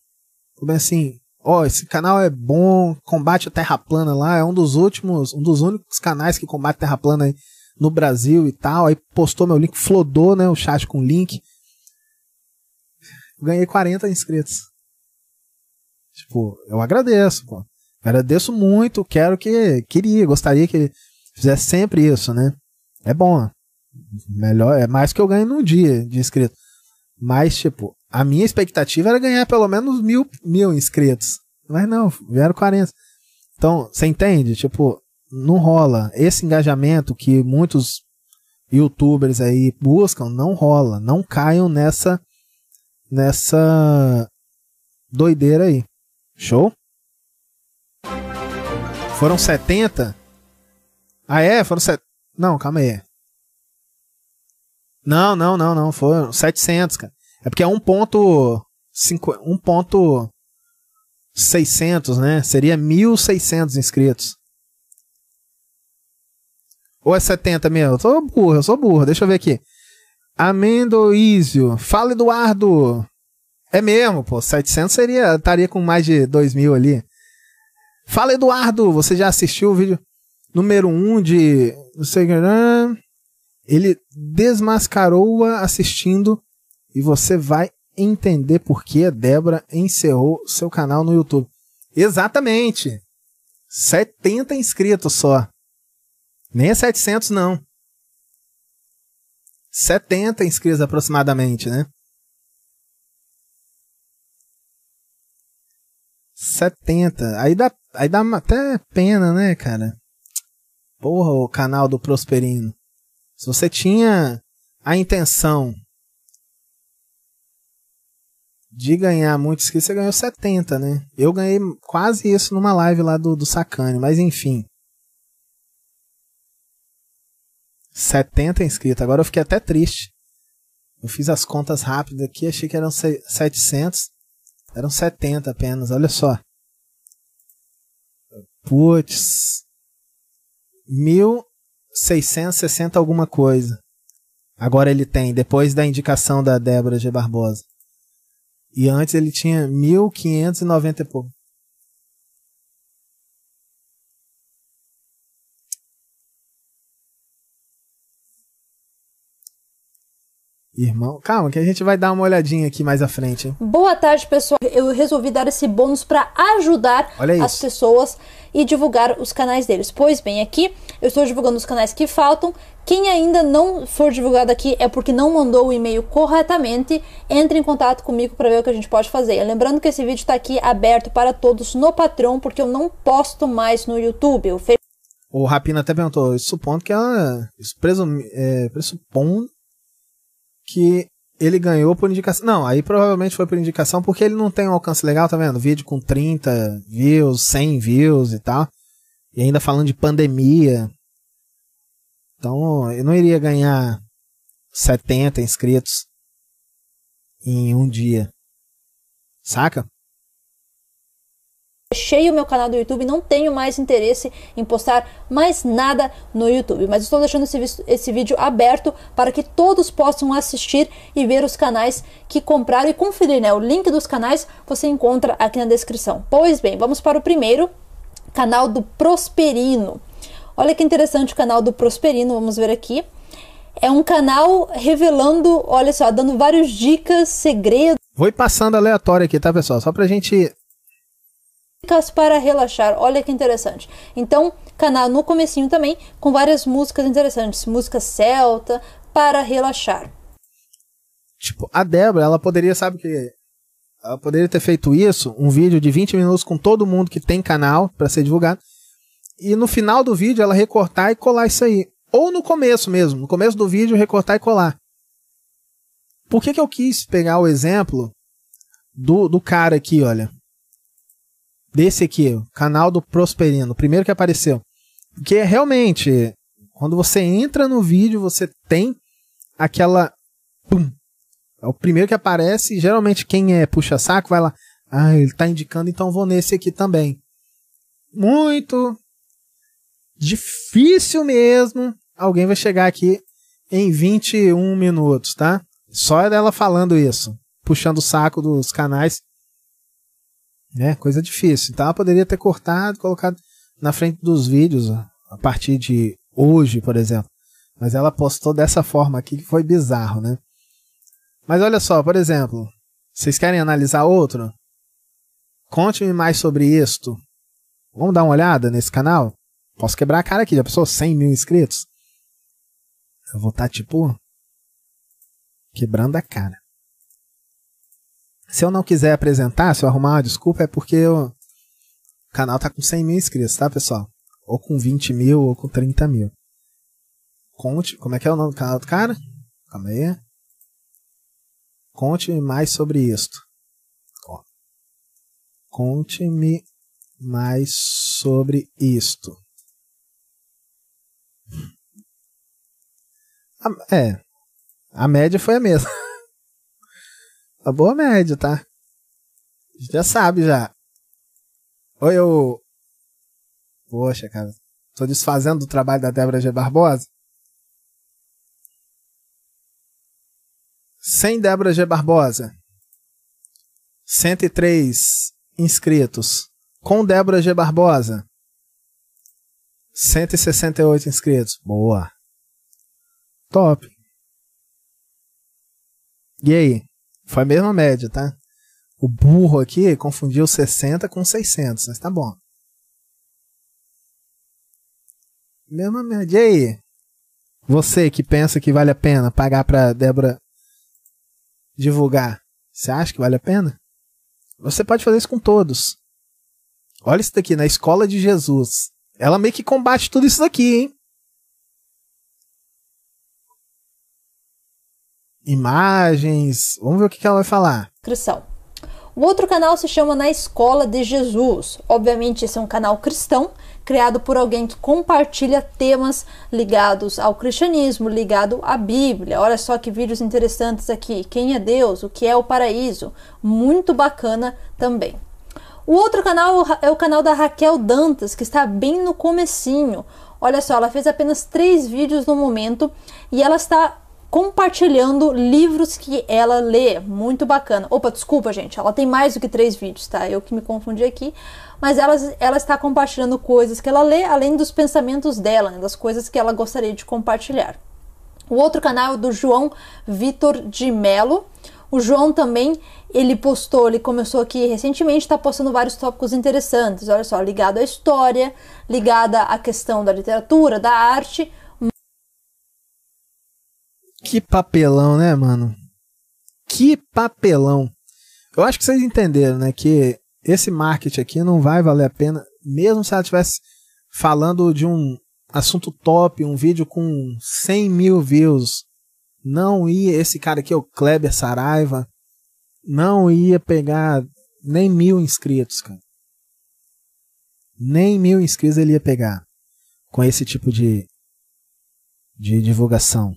falou bem assim, ó, esse canal é bom, combate a terra plana lá, é um dos últimos, um dos únicos canais que combate terra plana aí no Brasil e tal. Aí postou meu link, flodou, né, o chat com link. Ganhei 40 inscritos. Tipo, eu agradeço, pô. Agradeço muito, quero que queria, gostaria que ele fizesse sempre isso, né? É bom. Melhor, é mais que eu ganho num dia de inscrito. Mas, tipo, a minha expectativa era ganhar pelo menos mil, mil inscritos. Mas não, vieram 40. Então, você entende? Tipo, não rola. Esse engajamento que muitos youtubers aí buscam, não rola. Não caiam nessa nessa doideira aí. Show? Foram 70? Ah, é? Foram 70. Não, calma aí. Não, não, não, não. Foram 700, cara. É porque é 1 ponto... 1 ponto... 600, né? Seria 1.600 inscritos. Ou é 70 mesmo? Eu sou burro, eu sou burro. Deixa eu ver aqui. Amendoísio. Fala, Eduardo. É mesmo, pô. 700 seria... Estaria com mais de 2 mil ali. Fala, Eduardo. Você já assistiu o vídeo número 1 um de... Não sei né? Ele desmascarou-a assistindo e você vai entender por que a Débora encerrou seu canal no YouTube. Exatamente. 70 inscritos só. Nem é 700 não. 70 inscritos aproximadamente, né? 70. Aí dá, aí dá até pena, né, cara? Porra, o canal do Prosperino. Se você tinha a intenção de ganhar muitos inscritos, você ganhou 70, né? Eu ganhei quase isso numa live lá do, do Sacane, mas enfim. 70 inscritos. Agora eu fiquei até triste. Eu fiz as contas rápidas aqui, achei que eram 700. Eram 70 apenas, olha só. Putz. 1660 alguma coisa. Agora ele tem, depois da indicação da Débora G. Barbosa. E antes ele tinha 1590 e pouco. Irmão, calma que a gente vai dar uma olhadinha aqui mais à frente, hein? Boa tarde, pessoal. Eu resolvi dar esse bônus para ajudar as pessoas e divulgar os canais deles. Pois bem, aqui eu estou divulgando os canais que faltam. Quem ainda não for divulgado aqui é porque não mandou o e-mail corretamente. Entre em contato comigo para ver o que a gente pode fazer. Lembrando que esse vídeo está aqui aberto para todos no Patreon, porque eu não posto mais no YouTube. O Rapina até perguntou, supondo que ela. Isso presumi, é, pressupondo que ele ganhou por indicação. Não, aí provavelmente foi por indicação porque ele não tem um alcance legal, tá vendo? Vídeo com 30 views, 100 views e tal. E ainda falando de pandemia. Então, eu não iria ganhar 70 inscritos em um dia. Saca? Fechei o meu canal do YouTube, não tenho mais interesse em postar mais nada no YouTube, mas estou deixando esse, esse vídeo aberto para que todos possam assistir e ver os canais que compraram e conferir, né? O link dos canais você encontra aqui na descrição. Pois bem, vamos para o primeiro, canal do Prosperino. Olha que interessante o canal do Prosperino, vamos ver aqui. É um canal revelando, olha só, dando várias dicas, segredos. Vou ir passando aleatório aqui, tá, pessoal? Só pra gente Dicas para relaxar, olha que interessante. Então, canal no comecinho também, com várias músicas interessantes, música celta para relaxar. Tipo, a Débora, ela poderia, sabe que ela poderia ter feito isso, um vídeo de 20 minutos com todo mundo que tem canal para ser divulgado. E no final do vídeo ela recortar e colar isso aí. Ou no começo mesmo, no começo do vídeo recortar e colar. Por que, que eu quis pegar o exemplo do, do cara aqui, olha? Desse aqui, canal do Prosperino, primeiro que apareceu. Porque realmente, quando você entra no vídeo, você tem aquela. Pum, é o primeiro que aparece, geralmente quem é puxa-saco vai lá. Ah, ele está indicando, então vou nesse aqui também. Muito difícil mesmo. Alguém vai chegar aqui em 21 minutos, tá? Só dela falando isso, puxando o saco dos canais né? Coisa difícil. Então ela poderia ter cortado, colocado na frente dos vídeos a partir de hoje, por exemplo. Mas ela postou dessa forma aqui que foi bizarro, né? Mas olha só, por exemplo, vocês querem analisar outro? Conte-me mais sobre isto. Vamos dar uma olhada nesse canal? Posso quebrar a cara aqui, já pensou 100 mil inscritos? Eu vou estar tá, tipo quebrando a cara. Se eu não quiser apresentar, se eu arrumar uma desculpa, é porque o canal tá com 100 mil inscritos, tá, pessoal? Ou com 20 mil, ou com 30 mil. Conte, como é que é o nome do canal do cara? Calma aí. Conte-me mais sobre isto. Conte-me mais sobre isto. A, é, a média foi a mesma. Uma boa média, tá? Já sabe já. Ou eu. Poxa, cara. Tô desfazendo do trabalho da Débora G. Barbosa. Sem Débora G. Barbosa. 103 inscritos. Com Débora G. Barbosa. 168 inscritos. Boa. Top. E aí? Foi a mesma média, tá? O burro aqui confundiu 60 com 600, mas tá bom. Mesma média. E aí? Você que pensa que vale a pena pagar pra Débora divulgar, você acha que vale a pena? Você pode fazer isso com todos. Olha isso daqui, na escola de Jesus. Ela meio que combate tudo isso daqui, hein? Imagens. Vamos ver o que, ela vai falar. Cristão. O outro canal se chama Na Escola de Jesus. Obviamente, esse é um canal cristão, criado por alguém que compartilha temas ligados ao cristianismo, ligado à Bíblia. Olha só que vídeos interessantes aqui. Quem é Deus? O que é o paraíso? Muito bacana também. O outro canal é o canal da Raquel Dantas, que está bem no comecinho. Olha só, ela fez apenas três vídeos no momento e ela está compartilhando livros que ela lê. Muito bacana. Opa, desculpa, gente. Ela tem mais do que três vídeos, tá? Eu que me confundi aqui. Mas ela, ela está compartilhando coisas que ela lê, além dos pensamentos dela, né? das coisas que ela gostaria de compartilhar. O outro canal é do João Vitor de Melo. O João também, ele postou, ele começou aqui recentemente, está postando vários tópicos interessantes, olha só, ligado à história, ligada à questão da literatura, da arte, que papelão, né, mano? Que papelão. Eu acho que vocês entenderam, né? Que esse marketing aqui não vai valer a pena, mesmo se ela estivesse falando de um assunto top, um vídeo com 100 mil views. não ia, esse cara aqui, o Kleber Saraiva, não ia pegar nem mil inscritos, cara. Nem mil inscritos ele ia pegar com esse tipo de, de divulgação.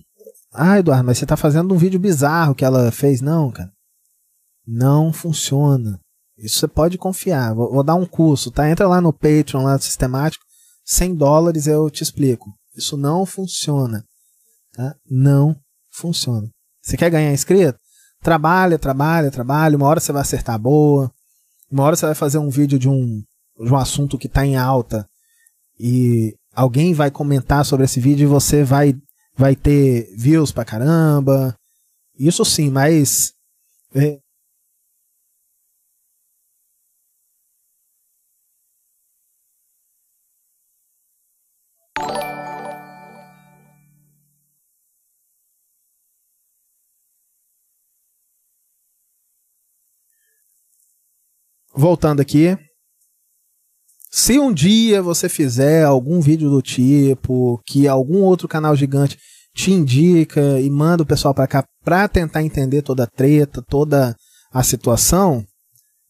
Ah, Eduardo, mas você tá fazendo um vídeo bizarro que ela fez. Não, cara. Não funciona. Isso você pode confiar. Vou, vou dar um curso, tá? Entra lá no Patreon, lá sistemático. 100 dólares eu te explico. Isso não funciona. Tá? Não funciona. Você quer ganhar inscrito? Trabalha, trabalha, trabalha. Uma hora você vai acertar boa. Uma hora você vai fazer um vídeo de um, de um assunto que está em alta. E alguém vai comentar sobre esse vídeo e você vai, vai ter views pra caramba. Isso sim, mas. É, voltando aqui. Se um dia você fizer algum vídeo do tipo, que algum outro canal gigante te indica e manda o pessoal para cá para tentar entender toda a treta, toda a situação,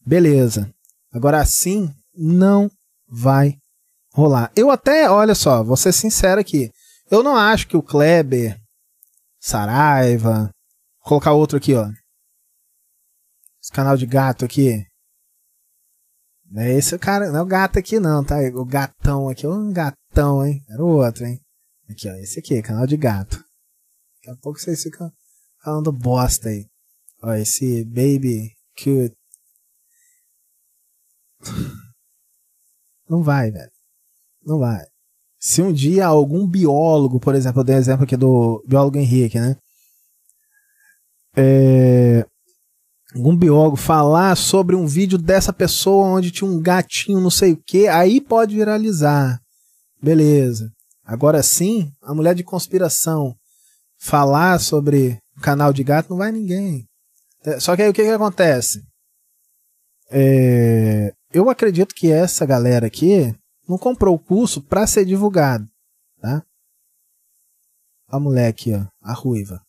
beleza. Agora assim não vai rolar. Eu até, olha só, vou ser sincero aqui. Eu não acho que o Kleber, Saraiva, colocar outro aqui, ó. Esse canal de gato aqui. Não é esse cara, não é o gato aqui não, tá? O gatão aqui, um gatão, hein? Era o outro, hein? Aqui, ó, esse aqui, canal de gato. Daqui a pouco vocês ficam falando bosta aí. Ó, esse baby cute. Não vai, velho. Não vai. Se um dia algum biólogo, por exemplo, eu dei um exemplo aqui do biólogo Henrique, né? É, algum biólogo falar sobre um vídeo dessa pessoa onde tinha um gatinho não sei o que, aí pode viralizar. Beleza. Agora sim, a mulher de conspiração falar sobre o canal de gato não vai ninguém. É, só que aí o que, que acontece? É, eu acredito que essa galera aqui não comprou o curso para ser divulgado, tá? A mulher aqui, ó, a ruiva.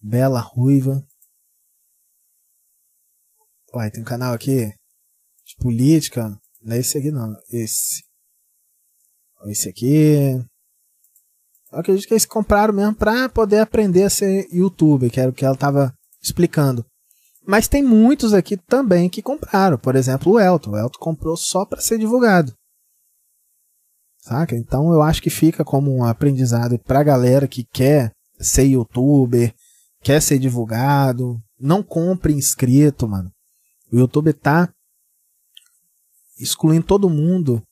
Bela ruiva, Uai, tem um canal aqui de política. Não é esse aqui não. Esse. Esse aqui. Eu acredito que eles compraram mesmo pra poder aprender a ser youtuber, que era o que ela tava explicando. Mas tem muitos aqui também que compraram. Por exemplo, o Elton. O Elton comprou só para ser divulgado. Saca? Então eu acho que fica como um aprendizado pra galera que quer ser youtuber, quer ser divulgado. Não compre inscrito, mano. O YouTube tá excluindo todo mundo.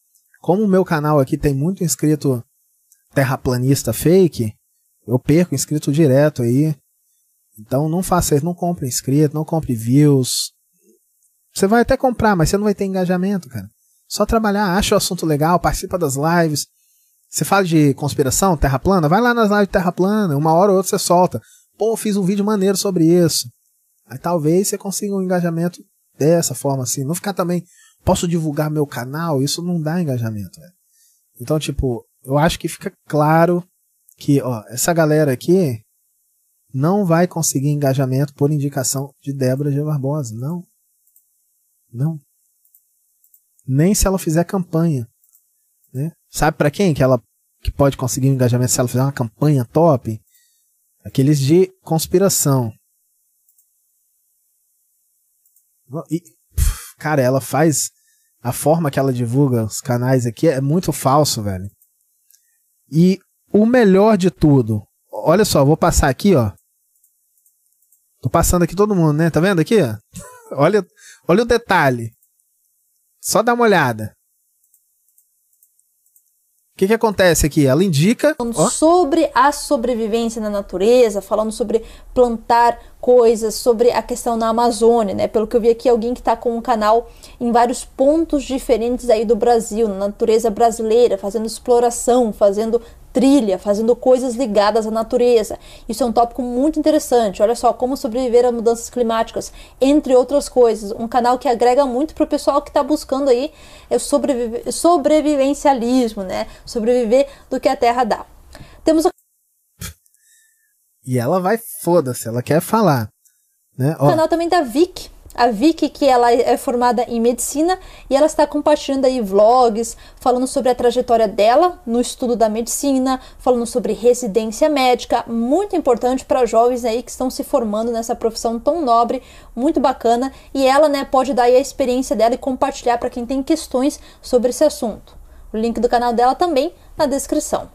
Como o meu canal aqui tem muito inscrito terraplanista fake, eu perco inscrito direto aí. Então não faça isso, não compre inscrito, não compre views. Você vai até comprar, mas você não vai ter engajamento, cara. Só trabalhar, acha o assunto legal, participa das lives. Você fala de conspiração, terra plana, vai lá nas lives de terra plana, uma hora ou outra você solta. Pô, fiz um vídeo maneiro sobre isso. Aí talvez você consiga um engajamento dessa forma assim. Não ficar também, posso divulgar meu canal, isso não dá engajamento. Então, tipo, eu acho que fica claro que, ó, essa galera aqui não vai conseguir engajamento por indicação de Débora G. Barbosa. Não. Não. Nem se ela fizer campanha. Né? Sabe para quem que ela que pode conseguir um engajamento se ela fizer uma campanha top? Aqueles de conspiração. E, cara, ela faz. A forma que ela divulga os canais aqui é muito falso, velho. E o melhor de tudo. Olha só, vou passar aqui, ó. Tô passando aqui todo mundo, né? Tá vendo aqui? Olha, olha o detalhe. Só dá uma olhada que, que acontece aqui? Ela indica. Falando sobre a sobrevivência na natureza, falando sobre plantar coisas, sobre a questão na Amazônia, né? Pelo que eu vi aqui, alguém que está com um canal em vários pontos diferentes aí do Brasil, na natureza brasileira, fazendo exploração, fazendo trilha, fazendo coisas ligadas à natureza. Isso é um tópico muito interessante. Olha só, como sobreviver a mudanças climáticas, entre outras coisas. Um canal que agrega muito para o pessoal que está buscando aí é sobrevive sobrevivencialismo, né? Sobreviver do que a Terra dá. Temos a... E ela vai, foda-se, ela quer falar. Né? O canal também da Vic. A Vic, que ela é formada em medicina e ela está compartilhando aí vlogs, falando sobre a trajetória dela no estudo da medicina, falando sobre residência médica, muito importante para jovens aí que estão se formando nessa profissão tão nobre, muito bacana, e ela, né, pode dar aí a experiência dela e compartilhar para quem tem questões sobre esse assunto. O link do canal dela também na descrição.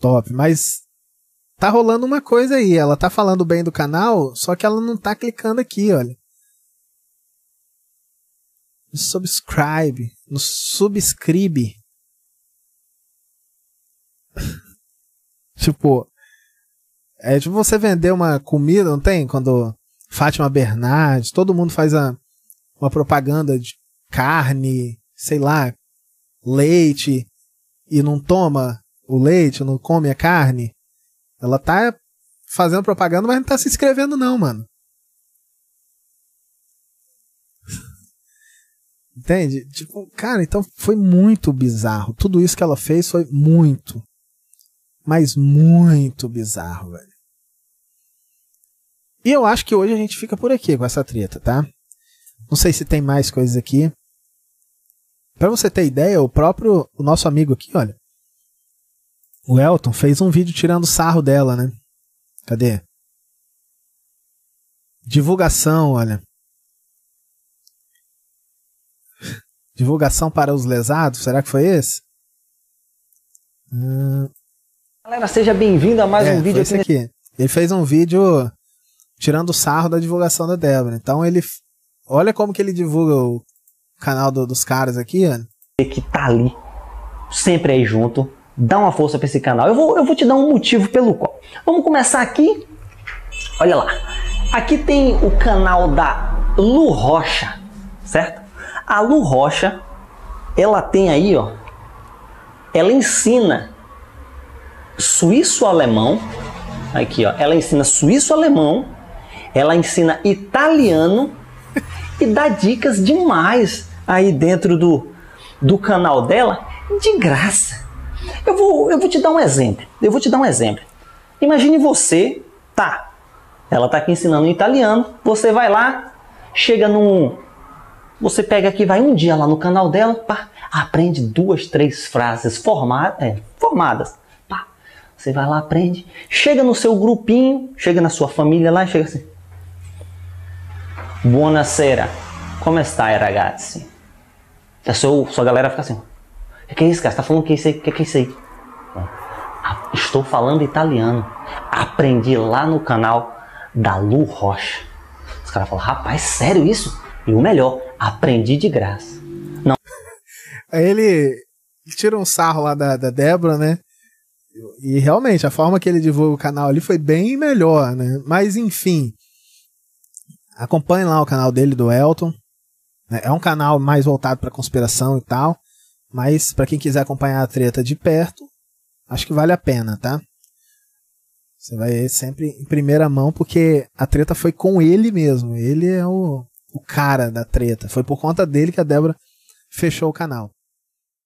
Top, mas tá rolando uma coisa aí. Ela tá falando bem do canal, só que ela não tá clicando aqui, olha. No subscribe, no subscribe. tipo, é tipo você vender uma comida, não tem? Quando Fátima Bernardes, todo mundo faz a, uma propaganda de carne, sei lá, leite, e não toma o leite, não come a carne. Ela tá fazendo propaganda, mas não tá se inscrevendo, não, mano. Entende? Tipo, cara, então foi muito bizarro. Tudo isso que ela fez foi muito, mas muito bizarro, velho. E eu acho que hoje a gente fica por aqui com essa treta, tá? Não sei se tem mais coisas aqui. Para você ter ideia, o próprio o nosso amigo aqui, olha, o Elton fez um vídeo tirando sarro dela, né? Cadê? Divulgação, olha. Divulgação para os lesados, será que foi esse? Hum... Galera, seja bem-vindo a mais é, um vídeo aqui. aqui. Ele fez um vídeo tirando sarro da divulgação da Débora. Então ele. Olha como que ele divulga o canal do, dos caras aqui, ó. Que tá ali, sempre aí junto, dá uma força para esse canal. Eu vou, eu vou te dar um motivo pelo qual. Vamos começar aqui. Olha lá. Aqui tem o canal da Lu Rocha, certo? A Lu Rocha, ela tem aí, ó, ela ensina suíço-alemão. Aqui, ó, ela ensina suíço-alemão, ela ensina italiano e dá dicas demais aí dentro do, do canal dela de graça. Eu vou, eu vou te dar um exemplo. Eu vou te dar um exemplo. Imagine você, tá? Ela tá aqui ensinando em italiano. Você vai lá, chega num. Você pega aqui, vai um dia lá no canal dela, pá, aprende duas, três frases formadas, é, formadas. Pá, você vai lá, aprende. Chega no seu grupinho, chega na sua família lá e chega assim. Buonasera, como está, ragazzi? A sua, sua galera fica assim. O que é isso, cara? Você tá falando o que é isso aí? O que é isso aí? Estou falando italiano. Aprendi lá no canal da Lu Rocha. Os caras falam, rapaz, sério isso? E o melhor, aprendi de graça. Não. Aí ele tira um sarro lá da, da Débora, né? E realmente, a forma que ele divulga o canal ali foi bem melhor, né? Mas enfim. Acompanhe lá o canal dele do Elton. É um canal mais voltado para conspiração e tal. Mas para quem quiser acompanhar a treta de perto, acho que vale a pena, tá? Você vai sempre em primeira mão, porque a treta foi com ele mesmo. Ele é o, o cara da treta. Foi por conta dele que a Débora fechou o canal.